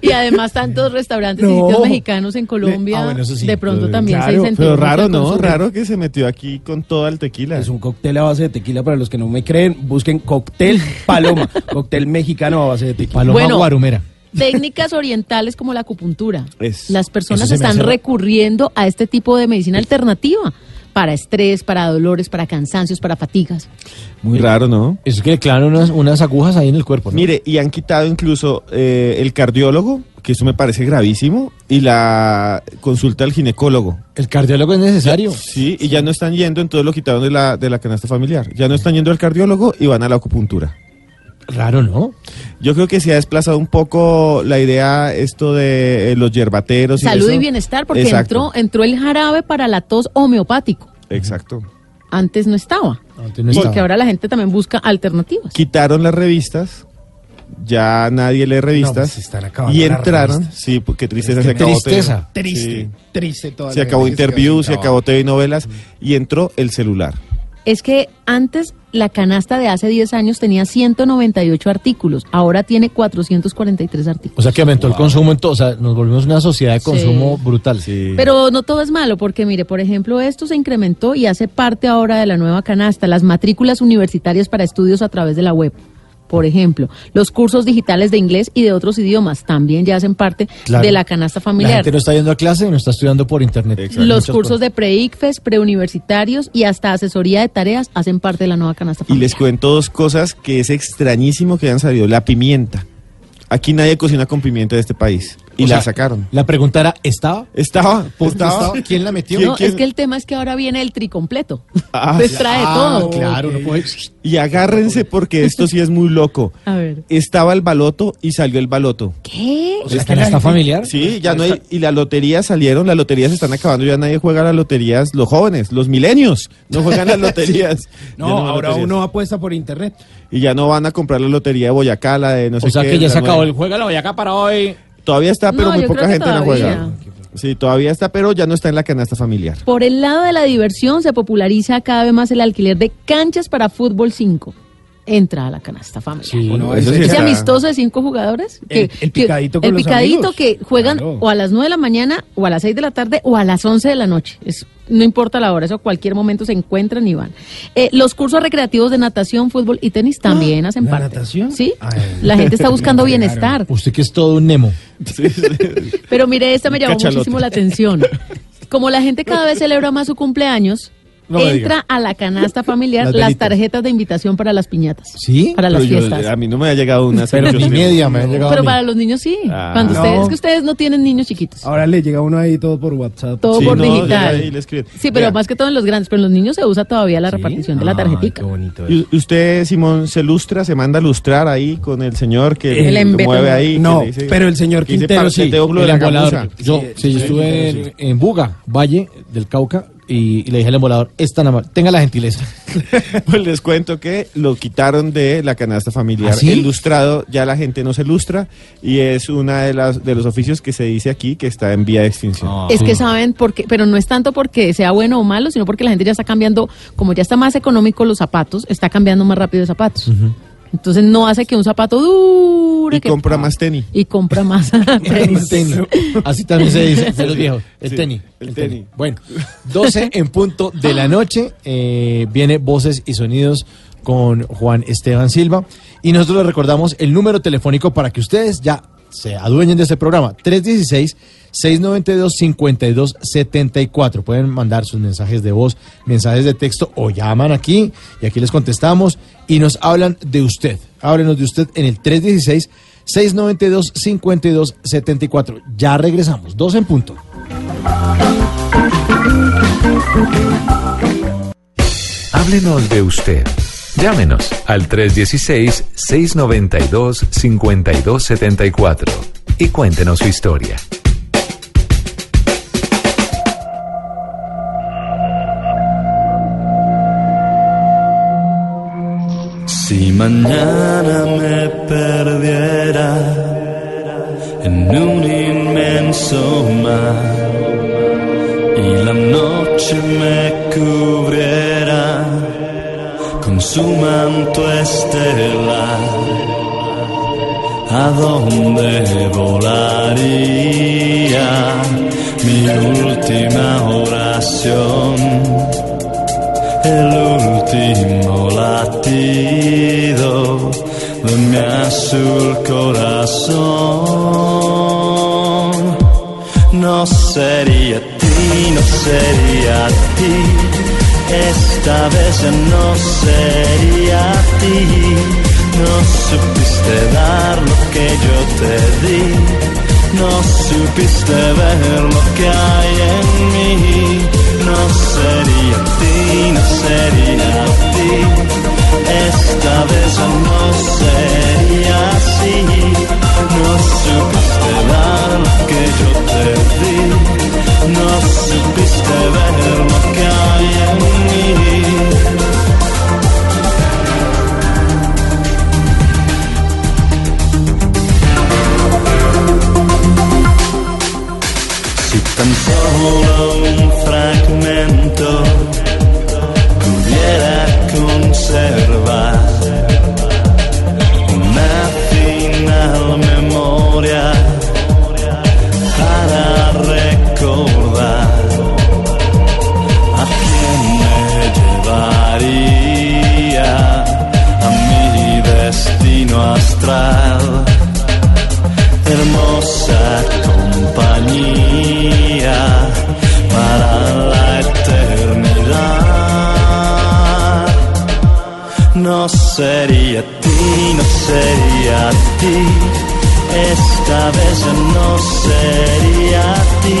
Y además tantos restaurantes y No. sitios mexicanos en Colombia, Ah, bueno, eso sí. de pronto Pero- también se incentivó pero raro, ¿no? Raro que se metió aquí con todo el tequila. Es un cóctel a base de tequila para los que no me creen. Busquen cóctel Paloma, [laughs] cóctel mexicano a base de tequila. Paloma Bueno. guarumera. Técnicas orientales como la acupuntura. Es- Las personas están hace recurriendo a este tipo de medicina alternativa para estrés, para dolores, para cansancios, para fatigas. Muy raro, ¿no? Eso es que le clavan unas, unas agujas ahí en el cuerpo. ¿no? Mire, y han quitado incluso eh, el cardiólogo, que eso me parece gravísimo, y la consulta al ginecólogo. El cardiólogo es necesario. Sí, y ya no están yendo, entonces lo quitaron de la, de la canasta familiar. Ya no están yendo al cardiólogo y van a la acupuntura. Raro, ¿no? Yo creo que se ha desplazado un poco la idea esto de eh, los yerbateros. y Salud eso. y bienestar, porque Exacto. entró, entró el jarabe para la tos homeopático. Exacto. antes no estaba. Antes no porque estaba. ahora la gente también busca alternativas. Quitaron las revistas, ya nadie lee revistas. pues, están acabando y las entraron, revistas. sí, porque tristeza Qué se acabó. tristeza. Triste, Sí. triste toda Se acabó se interviews, se acabó TV y novelas y entró el celular. Es que antes la canasta de hace 10 años tenía 198 artículos, ahora tiene 443 artículos. O sea que aumentó el consumo en todo. O sea, nos volvimos una sociedad de consumo brutal. Pero no todo es malo, porque mire, por ejemplo, esto se incrementó y hace parte ahora de la nueva canasta, las matrículas universitarias para estudios a través de la web. Por ejemplo, los cursos digitales de inglés y de otros idiomas también ya hacen parte Claro. de la canasta La familiar. gente no está yendo a clase y no está estudiando por internet. Los cursos de pre-ICFES, preuniversitarios y hasta asesoría de tareas hacen parte de la nueva canasta Y familiar. les cuento dos cosas que es extrañísimo que hayan salido. La pimienta. Aquí nadie cocina con pimienta de este país. Y O la sea, sacaron. La pregunta era, ¿estaba? Estaba. ¿Estaba? ¿Quién la metió? No, es que el tema es que ahora viene el tricompleto. Ah, Entonces [laughs] trae Ah, todo. claro, no puede... Y agárrense porque esto sí es muy loco. [laughs] A ver. Estaba el baloto y salió el baloto. ¿Qué? O sea, ¿la canasta familiar? Sí, ya no hay. Y la lotería salieron, las loterías se están acabando, ya nadie juega las loterías, los jóvenes, los milenios, no juegan las [laughs] loterías. No, ahora loterías. uno apuesta por internet. Y ya no van a comprar la lotería de Boyacá, la de no sé O sea qué, que ya se acabó el juego, la voy acá para hoy. Todavía está, pero No, muy poca gente la juega. Sí, todavía está, pero ya no está en la canasta familiar. Por el lado de la diversión se populariza cada vez más el alquiler de canchas para fútbol 5. Entra a la canasta familiar. Bueno, sí Ese está- amistoso de cinco jugadores. El- que- el que- picadito con El los picadito que juegan Claro. o a las 9 de la mañana, o a las 6 de la tarde, o a las 11 de la noche. Es, no importa la hora, eso a cualquier momento se encuentran y van. Eh, los cursos recreativos de natación, fútbol y tenis también hacen ¿La parte. natación? Sí, Ay. la gente está buscando bienestar. Usted que es todo un Nemo. [laughs] Pero mire, esta me llamó Cachalote. muchísimo la atención. Como la gente cada vez celebra más su cumpleaños, No entra a la canasta familiar Las tarjetas de invitación para las piñatas. ¿Sí? Para las yo- fiestas. a mí no me ha llegado una. Pero ni media me han llegado a Pero mí. para los niños sí. Ah. Cuando ustedes, No. es que ustedes no tienen niños chiquitos. Ahora le llega uno ahí todo por WhatsApp. Todo Sí, por no, digital. ahí le escriben. Sí, pero Vea, más que todo en los grandes. Pero en los niños se usa todavía la repartición de la Ay, tarjetica. qué bonito. eso. ¿Y usted, Simón, se lustra, se manda a lustrar ahí con el señor que El mueve ahí? No, dice- pero el señor Quintero "Parce, sí, El la embolador. gamuza". Yo, Sí, yo estuve en Buga, Valle del Cauca, y, y le dije al embolador, es tan amable, tenga la gentileza. [laughs] Pues les cuento que lo quitaron de la canasta familiar. ¿Ah, sí? El lustrado ya la gente no se lustra y es una de las de los oficios que se dice aquí que está en vía de extinción. Es que saben por qué, pero no es tanto porque sea bueno o malo, sino porque la gente ya está cambiando, como ya está más económico los zapatos, está cambiando más rápido de zapatos. Entonces no hace que un zapato dure. y que- compra más tenis. Y [laughs] compra más tenis. tenis. Así también se dice de los viejos, el Sí, tenis. el tenis. Bueno, 12 en punto de la noche, eh, viene Voces y Sonidos con Juan Esteban Silva. Y nosotros les recordamos el número telefónico para que ustedes ya se adueñen de este programa. 316-692-5274. Pueden mandar sus mensajes de voz, mensajes de texto o llaman aquí y aquí les contestamos y nos hablan de usted. Háblenos de usted en el 316 692-5274. Ya regresamos, dos en punto. Háblenos de usted. Llámenos al 316-692-5274 y cuéntenos su historia. Si mañana me perdiera en un inmenso mar y la noche me cubriera su manto estelar, ¿a dónde volaría mi última oración? el último latido de mi azul corazón. No sería ti, no sería ti, esta vez no sería ti. No supiste dar lo que yo te di, no supiste ver lo que hay en mí. No sería ti, no sería ti, esta vez no sería así. No supiste dar lo que yo te di, Nasıl isteve her makayeni Si tan solo un fragmento pudiera conservar una final memoria a quién me llevaría a mi destino astral hermosa compañía para la eternidad. No sería ti, no sería ti. Esta vez no sería ti.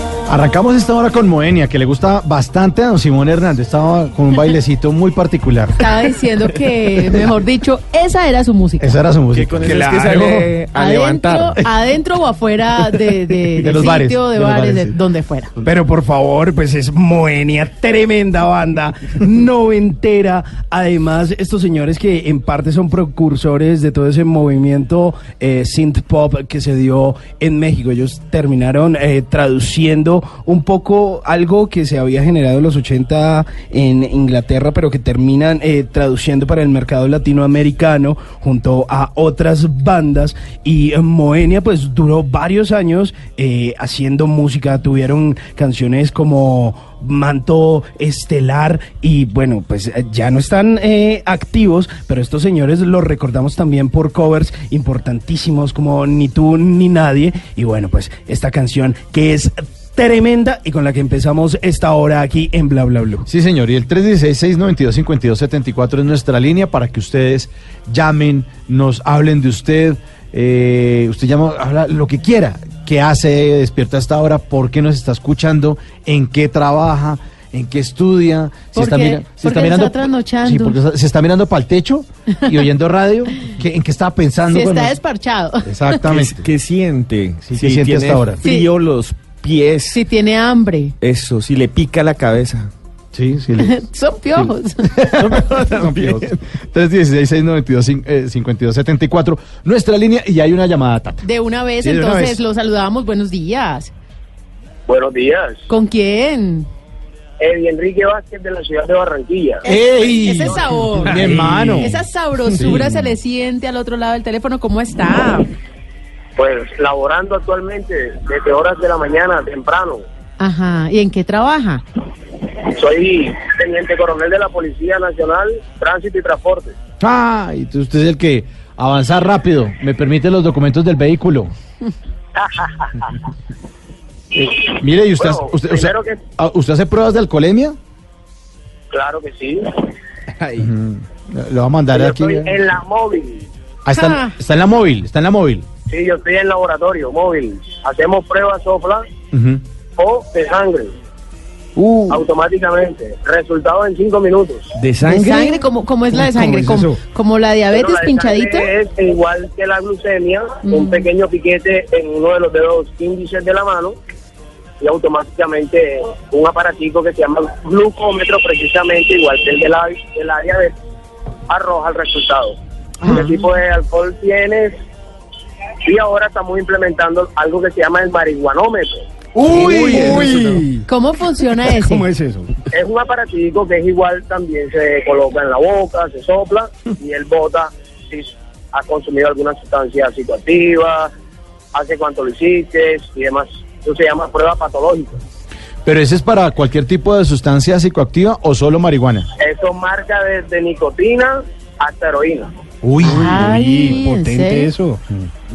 Arrancamos esta hora con Moenia, que le gusta bastante a don Simón Hernández. Estaba con un bailecito [laughs] muy particular. Estaba diciendo que, mejor dicho, esa era su música. Esa era su música. con eso es que sale a adentro, levantar. adentro o afuera de, de, [laughs] De de los bares, sitio, de, de los bares, bares, de sí. donde fuera. Pero por favor, pues es Moenia, tremenda banda, [laughs] noventera. Además, estos señores que en parte son precursores de todo ese movimiento eh, synth pop que se dio en México. Ellos terminaron eh, traduciendo un poco algo que se había generado en los 80 en Inglaterra, pero que terminan eh, traduciendo para el mercado latinoamericano junto a otras bandas. Y eh, Moenia, pues duró varios años eh, haciendo música. Tuvieron canciones como manto estelar y bueno pues ya no están activos pero estos señores los recordamos también por covers importantísimos como ni tú ni nadie y bueno pues esta canción que es tremenda y con la que empezamos esta hora aquí en Bla Bla Blue. Sí, señor. Y el 316-692-5274 es nuestra línea para que ustedes llamen, nos hablen de usted. eh, usted llama, habla lo que quiera. ¿Qué hace despierta hasta ahora? ¿Por qué nos está escuchando? ¿En qué trabaja? ¿En qué estudia? ¿Por qué? mira- Porque está trasnochando. Sí, porque está- se está mirando para el techo y oyendo radio. ¿Qué- ¿En qué estaba pensando? [laughs] Si está desparchado. Exactamente. ¿Qué, qué siente? Sí, si ¿qué siente hasta ahora? frío los pies. Si tiene hambre. Eso, si le pica la cabeza. Sí, sí. le- [laughs] [laughs] Son piojos. 316-692-5274. Nuestra línea y hay una llamada, Tata. De una vez, Sí, de una entonces vez. lo saludamos. Buenos días. Buenos días. ¿Con quién? Eddie Enrique Vázquez de la ciudad de Barranquilla. ¡Ey! Ese sabor. Mi hermano. Esa sabrosura Sí. se le siente al otro lado del teléfono. ¿Cómo está? Pues laborando actualmente desde horas de la mañana temprano. Ajá. ¿Y en qué trabaja? Soy teniente coronel de la Policía Nacional, Tránsito y Transporte. Ah, y usted es el que avanza rápido. Me permite los documentos del vehículo. [laughs] Eh, mire, ¿y usted, Bueno, usted, usted- que- ah, ¿usted hace pruebas de alcoholemia? Claro que sí. [laughs] Lo va a mandar Yo aquí. estoy en la móvil. Ah, está, Ah. está en la móvil, está en la móvil. Sí, yo estoy en laboratorio móvil. Hacemos pruebas sopla o de sangre. Uh. Automáticamente. Resultado en cinco minutos. ¿De ¿De sangre? ¿Cómo, cómo es la de ¿Cómo sangre? es ¿Como, la diabetes la de pinchadita? Es igual que la glucemia, un Mm. pequeño piquete en uno de los dedos índices de la mano y automáticamente un aparatico que se llama glucómetro, precisamente igual que el de la, de la diabetes, arroja el resultado. Ah. ¿Qué tipo de alcohol tienes? Y ahora estamos implementando algo que se llama el marihuanómetro. Uy, uy. ¿Cómo funciona [laughs] ese? ¿Cómo es eso? Es un aparatico que es igual, también se coloca en la boca, se sopla y él bota si ha consumido alguna sustancia psicoactiva, hace cuánto lo hiciste y demás. Eso se llama prueba patológica. ¿Pero ese es para cualquier tipo de sustancia psicoactiva o solo marihuana? Eso marca desde nicotina hasta heroína. Uy, Ay, ¿en potente eso.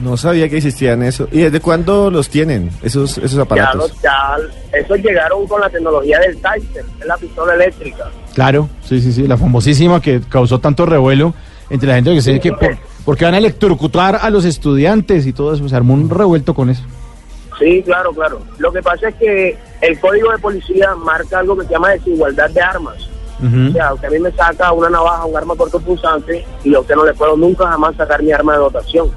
No sabía que existían eso. ¿Y desde cuándo los tienen, esos, esos Ya, aparatos? los, ya esos llegaron con la tecnología del es la pistola eléctrica. Claro, sí, sí, sí, la famosísima que causó tanto revuelo entre la gente que se que por, porque van a electrocutar a los estudiantes y todo eso, se armó un revuelto con eso. Sí, claro, claro. Lo que pasa es que el código de policía marca algo que se llama desigualdad de armas. O sea, usted a mí me saca una navaja, un arma cortopunzante, y a usted no le puedo nunca jamás sacar mi arma de dotación.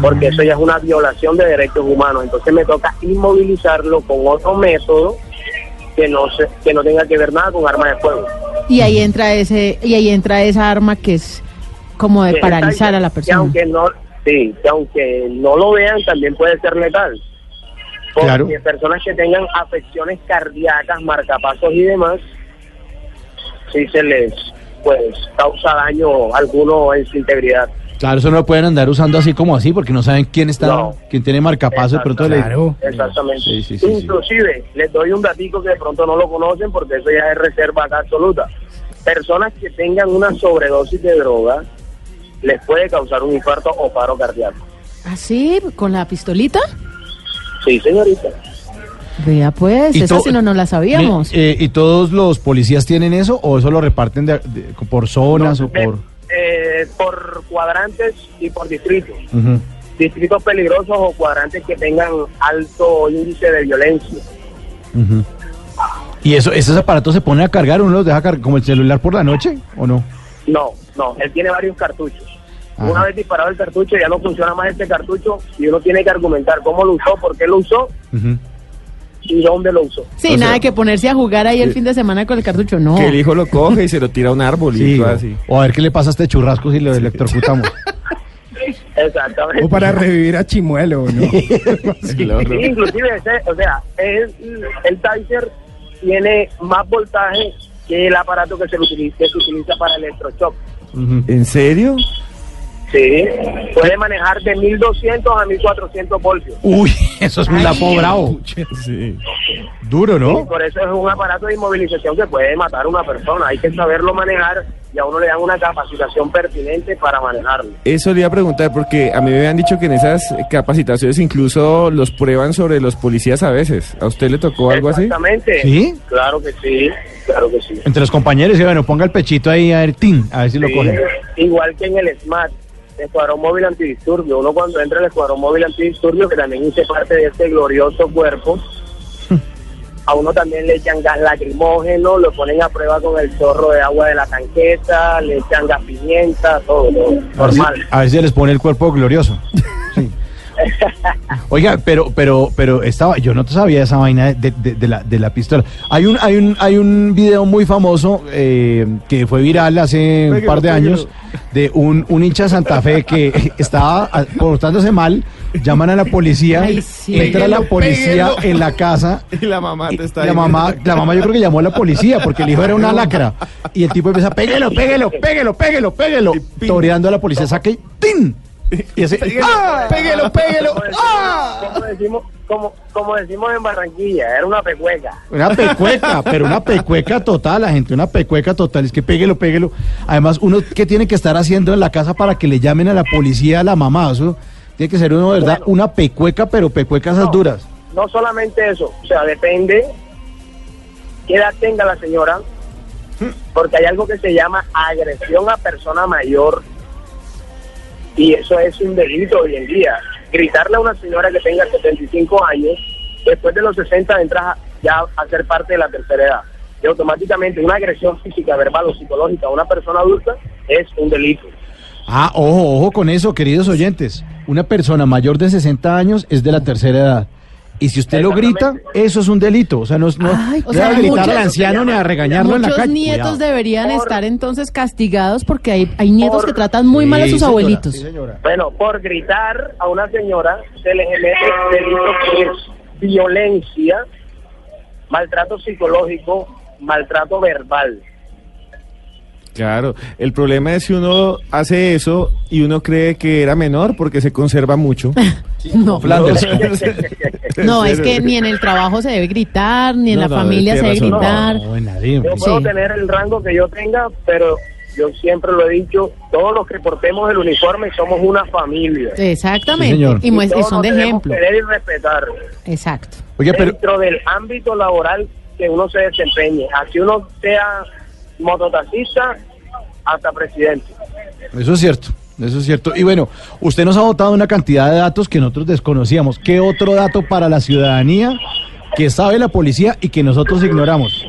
Porque eso ya es una violación de derechos humanos. Entonces me toca inmovilizarlo con otro método que no se, que no tenga que ver nada con arma de fuego. Y ahí entra ese, y ahí entra esa arma que es como de Que paralizar está- a la Que persona. aunque no, sí, que aunque no lo vean, también puede ser letal. Porque Claro. personas que tengan afecciones cardíacas, marcapasos y demás, sí se les pues causa daño alguno en su integridad. Claro, eso no lo pueden andar usando así como así porque no saben quién está, No. quién tiene marcapaso, de pronto le... Exactamente. Sí, sí, sí, sí. Inclusive, les doy un datico que de pronto no lo conocen porque eso ya es reserva acá absoluta. Personas que tengan una sobredosis de droga les puede causar un infarto o paro cardíaco. ¿Así? ¿Con la pistolita? Sí, señorita. Vea pues, Y esa sí no nos la sabíamos. Eh, ¿Y todos los policías tienen eso o eso lo reparten de- de- por zonas o por...? Eh, por cuadrantes y por distritos. Distritos peligrosos o cuadrantes que tengan alto índice de violencia. ¿Y eso, esos aparatos se ponen a cargar? ¿Uno los deja cargar como el celular por la noche o no? No, no, él tiene varios cartuchos. Ajá. Una vez disparado el cartucho, ya no funciona más este cartucho y uno tiene que argumentar cómo lo usó, por qué lo usó Ujú. Y dónde lo usó. Sí, nada que ponerse a jugar ahí el fin de semana con el cartucho, no. Que el hijo lo coge y se lo tira a un árbol Sí, y todo o, así. o a ver qué le pasa a este churrasco si lo electrocutamos. [laughs] Exactamente. O para revivir a Chimuelo, ¿no? Sí, [laughs] inclusive, ese, o sea, el, el Taser tiene más voltaje que el aparato que se, utiliza, que se utiliza para electroshock. ¿En serio? Sí, puede manejar de 1200 a 1400 voltios. Uy, eso es un lapo bravo. Sí. Duro, Sí, ¿no? por eso es un aparato de inmovilización que puede matar a una persona. Hay que saberlo manejar y a uno le dan una capacitación pertinente para manejarlo. Eso le iba a preguntar porque a mí me habían dicho que en esas capacitaciones incluso los prueban sobre los policías a veces. ¿A usted le tocó algo así? Exactamente. ¿Sí? Claro que sí, claro que sí. Entre los compañeros, y bueno, ponga el pechito ahí a ver, tin, a ver si lo Sí, cogen. Igual que en el SMAT, Escuadrón Móvil Antidisturbio. Uno cuando entra al Escuadrón Móvil Antidisturbio, que también hice parte de este glorioso cuerpo, [laughs] a uno también le echan gas lacrimógeno, lo ponen a prueba con el chorro de agua de la tanqueta, le echan gas pimienta, todo, todo. Normal. a ver si les pone el cuerpo glorioso. [laughs] Oiga, pero, pero, pero estaba, yo no sabía esa vaina de, de- de la, de la pistola. Hay un, hay un, hay un video muy famoso eh, que fue viral hace un par de años de un, un hincha de Santa Fe que [laughs] estaba portándose mal, llaman a la policía, Ay, sí. entra la policía péguelo. en la casa [laughs] Y la mamá te está la ahí. mamá, la mamá yo creo que llamó a la policía porque el hijo era una lacra. Y el tipo empieza, péguelo, péguelo, péguelo, péguelo, péguelo. Toreando a la policía, saque, ¡tin! Y ese, ¡ah! Péguelo, péguelo. Como decimos, como decimos, como, como decimos en Barranquilla, era una pecueca. Una pecueca, pero una pecueca total, la gente, una pecueca total. Es que péguelo, péguelo. Además, uno, ¿qué tiene que estar haciendo en la casa para que le llamen a la policía a la mamá? Eso tiene que ser uno, ¿verdad? Una pecueca, pero pecuecas esas duras. No solamente eso, o sea, depende qué edad tenga la señora, porque hay algo que se llama agresión a persona mayor y eso es un delito hoy en día. Gritarle a una señora que tenga 75 años, después de los 60 entras ya a ser parte de la tercera edad. Y automáticamente una agresión física, verbal o psicológica a una persona adulta es un delito. Ah, ojo, ojo con eso, queridos oyentes. Una persona mayor de 60 años es de la tercera edad. Y si usted lo grita, eso es un delito. O sea, no, es- no, Ay, o sea, a gritar muchos- al anciano ni a regañarlo en la Muchos calle. nietos Cuidado. deberían estar entonces castigados porque hay, hay nietos que tratan muy mal a sus señora, abuelitos. sí. Bueno, por gritar a una señora se le mete delito que es violencia, maltrato psicológico, maltrato verbal. Claro, el problema es si uno hace eso y uno cree que era menor porque se conserva mucho. [laughs] No, Flanders. [laughs] no, es [laughs] que ni en el trabajo se debe gritar, ni en No, la no, familia se debe razón. gritar. No, nadie. Yo puedo Sí. tener el rango que yo tenga, pero yo siempre lo he dicho, todos los que portemos el uniforme somos una familia. Exactamente. Sí, señor. y, y todos son de ejemplo. querer y respetar. Exacto. Oye, pero dentro del ámbito laboral que uno se desempeñe. Así uno sea mototaxista hasta presidente. eso es cierto. Eso es cierto. Y bueno, usted nos ha votado una cantidad de datos que nosotros desconocíamos. ¿Qué otro dato para la ciudadanía que sabe la policía y que nosotros ignoramos?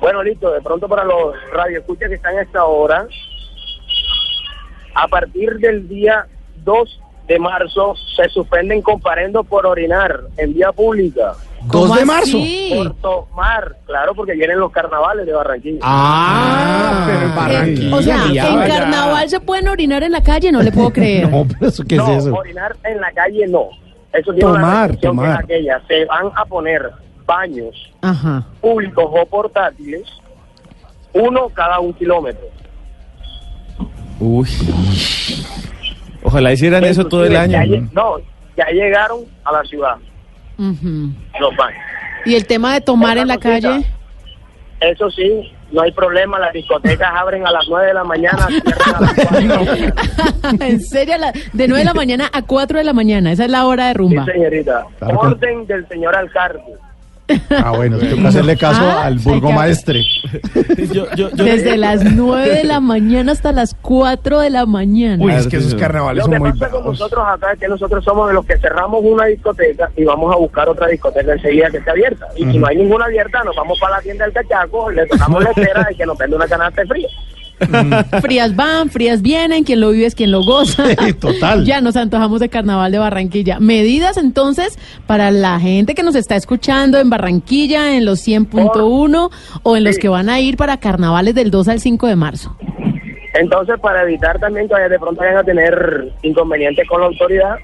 Bueno, listo, de pronto para los radioescuchas que están a esta hora, a partir del día 2 de marzo se suspenden comparendos por orinar en vía pública. ¿Dos de marzo? Por tomar, claro, porque vienen los carnavales de Barranquilla. Ah, pero en Barranquilla. O sea, en carnaval se pueden orinar en la calle, no le puedo creer. [laughs] No, pero eso, ¿qué no, es eso? orinar en la calle no. Eso tiene una Tomar, que es tomar. aquella. Se van a poner baños Ajá. públicos o portátiles, uno cada un kilómetro. Uy. Ojalá hicieran eso todo el año. ya no, ya llegaron a la ciudad Baños. Y el tema de tomar en la cosita. calle. Eso sí, no hay problema, las discotecas abren a las 9 [laughs] [laughs] de la mañana, a las 4. en serio, la- de 9 de la mañana a 4 de la mañana. Esa es la hora de Sí, rumba. señorita. Claro que- Orden del señor alcalde. Ah, bueno, tengo que hacerle caso Ah, al burgomaestre. Yo- yo- yo- Desde las 9 de la mañana hasta las 4 de la mañana. Uy, es que esos carnavales Lo son que muy pasa con nosotros acá es que nosotros somos de los que cerramos una discoteca y vamos a buscar otra discoteca enseguida que esté abierta. Y si no hay ninguna abierta, nos vamos para la tienda del cachaco, le tocamos la espera de que nos venda una canasta de frío. [laughs] Frías van, frías vienen, quien lo vive es quien lo goza. Total. [laughs] Ya nos antojamos de carnaval de Barranquilla. Medidas entonces para la gente que nos está escuchando en Barranquilla, en los 100.1 o en los que van a ir para carnavales del 2 al 5 de marzo. Entonces, para evitar también que de pronto vayan a tener inconvenientes con la autoridad,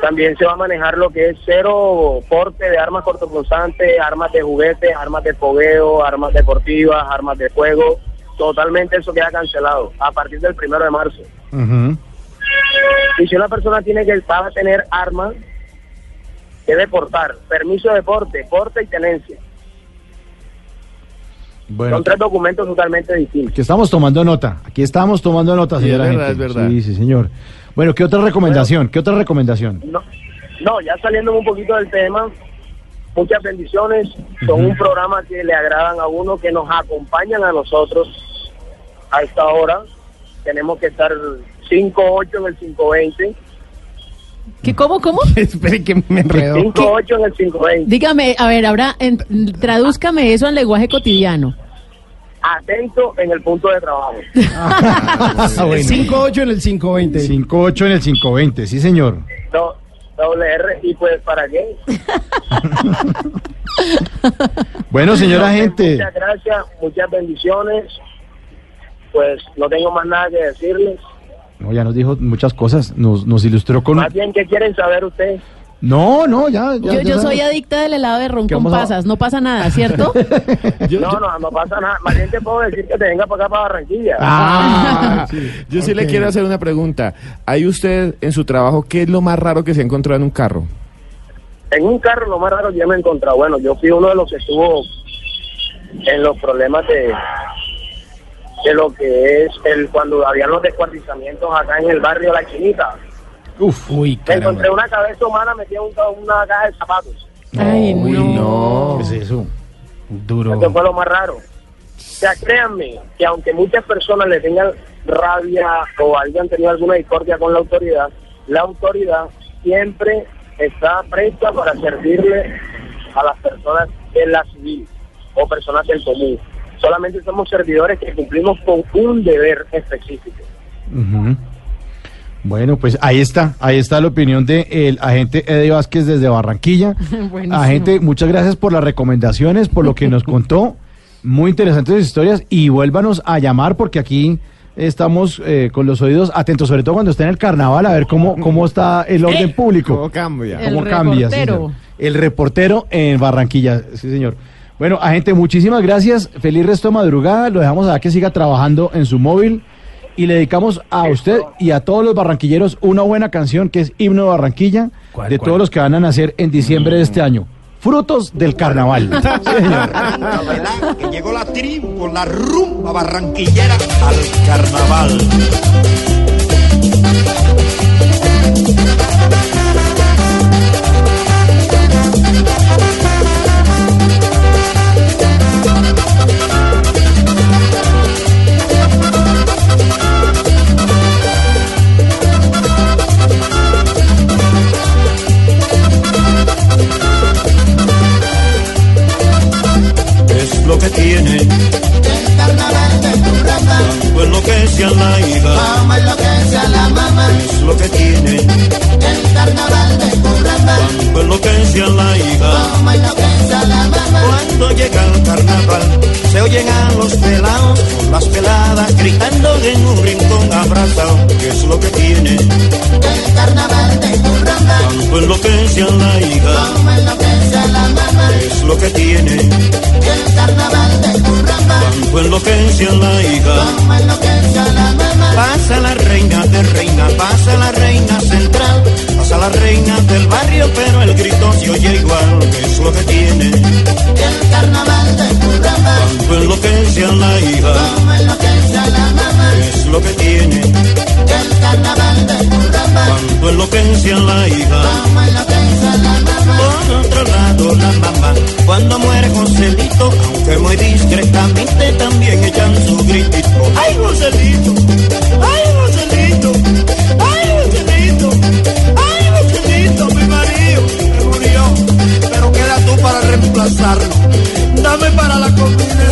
también se va a manejar lo que es cero porte de armas cortopunzantes, armas de juguete, armas de fogueo, armas deportivas, armas de fuego. Totalmente eso queda cancelado a partir del primero de marzo. Y si una persona tiene que va a tener armas, debe portar permiso de porte, porte y tenencia. Bueno, Son tres documentos totalmente distintos. que estamos tomando nota. Aquí estamos tomando nota, Sí, señora es verdad, gente. es verdad. Sí, sí, señor. Bueno, ¿qué otra recomendación? ¿Qué otra recomendación? No, no, ya saliendo un poquito del tema, muchas bendiciones. Son un programa que le agradan a uno, que nos acompañan a nosotros a esta hora. Tenemos que estar 5-8 en el 520. ¿Qué, ¿Cómo, cómo? [laughs] Espere que me enredo. 5-8 en el 520. Dígame, a ver, ahora en- tradúzcame eso en lenguaje cotidiano. Atento en el punto de trabajo. [laughs] Ah, bueno. 5-8 en el 520. 5-8 en el 520, sí, señor. Do- doble R. ¿Y pues para qué? [laughs] Bueno, señora No, gente. Muchas gracias, muchas bendiciones. Pues no tengo más nada que decirles. No, ya nos dijo muchas cosas. Nos, nos ilustró con. Más bien, ¿qué quieren saber ustedes? No, no, ya. ya Yo, ya yo soy adicta del helado de ron ¿Qué con a- pasas, no pasa nada, ¿cierto? [laughs] no, no, no pasa nada. Más bien te puedo decir que te venga para acá, para Barranquilla. Ah, yo sí le quiero hacer una pregunta. ¿Hay usted en su trabajo qué es lo más raro que se ha encontrado en un carro? En un carro lo más raro que yo me he encontrado, bueno, yo fui uno de los que estuvo en los problemas de de lo que es el cuando habían los descuartizamientos acá en el barrio La Chinita. Uf. Uy, Me caramba. encontré una cabeza humana metida en una caja de zapatos. Ay, Uy, no. ¿Qué es eso? Duro. Eso fue lo más raro. O sea, créanme que aunque muchas personas le tengan rabia o hayan tenido alguna discordia con la autoridad, la autoridad siempre está presta para servirle a las personas de la civil o personas del común. Solamente somos servidores que cumplimos con un deber específico. Bueno, pues ahí está, ahí está la opinión del el agente Eddie Vázquez desde Barranquilla. [laughs] Buenísimo. Agente, muchas gracias por las recomendaciones, por lo que nos [laughs] contó. Muy interesantes historias y vuélvanos a llamar porque aquí estamos eh, con los oídos atentos, sobre todo cuando está en el carnaval, a ver cómo, cómo está el orden [laughs] público. ¿Cómo cambia? El ¿Cómo cambia? reportero. el reportero en Barranquilla, sí señor. Bueno, agente, muchísimas gracias. Feliz resto de madrugada. Lo dejamos a que siga trabajando en su móvil. Y le dedicamos a usted y a todos los barranquilleros una buena canción que es Himno de Barranquilla, ¿Cuál, de cuál? todos los que van a nacer en diciembre de este año. Frutos del carnaval. [laughs] Que llegó la tribu, la rumba barranquillera al carnaval. Tiene. Carnaval de Curramba. Tanto enloquece a la hija. Como enloquece a la mamá. Es lo que tiene. El carnaval de Curramba. Tanto enloquece a la hija. Como enloquece a la mamá. Cuando llega el carnaval, se oyen a los pelados, las peladas gritando en un rincón abrazado. ¿Qué es lo que tiene? El carnaval de Curramba. Tanto enloquece a la hija. Como enloquece a la mamá. Es lo que tiene. El carnaval de Curramba. Tanto enloquece a la hija. Pasa la reina de reina, pasa la reina central. Pasa la reina del barrio, pero el grito se oye igual. ¿Qué es lo que tiene? El carnaval de Curramba. Tanto enloquece a la hija. Como enloquece a la mamá. ¿Qué es lo que tiene? El carnaval de Curramba. Tanto enloquece a la hija. Como enloquece a la mamá. Por otro lado, la mamá, cuando muere Joselito, aunque muy discretamente, también echan su gritito. ¡Ay, Joselito! ¡Ay, Joselito! ¡Ay, Joselito! ¡Ay, Joselito! Mi marido se murió, pero queda tú para reemplazarlo. Dame para la comida.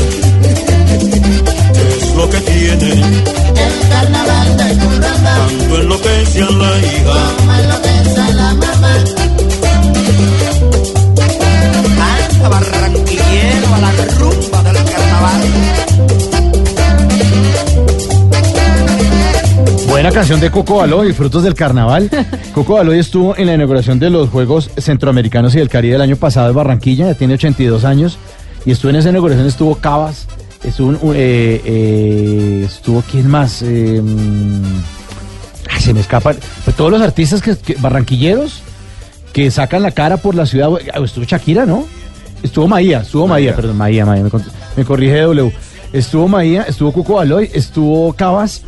Es lo que tiene. El carnaval de Curramba. Tanto enloquece a la hija. Como enloquece a la mamá. Canta barranquillero a la rumba del carnaval. Buena canción de Coco Baloy, Frutos del Carnaval. [laughs] Coco Baloy estuvo en la inauguración de los Juegos Centroamericanos y del Caribe el año pasado en Barranquilla, ya tiene 82 años. Y estuvo en esa inauguración, estuvo Cabas, estuvo, un- eh, eh, estuvo ¿quién más? Eh, ay, se me escapan. Pues todos los artistas que, que- barranquilleros que sacan la cara por la ciudad. Ah, Estuvo Shakira, ¿no? Estuvo Maía, estuvo Maía, perdón, Maía, Maía, me, me corrige W. Estuvo Maía, estuvo Cuco Baloy, estuvo Cabas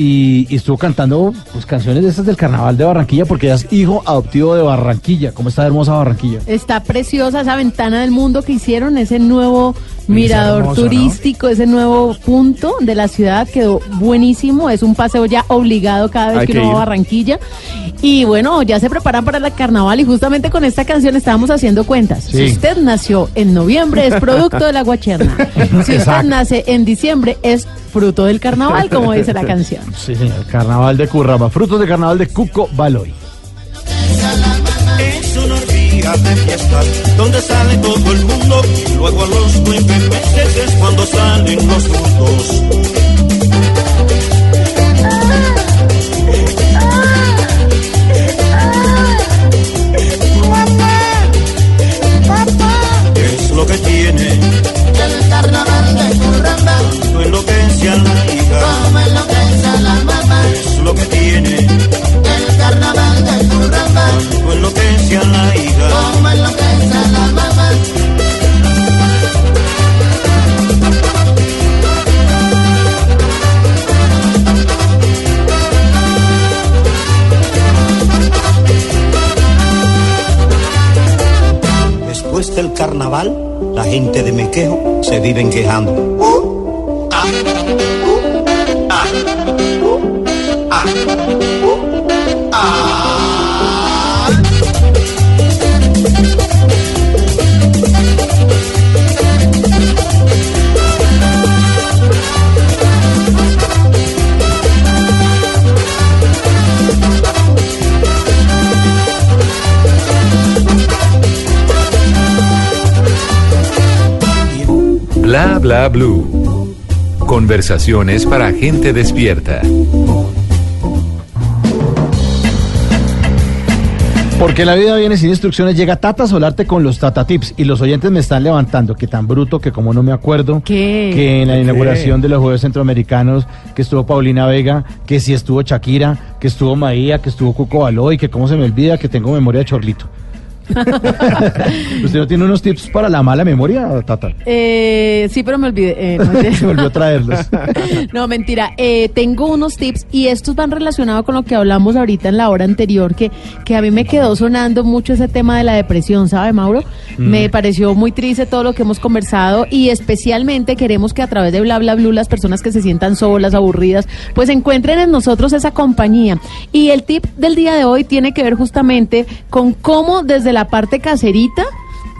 y, y estuvo cantando pues, canciones de estas del carnaval de Barranquilla porque ella es hijo adoptivo de Barranquilla. ¿Cómo está hermosa Barranquilla? Está preciosa esa ventana del mundo que hicieron, ese nuevo mirador hermoso, ¿no? turístico, ese nuevo punto de la ciudad quedó buenísimo. Es un paseo ya obligado cada vez Hay que uno va a. Barranquilla. Y bueno, ya se preparan para el carnaval y justamente con esta canción estábamos haciendo cuentas. Sí. Si usted nació en noviembre es producto de la guacherna. [laughs] Si usted Exacto. nace en diciembre es fruto del carnaval, como [laughs] dice la canción. Sí, señor. Carnaval de Curramba. Frutos de carnaval de Cuco Baloy. Es una orgía de fiesta donde sale todo el mundo. Y luego a los nueve meses es cuando salen los frutos. ¿Qué es lo que tiene? Lo que tiene. El carnaval de Curramba. No enloquece a la hija. Como enloquece a la mamá. Después del carnaval, la gente de Mequejo se viven quejando. Bla bla blue. Conversaciones para gente despierta. Porque la vida viene sin instrucciones, llega Tata Solarte con los Tata Tips y los oyentes me están levantando, que tan bruto que como no me acuerdo, que en la ¿Qué? inauguración de los Juegos Centroamericanos, que estuvo Paulina Vega, que sí estuvo Shakira, que estuvo Maía, que estuvo Cuco Baloy, que cómo se me olvida que tengo memoria de chorlito. [laughs] ¿Usted no tiene unos tips para la mala memoria, Tata? Eh, sí, pero me olvidé. eh, no. [laughs] Se volvió a traerlos. [laughs] No, mentira. Eh, tengo unos tips y estos van relacionados con lo que hablamos ahorita en la hora anterior, que, que a mí me quedó sonando mucho ese tema de la depresión, ¿sabe, Mauro? Mm. Me pareció muy triste todo lo que hemos conversado y especialmente queremos que a través de Bla Bla Blue las personas que se sientan solas, aburridas, pues encuentren en nosotros esa compañía. Y el tip del día de hoy tiene que ver justamente con cómo desde la parte caserita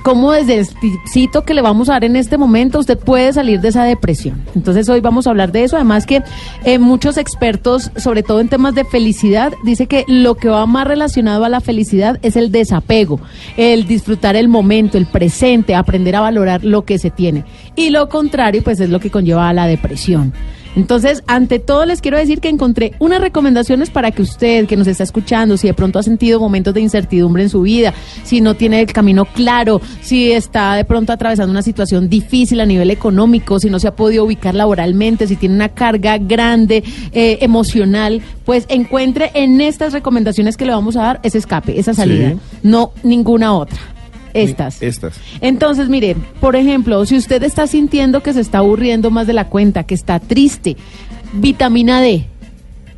cómo desde el tipcito que le vamos a dar en este momento usted puede salir de esa depresión. Entonces hoy vamos a hablar de eso. Además que eh, muchos expertos, sobre todo en temas de felicidad, dice que lo que va más relacionado a la felicidad es el desapego, el disfrutar el momento, el presente, aprender a valorar lo que se tiene. Y lo contrario, pues es lo que conlleva a la depresión. Entonces, ante todo les quiero decir que encontré unas recomendaciones para que usted que nos está escuchando, si de pronto ha sentido momentos de incertidumbre en su vida, si no tiene el camino claro, si está de pronto atravesando una situación difícil a nivel económico, si no se ha podido ubicar laboralmente, si tiene una carga grande eh, emocional, pues encuentre en estas recomendaciones que le vamos a dar ese escape, esa salida, Sí. no ninguna otra. Estas. Estas. Entonces, mire, por ejemplo, si usted está sintiendo que se está aburriendo más de la cuenta, que está triste, vitamina D,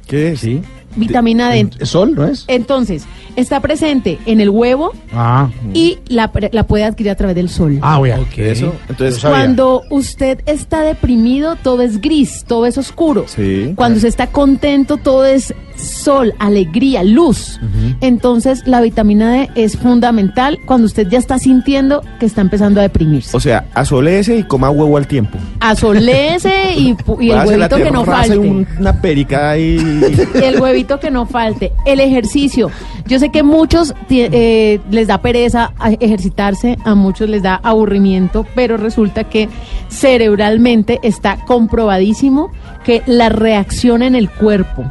¿Qué? Sí. vitamina D. ¿Sol, no es? Entonces, está presente en el huevo Ah. y la, la puede adquirir a través del sol. Ah, voy. Eso. Entonces, Cuando usted está deprimido, todo es gris, todo es oscuro. Sí. Cuando usted está contento, todo es sol, alegría, luz. Entonces, la vitamina D es fundamental cuando usted ya está sintiendo que está empezando a deprimirse. O sea, asolece y coma huevo al tiempo. Asolece y, [laughs] y el huevito que no y falte. un- una perica ahí. [laughs] El huevito que no falte. El ejercicio. Yo sé que muchos eh, les da pereza a ejercitarse, a muchos les da aburrimiento, pero resulta que cerebralmente está comprobadísimo que la reacción en el cuerpo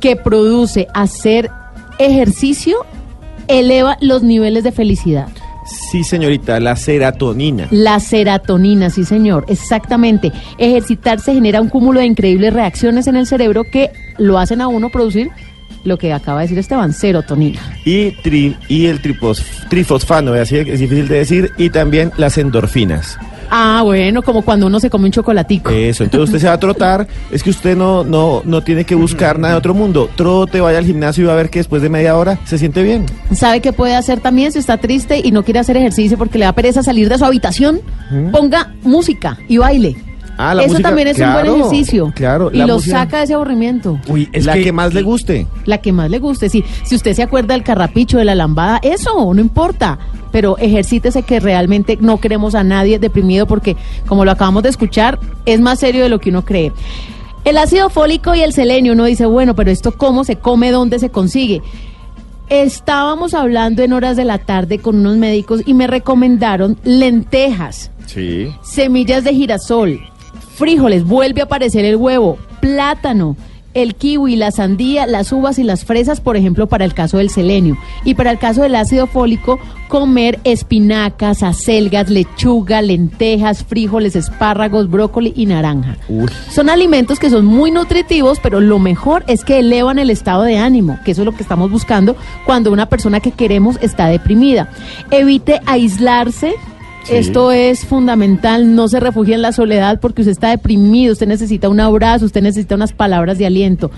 que produce hacer ejercicio eleva los niveles de felicidad. Sí, señorita, la serotonina. La serotonina, sí señor, exactamente. Ejercitarse genera un cúmulo de increíbles reacciones en el cerebro que lo hacen a uno producir lo que acaba de decir Esteban, serotonina. Y, tri- y el tripos, trifosfano, así es difícil de decir, y también las endorfinas. Ah, bueno, como cuando uno se come un chocolatico. Eso, entonces usted se va a trotar, es que usted no, no, no tiene que buscar nada de otro mundo. Trote, vaya al gimnasio y va a ver que después de media hora se siente bien. ¿Sabe qué puede hacer también si está triste y no quiere hacer ejercicio porque le da pereza salir de su habitación? Ponga música y baile. Ah, la Eso música, también es un buen ejercicio. claro, Y lo música. saca de ese aburrimiento. Uy, es la que, más le guste. La que más le guste, sí. Si usted se acuerda del carrapicho, de la lambada, eso, no importa. Pero ejercítese que realmente no queremos a nadie deprimido porque, como lo acabamos de escuchar, es más serio de lo que uno cree. El ácido fólico y el selenio, uno dice, bueno, pero esto cómo se come, dónde se consigue. Estábamos hablando en horas de la tarde con unos médicos y me recomendaron lentejas Sí. semillas de girasol, frijoles, vuelve a aparecer el huevo, plátano, el kiwi, la sandía, las uvas y las fresas, por ejemplo, para el caso del selenio. Y para el caso del ácido fólico, comer espinacas, acelgas, lechuga, lentejas, frijoles, espárragos, brócoli y naranja. Son alimentos que son muy nutritivos, pero lo mejor es que elevan el estado de ánimo, que eso es lo que estamos buscando cuando una persona que queremos está deprimida. Evite aislarse. Esto es fundamental, no se refugie en la soledad porque usted está deprimido, usted necesita un abrazo, usted necesita unas palabras de aliento.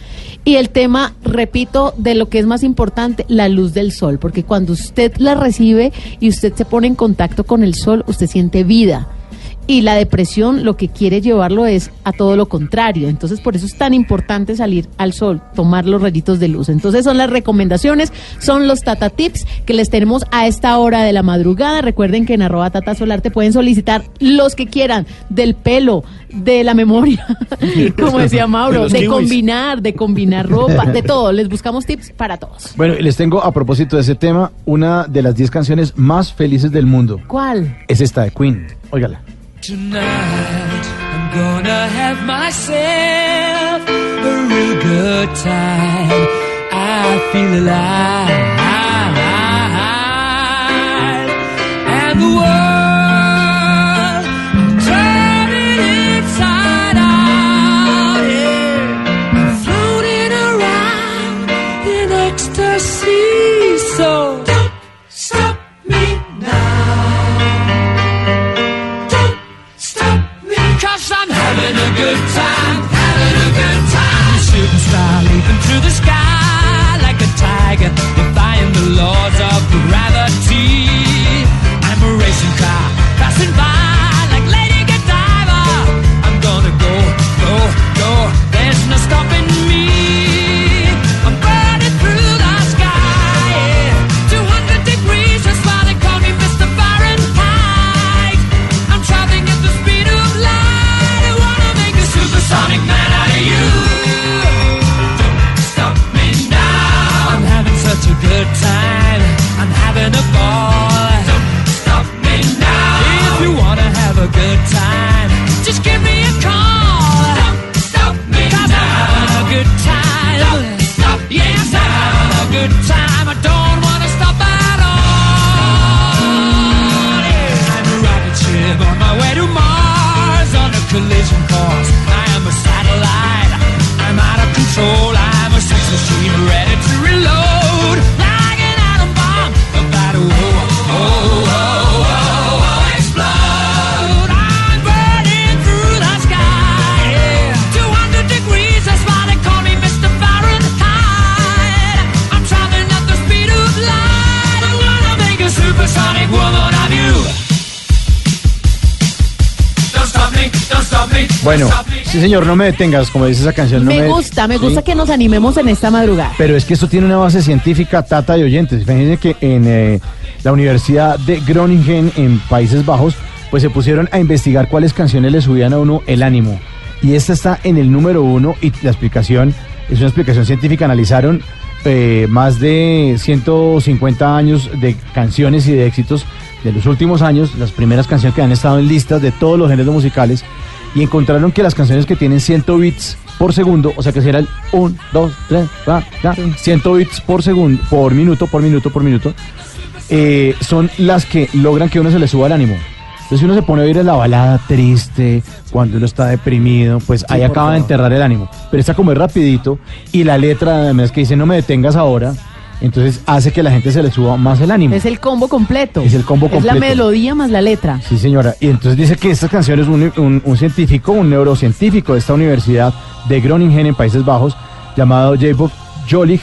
Y el tema, repito, de lo que es más importante, la luz del sol, porque cuando usted la recibe y usted se pone en contacto con el sol, usted siente vida. Y la depresión lo que quiere llevarlo es a todo lo contrario. Entonces, por eso es tan importante salir al sol, tomar los rayitos de luz. Entonces, son las recomendaciones, son los Tata Tips que les tenemos a esta hora de la madrugada. Recuerden que en arroba Tata Solar te pueden solicitar los que quieran, del pelo, de la memoria, [laughs] como decía De Mauro, de combinar, de combinar ropa, de todo. Les buscamos tips para todos. Bueno, y les tengo a propósito de ese tema una de las 10 canciones más felices del mundo. ¿Cuál? Es esta de Queen. Óigala. Tonight I'm gonna have myself a real good time. I feel alive. And the turning inside out. Yeah. Floating around in ecstasy. So good time, having a good time. A shooting star leaping through the sky like a tiger, defying the laws of gravity. I'm a racing car passing by. Like Lady Godiva, I'm gonna go, go, go. There's no stopping me. Good time. Bueno, sí señor, no me detengas, como dice esa canción. No Me gusta, me gusta Sí. que nos animemos en esta madrugada. Pero es que esto tiene una base científica, tata de oyentes. Fíjense que en eh, la Universidad de Groningen, en Países Bajos, pues se pusieron a investigar cuáles canciones le subían a uno el ánimo. Y esta está en el número uno y la explicación es una explicación científica. Analizaron eh, más de 150 años de canciones y de éxitos de los últimos años, las primeras canciones que han estado en listas de todos los géneros musicales y encontraron que las canciones que tienen 100 bits por segundo, o sea que será el 1, 2, 3, 4, 100 bits por segundo, por minuto, por minuto, por minuto, eh, son las que logran que uno se le suba el ánimo. Entonces si uno se pone a oír la balada triste, cuando uno está deprimido, pues ahí por acaba de favor. enterrar el ánimo. Pero está como es rapidito y la letra además que dice no me detengas ahora, entonces hace que la gente se le suba más el ánimo. Es el combo completo. Es el combo Es la completo. melodía más la letra. Sí, señora. Y entonces dice que estas canciones, un, un- un científico, un neurocientífico de esta universidad de Groningen en Países Bajos, llamado Jacob Jolich,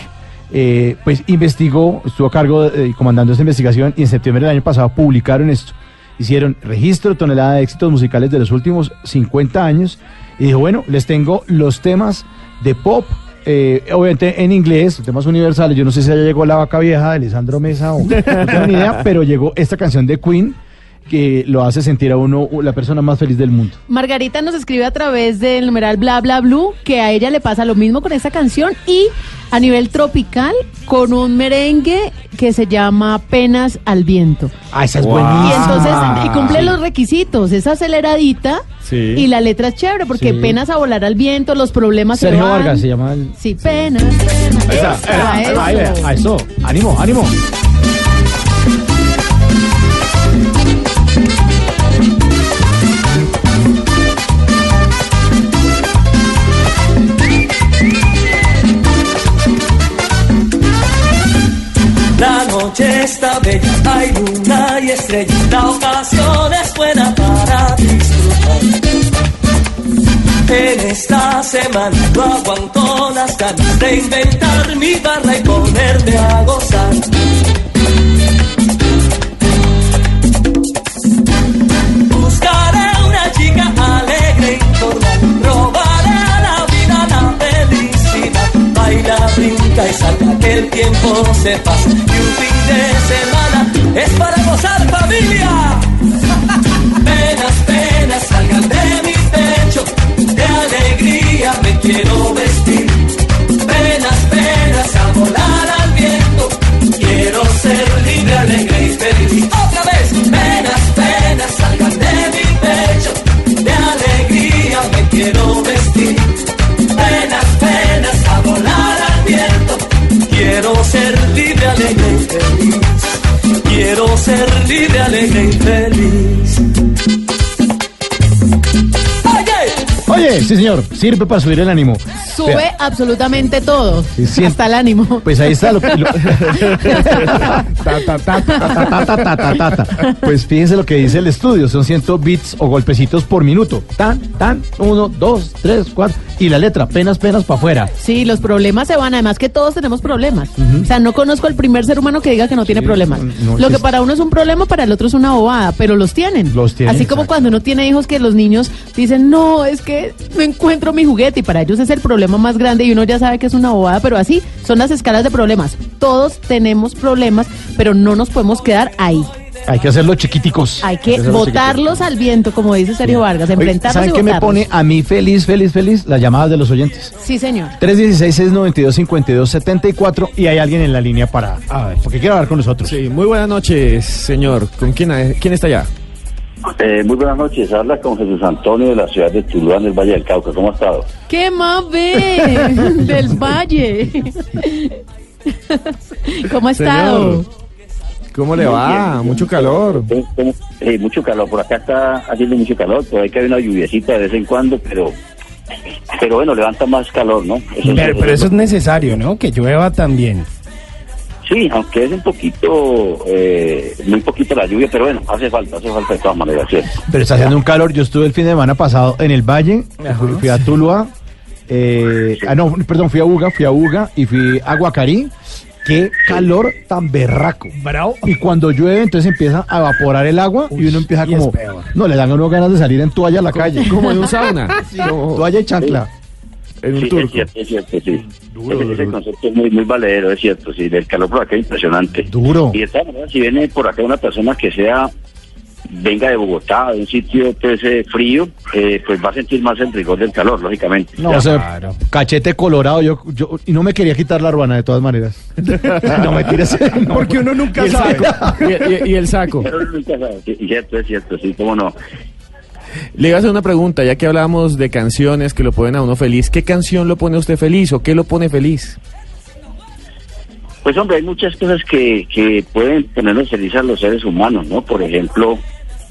eh, pues investigó, estuvo a cargo de, eh, comandando esta investigación y en septiembre del año pasado publicaron esto. Hicieron registro de tonelada de éxitos musicales de los últimos 50 años y dijo, bueno, les tengo los temas de pop, eh, obviamente en inglés, temas universales. Yo no sé si ya llegó La Vaca Vieja de Lisandro Mesa o no tengo ni idea, pero llegó esta canción de Queen que lo hace sentir a uno la persona más feliz del mundo. Margarita nos escribe a través del numeral bla bla blue que a ella le pasa lo mismo con esta canción y a nivel tropical con un merengue que se llama Penas al viento. Ah, esa es Y entonces y cumple los requisitos, es aceleradita Sí. y la letra es chévere porque Sí. penas a volar al viento, los problemas se Sergio van. Vargas se llama el... Sí, penas, penas. Ahí está, Eso, a ahí, eso. ahí, ahí, a eso. Ánimo, ánimo. Noche está bella, hay luna y estrella, la ocasión es buena para disfrutar. En esta semana no aguanto las ganas de inventar mi barra y ponerme a gozar. Brinca y salta que el tiempo se pasa y un fin de semana es para gozar familia. [laughs] Penas, penas salgan de mi pecho, de alegría me quiero vestir. Penas, penas a volar al viento, quiero ser libre, alegre y feliz. Otra vez, penas, penas salgan de mi pecho, de alegría me quiero alegre y feliz. Quiero ser libre, alegre y feliz. Oye, sí señor, sirve para subir el ánimo. Sube Vea, absolutamente todo, Sí, sí. hasta el ánimo. Pues ahí está lo que... lo- Ta, ta, ta, ta, ta, ta, ta, ta, ta, ta. Pues fíjense lo que dice el estudio, son 100 bits o golpecitos por minuto. Tan, tan, uno, dos, tres, cuatro. Y la letra, penas, penas para afuera. Sí, los problemas se van, además que todos tenemos problemas. O sea, no conozco al primer ser humano que diga que no tiene problemas. no Lo que existe. para uno es un problema, para el otro es una bobada, pero los tienen. Los tienen, Así como cuando uno tiene hijos que los niños dicen, no, es que no encuentro mi juguete y para ellos es el problema más grande y uno ya sabe que es una bobada, pero así son las escalas de problemas. Todos tenemos problemas, pero no nos podemos quedar ahí. Hay que hacerlo chiquiticos. Hay que botarlos al viento, como dice Sergio Vargas, Oye, enfrentarlos ¿Saben y qué me botarlos. pone a mí feliz, feliz, feliz? Las llamadas de los oyentes. Sí, señor. 316-692-5274 y hay alguien en la línea para... A ver, porque quiere hablar con nosotros. Sí, muy buenas noches, señor. ¿Con quién, hay- quién está allá? Eh, muy buenas noches, habla con Jesús Antonio de la ciudad de Tuluá, en el Valle del Cauca. ¿Cómo ha estado? ¿Qué más ve [laughs] del valle? [laughs] ¿Cómo ha estado? ¿Cómo le va? Mucho calor. Sí, mucho calor. Por acá está haciendo mucho calor. Por ahí que hay una lluviecita de vez en cuando, pero pero bueno, levanta más calor, ¿no? Eso- Pero, pero eso es necesario, ¿no? Que llueva también. Sí, aunque es un poquito, eh, muy poquito la lluvia, pero bueno, hace falta, hace falta de todas maneras, ¿cierto? Pero está haciendo un calor. Yo estuve el fin de semana pasado en el Valle, fui, fui a Tuluá, eh, ah, no, perdón, fui a Uga, fui a Uga y fui a Guacarí. Qué calor tan berraco. Bravo. Y cuando llueve, entonces empieza a evaporar el agua y uno empieza y como. No, le dan a uno ganas de salir en toalla a la calle. Como en un [laughs] sauna. Sí, toalla y chancla. En un Sí, turco. es cierto, es cierto, sí. ese, ese concepto es muy, muy valedero, es cierto, sí, del calor por acá es impresionante. Duro. Y de todas maneras, si viene por acá una persona que sea, venga de Bogotá, de un sitio pues eh, frío, eh, pues va a sentir más el rigor del calor, lógicamente. No, o sea, cachete colorado. Yo, yo, y no me quería quitar la ruana de todas maneras. [laughs] no me tires. [laughs] no. Porque uno nunca Y el sabe. saco. Y, y- y el saco. Pero uno nunca sabe, sí, es cierto, es cierto, sí, cómo no. Le iba a hacer una pregunta, ya que hablábamos de canciones que lo ponen a uno feliz. ¿Qué canción lo pone usted feliz o qué lo pone feliz? Pues hombre, hay muchas cosas que, que pueden ponernos felices a los seres humanos, ¿no? Por ejemplo,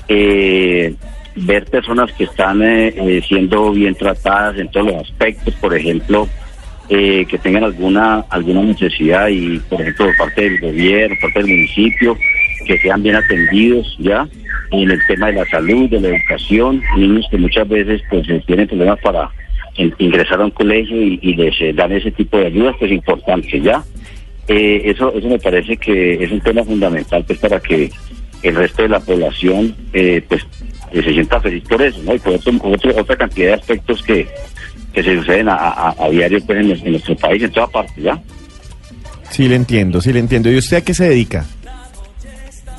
eh, ver personas que están eh, eh, siendo bien tratadas en todos los aspectos, por ejemplo, eh, que tengan alguna alguna necesidad y, por ejemplo, por parte del gobierno, por parte del municipio, que sean bien atendidos, ¿ya? En el tema de la salud, de la educación, niños que muchas veces pues eh, tienen problemas para in- ingresar a un colegio y, les eh, dan ese tipo de ayudas, pues importante, ¿ya? Eh, eso, eso me parece que es un tema fundamental pues para que el resto de la población eh, pues eh, se sienta feliz por eso, ¿no? Y por otro, otra cantidad de aspectos que, que se suceden a, a- a diario pues, en, en nuestro país, en toda parte, ¿ya? Sí, le entiendo, sí le entiendo. ¿Y usted a qué se dedica?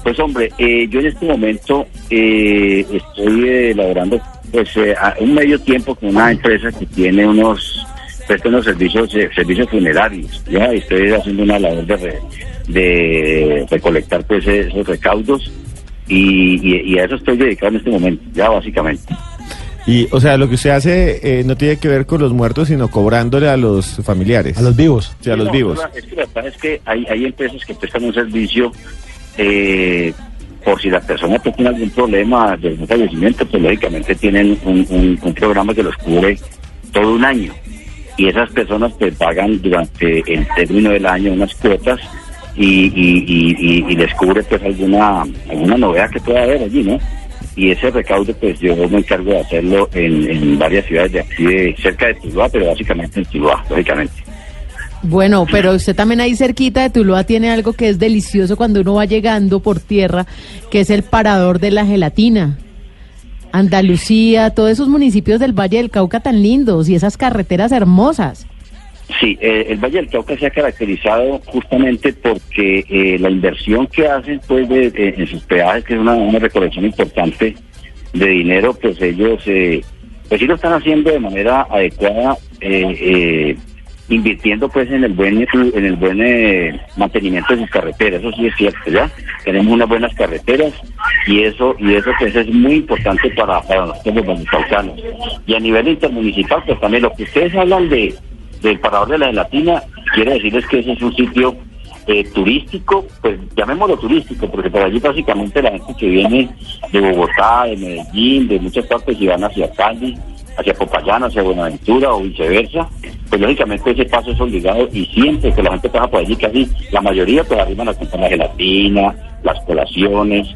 Pues hombre, eh, yo en este momento eh, estoy eh, elaborando pues eh, a un medio tiempo con una empresa que tiene unos presta unos servicios eh, servicios funerarios, ya estoy haciendo una labor de, re- de recolectar pues esos recaudos y, y- y a eso estoy dedicado en este momento, ya básicamente. Y, o sea, lo que usted hace eh, no tiene que ver con los muertos, sino cobrándole a los familiares. A los vivos. Sí, a los No, vivos. Es que la verdad es que hay, hay empresas que prestan un servicio eh, por si la persona pues, tiene algún problema de algún fallecimiento, pues lógicamente tienen un, programa que los cubre todo un año. Y esas personas pues pagan durante el término del año unas cuotas y, y, y, les cubre pues alguna, alguna novedad que pueda haber allí, ¿no? Y ese recaudo pues yo me encargo de hacerlo en, varias ciudades de aquí, cerca de Tuluá, pero básicamente en Tuluá, lógicamente. Bueno, pero usted también ahí cerquita de Tuluá tiene algo que es delicioso cuando uno va llegando por tierra, que es el parador de la gelatina. Andalucía, todos esos municipios del Valle del Cauca tan lindos y esas carreteras hermosas. Sí, eh, el Valle del Cauca se ha caracterizado justamente porque eh, la inversión que hacen pues de- en sus peajes, que es una, una recolección importante de dinero, pues ellos eh, pues sí lo están haciendo de manera adecuada, eh, eh, invirtiendo pues en el buen en el buen eh, mantenimiento de sus carreteras, eso sí es cierto, ya tenemos unas buenas carreteras y eso y eso pues es muy importante para, nosotros los vallecaucanos. Y a nivel intermunicipal, pues también lo que ustedes hablan de del Parador de la Gelatina, quiero decirles que ese es un sitio eh, turístico, pues llamémoslo turístico, porque por allí básicamente la gente que viene de Bogotá, de Medellín, de muchas partes y van hacia Cali, hacia Popayán, hacia Buenaventura o viceversa, pues lógicamente ese paso es obligado y siempre que la gente pasa por allí, casi la mayoría pues arriban a comprar la gelatina, las colaciones,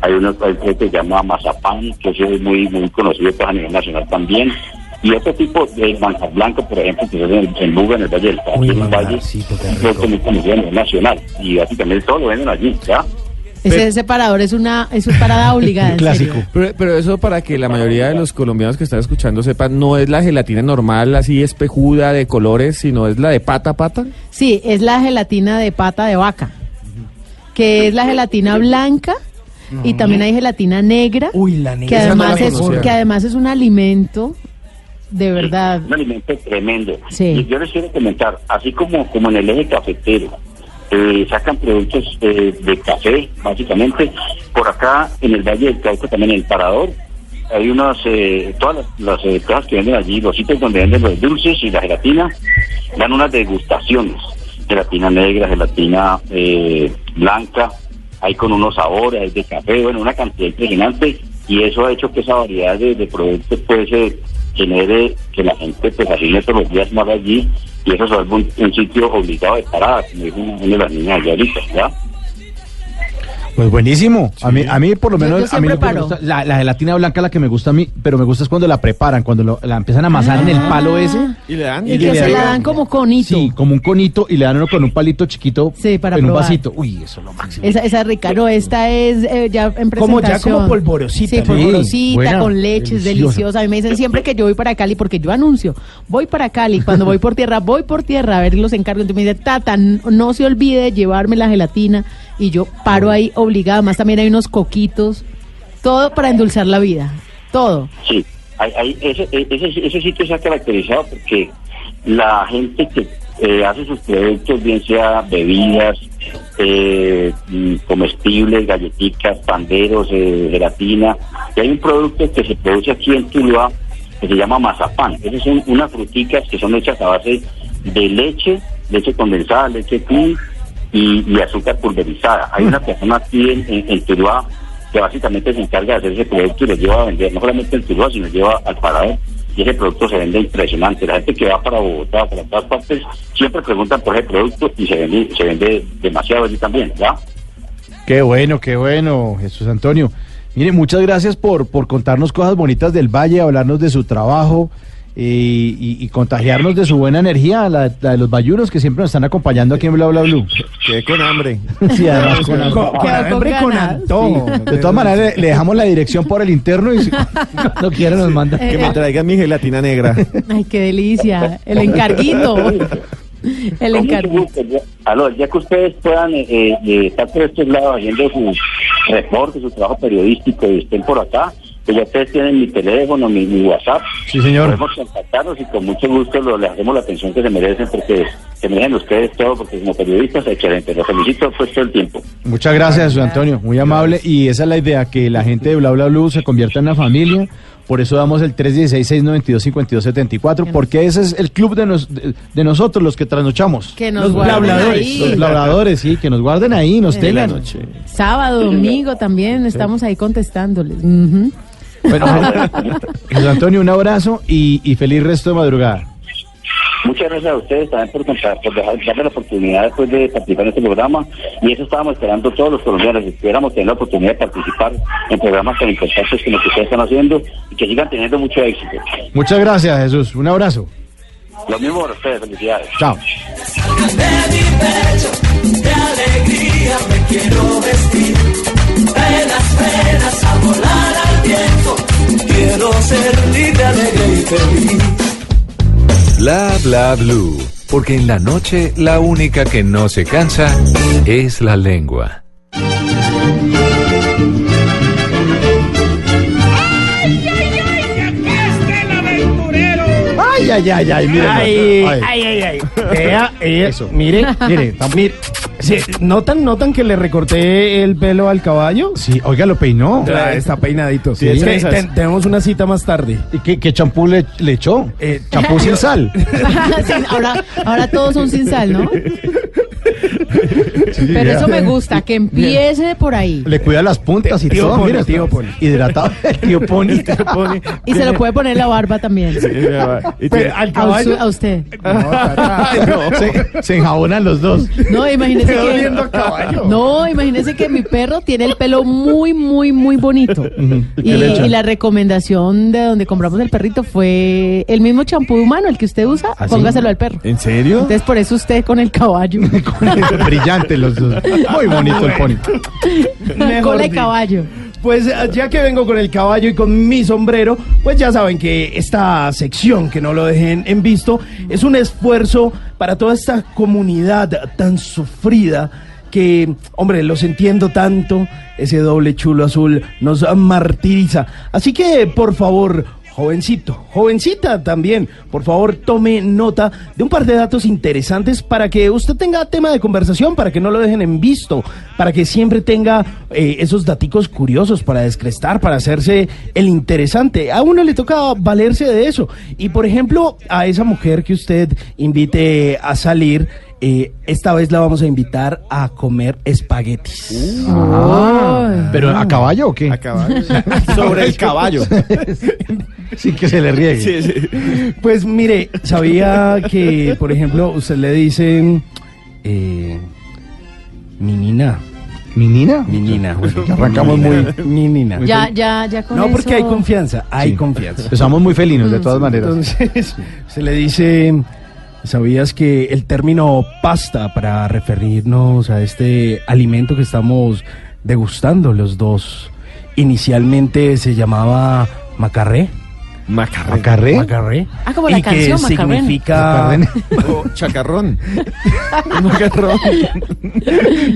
hay uno que se llama mazapán, que es muy, muy conocido pues, a nivel nacional también, y otro tipo de manjar blanco, por ejemplo, que es en, en Buga, en el Valle del Cauca, en el Valle, un producto muy conocido a nivel nacional, y básicamente todo lo venden allí, ¿ya? Ese separador es una es una parada obligada. serio. Pero, pero eso para que la mayoría de los colombianos que están escuchando sepan, no es la gelatina normal, así espejuda de colores, sino es la de pata a pata. Sí, es la gelatina de pata de vaca, que es la gelatina blanca y también hay gelatina negra, Uy, la que negra. Esa no la además es conocía. que además es un alimento de verdad. Un alimento tremendo. Sí. Y yo les quiero comentar, así como, como en el eje cafetero, eh, sacan productos eh, de café, básicamente. Por acá, en el Valle del Cauca, también en el Parador, hay unas, eh, todas las, las, eh, cosas que venden allí, los sitios donde venden los dulces y la gelatina, dan unas degustaciones. Gelatina negra, gelatina eh, blanca, hay con unos sabores, de café, bueno, una cantidad impresionante y eso ha hecho que esa variedad de, de productos pues eh, genere que la gente pues así todos los días más allí y eso vuelve un, un sitio obligado de parada, como dijo de las niñas allá ahorita, ¿ya? Pues buenísimo. A mí, a mí por lo menos, yo a mí siempre lo que me paro. gusta- la, la gelatina blanca la que me gusta a mí, pero me gusta es cuando la preparan, cuando lo- la empiezan a amasar en el palo ese. Y le dan. Y que se la dan como conito. Sí, como un conito y le dan uno con un palito chiquito Sí, para en un vasito. Uy, eso es lo máximo. Esa, esa es rica, no, esta es eh, ya en presentación. Como ya como polvorosita, Sí, polvorosita, buena, con leche, es deliciosa. deliciosa. A mí me dicen siempre que yo voy para Cali, porque yo anuncio, voy para Cali, cuando voy por tierra, voy por tierra a ver los encargos. Entonces me dice, Tata, no se olvide de llevarme la gelatina. Y yo paro ahí obligada, más también hay unos coquitos, todo para endulzar la vida, todo. Sí, hay, ese, ese, ese sitio se ha caracterizado porque la gente que eh, hace sus productos, bien sea bebidas, eh, comestibles, galletitas, panderos, eh, gelatina, y hay un producto que se produce aquí en Tuluá que se llama mazapán. Esas son unas fruticas que son hechas a base de leche, leche condensada, leche clean y, azúcar pulverizada. Hay una persona aquí en, en, Tuluá que básicamente se encarga de hacer ese producto y lo lleva a vender, no solamente en Tuluá, sino lleva al parador. Y ese producto se vende impresionante. La gente que va para Bogotá, para todas partes, siempre preguntan por ese producto y se vende, se vende demasiado allí también, ¿ya? Qué bueno, qué bueno, Jesús Antonio. Mire, muchas gracias por, por contarnos cosas bonitas del Valle, hablarnos de su trabajo y, y contagiarnos de su buena energía, la, la de los bayunos que siempre nos están acompañando aquí en Bla Bla Blue. Quedé con hambre. Sí, además con hambre. Con, con hambre, con antojo. De todas maneras, le, le dejamos la dirección por el interno y si [laughs] no quiere nos manda. Que me traigan mi gelatina negra. Ay, qué delicia, el encarguito. El encarguito. aló, ya que ustedes puedan eh, eh, eh, estar por estos lados haciendo su reporte, su trabajo periodístico y estén por acá, pues ya ustedes tienen mi teléfono, mi, mi WhatsApp. Sí, señor. Podemos contactarnos y con mucho gusto lo, les hacemos la atención que se merecen porque se merecen ustedes todo, porque como periodistas, excelente. Los felicito pues todo el tiempo. Muchas gracias, Antonio, muy amable. Y esa es la idea, que la gente de Bla Bla Blue se convierta en una familia. Por eso damos el 316-692-5274, porque ese es el club de, nos- de, de nosotros, los que trasnochamos. Que nos Los guarden ahí. Los blabladores, sí, que nos guarden ahí, nos tengan. Sábado, domingo también estamos ahí contestándoles. Ujú. Bueno, Jesús Antonio, un abrazo y, y feliz resto de madrugada. Muchas gracias a ustedes también por, contar- por dejar, darme la oportunidad después de participar en este programa y eso estábamos esperando todos los colombianos, que pudiéramos tener la oportunidad de participar en programas tan importantes como los que ustedes están haciendo y que sigan teniendo mucho éxito. Muchas gracias, Jesús. Un abrazo. Lo mismo para ustedes, felicidades. Chao. De mi pecho, de alegría me quiero vestir. A volar Quiero ser libre, alegre y feliz. Bla bla blue. Porque en la noche la única que no se cansa es la lengua. Ay, ay, ay, ay, miren. Ay, ay, ay, ay. Vea, eh, mire, mire, [laughs] mire. Sí, ¿notan, ¿Notan que le recorté el pelo al caballo? Sí, oiga, lo peinó. Está peinadito. Sí, Es que esas. ten- tenemos una cita más tarde. ¿Y qué, qué champú le, le echó? Eh, champú sin sal. [laughs] [laughs] Sí, ahora, ahora todos son sin sal, ¿no? [laughs] Pero eso me gusta, que empiece por ahí. Le cuida las puntas y Tío todo. Mira, tío Pony. Hidratado. [laughs] El [laughs] tío Pony. Y se lo puede poner en la barba también. Y Pero tiene- al A, caballo. a usted. se, se enjabonan los dos. No, imagínese que. a caballo. No, imagínese que mi perro tiene el pelo muy, muy, muy bonito. ¿Y Y, y la recomendación de donde compramos el perrito fue el mismo champú humano, el que usted usa, ¿Ah, sí? póngaselo al perro. ¿En serio? Entonces por eso usted con el caballo. [laughs] Brillante los dos. Muy bonito el Pony. Mejor Cola de dicho. caballo. Pues eh, ya que vengo con el caballo y con mi sombrero, pues ya saben que esta sección, que no lo dejen en visto, es un esfuerzo para toda esta comunidad tan sufrida que, hombre, los entiendo tanto, ese doble chulo azul nos martiriza. Así que, por favor, jovencito, jovencita también, por favor tome nota de un par de datos interesantes para que usted tenga tema de conversación, para que no lo dejen en visto, para que siempre tenga eh, esos daticos curiosos para descrestar, para hacerse el interesante. A uno le toca valerse de eso. Y por ejemplo, a esa mujer que usted invite a salir, eh, esta vez la vamos a invitar a comer espaguetis. Ah, ¿Pero a caballo o qué? A caballo. [laughs] Sobre el caballo. [laughs] Sin que se le riegue. Pues mire, sabía que, por ejemplo, usted le dicen eh, minina. ¿Minina? Minina. Bueno, Ya arrancamos minina. muy- Minina. Ya, ya, ya con No, porque eso- hay confianza, hay Sí. confianza. Empezamos muy felinos, de todas maneras. Entonces, se le dice, ¿sabías que el término pasta para referirnos a este alimento que estamos degustando los dos, inicialmente se llamaba macarré? Macarré. ¿Macarré? Macarré. Ah, como la y canción, que Macarrén. significa [laughs] Oh, chacarrón. [laughs] macarrón.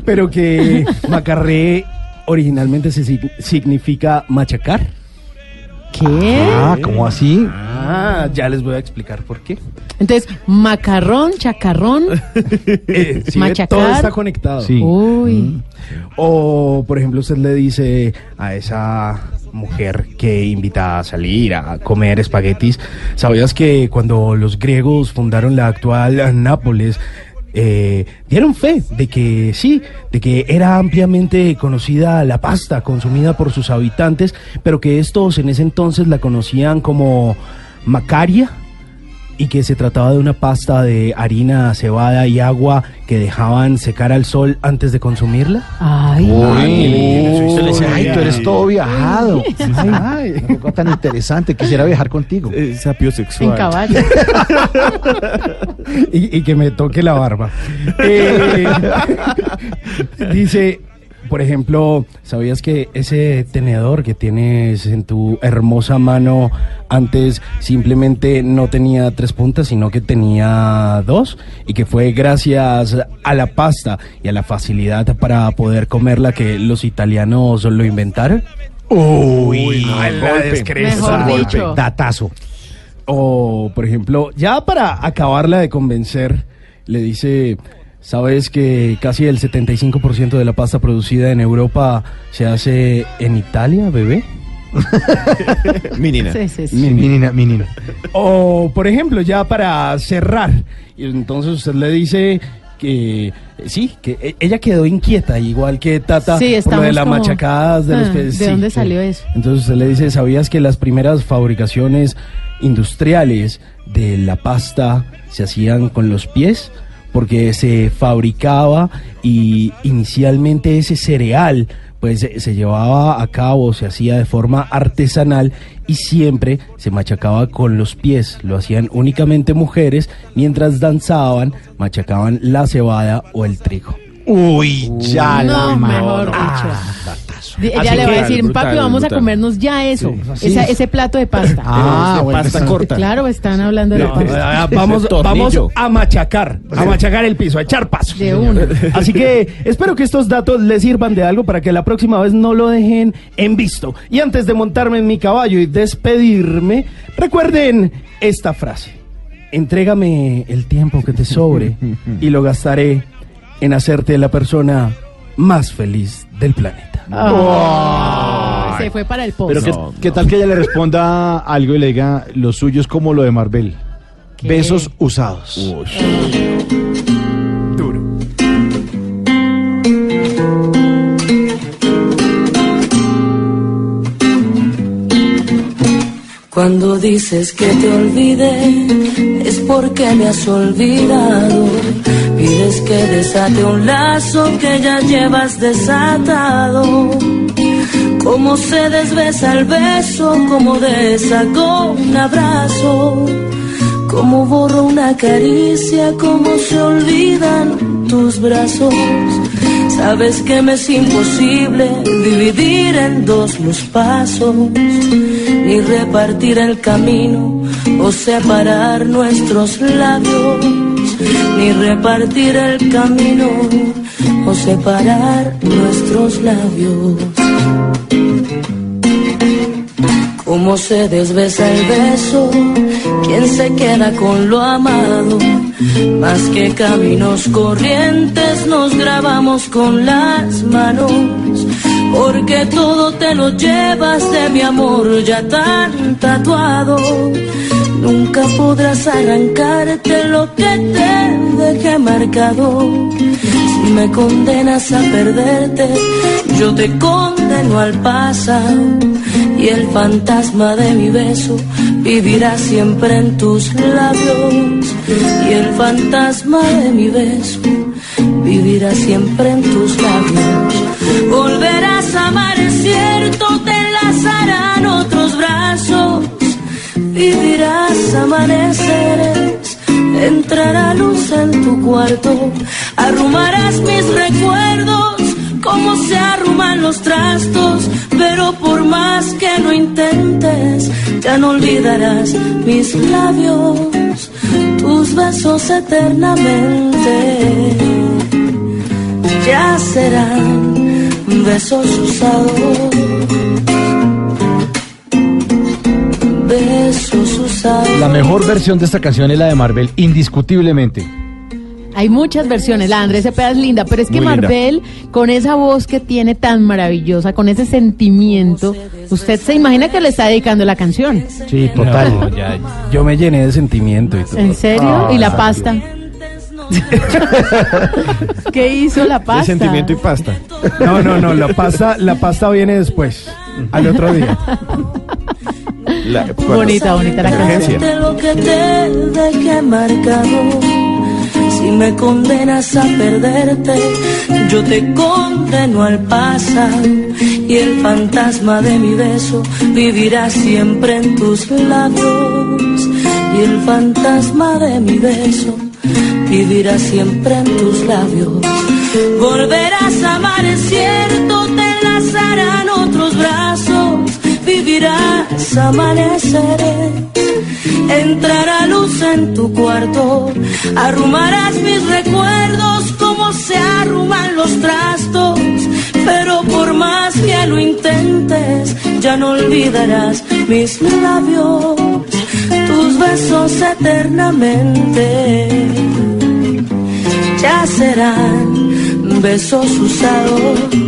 Pero que macarré originalmente se sig- significa machacar. ¿Qué? Ah, ¿cómo así? Ah, ya les voy a explicar por qué. Entonces, macarrón, chacarrón, [laughs] Eh, sí, Machacar. todo está conectado. Sí. uy. O, por ejemplo, usted le dice a esa mujer que invita a salir a comer espaguetis, ¿sabías que cuando los griegos fundaron la actual Nápoles, eh, dieron fe de que sí, de que era ampliamente conocida la pasta consumida por sus habitantes, pero que estos en ese entonces la conocían como macaria? Y que se trataba de una pasta de harina, cebada y agua que dejaban secar al sol antes de consumirla. Ay. Uy, ay, tú eres todo viajado. [laughs] Ay, tan interesante. Quisiera viajar contigo. Es sapiosexual. En caballo. [laughs] y, y que me toque la barba. Eh, [laughs] dice, por ejemplo, ¿sabías que ese tenedor que tienes en tu hermosa mano antes simplemente no tenía tres puntas, sino que tenía dos? Y que fue gracias a la pasta y a la facilidad para poder comerla que los italianos lo inventaron. Uy, no, la golpe. descresta. Mejor dicho. Datazo. O, por ejemplo, ya para acabarla de convencer, le dice, ¿sabes que casi el 75% de la pasta producida en Europa se hace en Italia, bebé? [laughs] Minina. Sí, sí, sí. Minina, minina. O, por ejemplo, ya para cerrar, y entonces usted le dice que eh, sí, que e- ella quedó inquieta, igual que Tata, Sí, por lo de las como, machacadas de los ah, peces. ¿de Sí, dónde sí. salió eso? Entonces usted le dice, ¿sabías que las primeras fabricaciones industriales de la pasta se hacían con los pies? Porque se fabricaba y inicialmente ese cereal pues se, se llevaba a cabo, se hacía de forma artesanal y siempre se machacaba con los pies. Lo hacían únicamente mujeres mientras danzaban, machacaban la cebada o el trigo. Uy, ya No, la mejor Ah, Ella Así le va a decir, brutal, papi, vamos brutal. a comernos ya eso, Sí. esa- ese plato de [laughs] pasta. Ah, de bueno, pasta pues, corta. Claro, están hablando de No, pasta. ah, vamos, vamos Tornillo. a machacar, a machacar el piso, a echar paso. De una. Así que espero que estos datos les sirvan de algo para que la próxima vez no lo dejen en visto. Y antes de montarme en mi caballo y despedirme, recuerden esta frase. Entrégame el tiempo que te sobre y lo gastaré en hacerte la persona más feliz del planeta. Se fue para el post. Pero ¿qué, qué tal que ella le responda algo y le diga lo suyo es como lo de Marvel? ¿Qué? Besos usados. Cuando dices que te olvide, es porque me has olvidado. Pides que desate un lazo que ya llevas desatado. Cómo se desbesa el beso, cómo deshago un abrazo. Cómo borro una caricia, cómo se olvidan tus brazos. Sabes que me es imposible dividir en dos los pasos, ni repartir el camino o separar nuestros labios, ni repartir el camino o separar nuestros labios. cómo se desbesa el beso, quién se queda con lo amado, más que caminos corrientes nos grabamos con las manos, porque todo te lo llevas de mi amor ya tan tatuado. Nunca podrás arrancarte lo que te dejé marcado. Si me condenas a perderte, yo te condeno al pasado. Y el fantasma de mi beso vivirá siempre en tus labios. Y el fantasma de mi beso vivirá siempre en tus labios. Volverás a amar, es cierto, te brazos vivirás amaneceres, entrará luz en tu cuarto, arrumarás mis recuerdos como se arruman los trastos, pero por más que lo intentes, ya no olvidarás mis labios, tus besos eternamente, ya serán besos usados. La mejor versión de esta canción es la de Marvel, indiscutiblemente. Hay muchas versiones. La de Andrés Cepeda es linda, pero es que Muy linda. Marvel, con esa voz que tiene tan maravillosa, con ese sentimiento, usted se imagina que le está dedicando la canción. Sí, No, ya, yo me llené de sentimiento y todo. ¿En serio? Ah, ¿Y la pasta? [laughs] ¿Qué hizo la pasta? De sentimiento y pasta. No, no, no, la pasta, la pasta viene después, al otro día. [laughs] Bonita, bonita la canción. lo que te dejé marcado. Si me condenas a perderte, yo te condeno al pasado. Y el fantasma de mi beso vivirá siempre en tus labios. Y el fantasma de mi beso vivirá siempre en tus labios. Volverás a amar, es cierto, te enlazarán otros brazos. Vivirás amaneceres, entrará luz en tu cuarto. Arrumarás mis recuerdos como se arruman los trastos. Pero por más que lo intentes, ya no olvidarás mis labios, tus besos eternamente. Ya serán besos usados.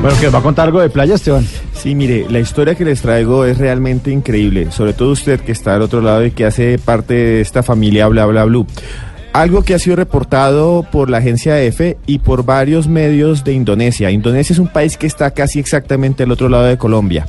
Bueno, que va a contar algo de playa, Esteban. Sí, mire, la historia que les traigo es realmente increíble, sobre todo usted que está al otro lado y que hace parte de esta familia Bla Bla Blue. Algo que ha sido reportado por la agencia EFE y por varios medios de Indonesia. Indonesia es un país que está casi exactamente al otro lado de Colombia.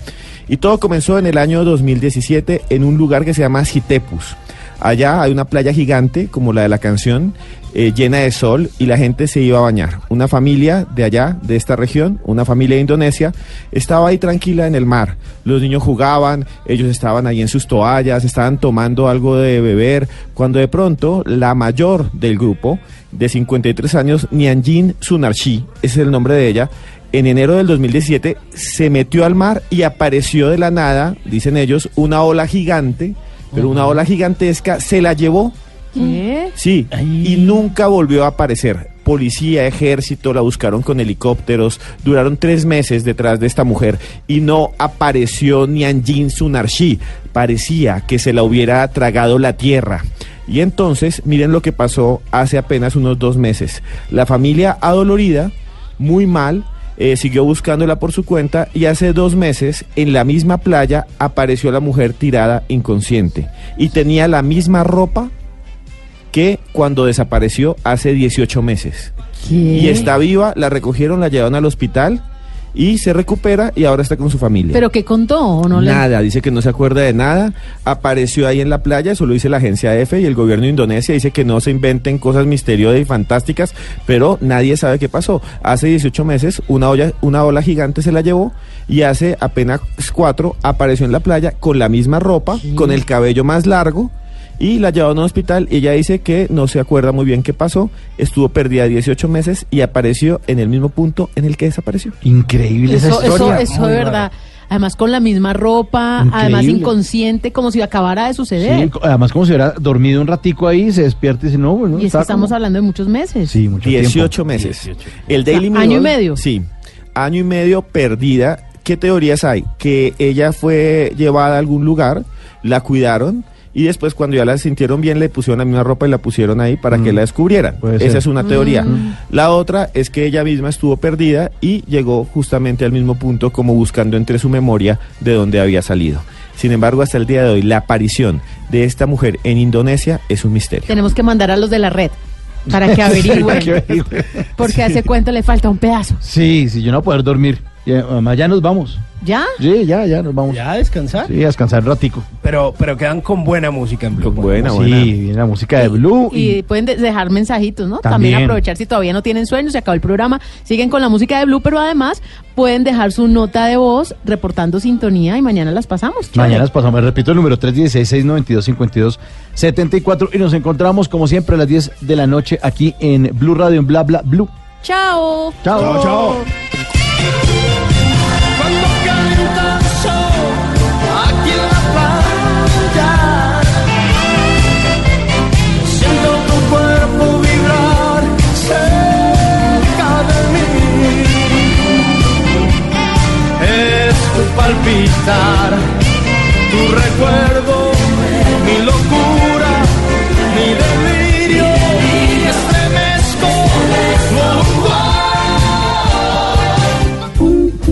Y todo comenzó en el año 2017 en un lugar que se llama Citepus. Allá hay una playa gigante, como la de la canción, eh, llena de sol y la gente se iba a bañar. Una familia de allá, de esta región, una familia de Indonesia, estaba ahí tranquila en el mar. Los niños jugaban, ellos estaban ahí en sus toallas, estaban tomando algo de beber, cuando de pronto la mayor del grupo, de 53 años, Nyanjin Sunarshi, ese es el nombre de ella, en enero del 2017 se metió al mar y apareció de la nada, dicen ellos, una ola gigante, pero una ola gigantesca se la llevó ¿Qué? Sí, y nunca volvió a aparecer. Policía, ejército, la buscaron con helicópteros, duraron tres meses detrás de esta mujer y no apareció Nyanjin Sunarshi. Parecía que se la hubiera tragado la tierra. Y entonces, miren lo que pasó hace apenas unos dos meses. La familia adolorida, muy mal, eh, siguió buscándola por su cuenta y hace dos meses en la misma playa apareció la mujer tirada inconsciente y tenía la misma ropa que cuando desapareció hace 18 meses. Y está viva, la recogieron, la llevaron al hospital y se recupera y ahora está con su familia. ¿Pero qué contó o no le- Nada, dice que no se acuerda de nada. Apareció ahí en la playa, eso lo dice la agencia EFE y el gobierno de Indonesia dice que no se inventen cosas misteriosas y fantásticas, pero nadie sabe qué pasó. Hace 18 meses una, olla, una ola gigante se la llevó y hace apenas cuatro apareció en la playa con la misma ropa, con el cabello más largo. Y la llevaron a un hospital y ella dice que no se acuerda muy bien qué pasó, estuvo perdida 18 meses y apareció en el mismo punto en el que desapareció. Increíble Eso, eso, eso de verdad. Además con la misma ropa, además inconsciente, como si acabara de suceder. Sí, además como si hubiera dormido un ratico ahí, se despierta y dice, no, bueno, y es que estamos como- hablando de muchos meses. Sí, mucho 18 tiempo. meses. El Daily O sea, Mirror. ¿año y medio? Sí, año y medio perdida. ¿Qué teorías hay? Que ella fue llevada a algún lugar, la cuidaron y después cuando ya la sintieron bien le pusieron la misma ropa y la pusieron ahí para que la descubrieran. Puede Esa ser. es una teoría. Mm. La otra es que ella misma estuvo perdida y llegó justamente al mismo punto como buscando entre su memoria de dónde había salido. Sin embargo, hasta el día de hoy, la aparición de esta mujer en Indonesia es un misterio. Tenemos que mandar a los de la red para que [laughs] averigüen. Que averigüen. porque a ese cuento le falta un pedazo. Sí, sí, yo no voy a poder dormir. Ya, mamá, ya nos vamos. ¿Ya? Sí, ya, ya nos vamos. ¿Ya a descansar? Sí, a descansar un ratico. Pero, pero quedan con buena música en Blue. buena, sí, buena. viene la música de Blue. Y, Y pueden de- dejar mensajitos, ¿no? También. También. aprovechar si todavía no tienen sueño, se acabó el programa, siguen con la música de Blue, pero además pueden dejar su nota de voz reportando sintonía y mañana las pasamos. Chévere. mañana nos pasamos, repito el número 316-692-5274 y nos encontramos como siempre a las 10 de la noche aquí en Blue Radio en Bla Bla Blue. Chao. Chao. Chao, chao. Cuando canta sol aquí la playa, siento tu cuerpo vibrar cerca de mí. Es tu palpitar, tu recuerdo, mi locura,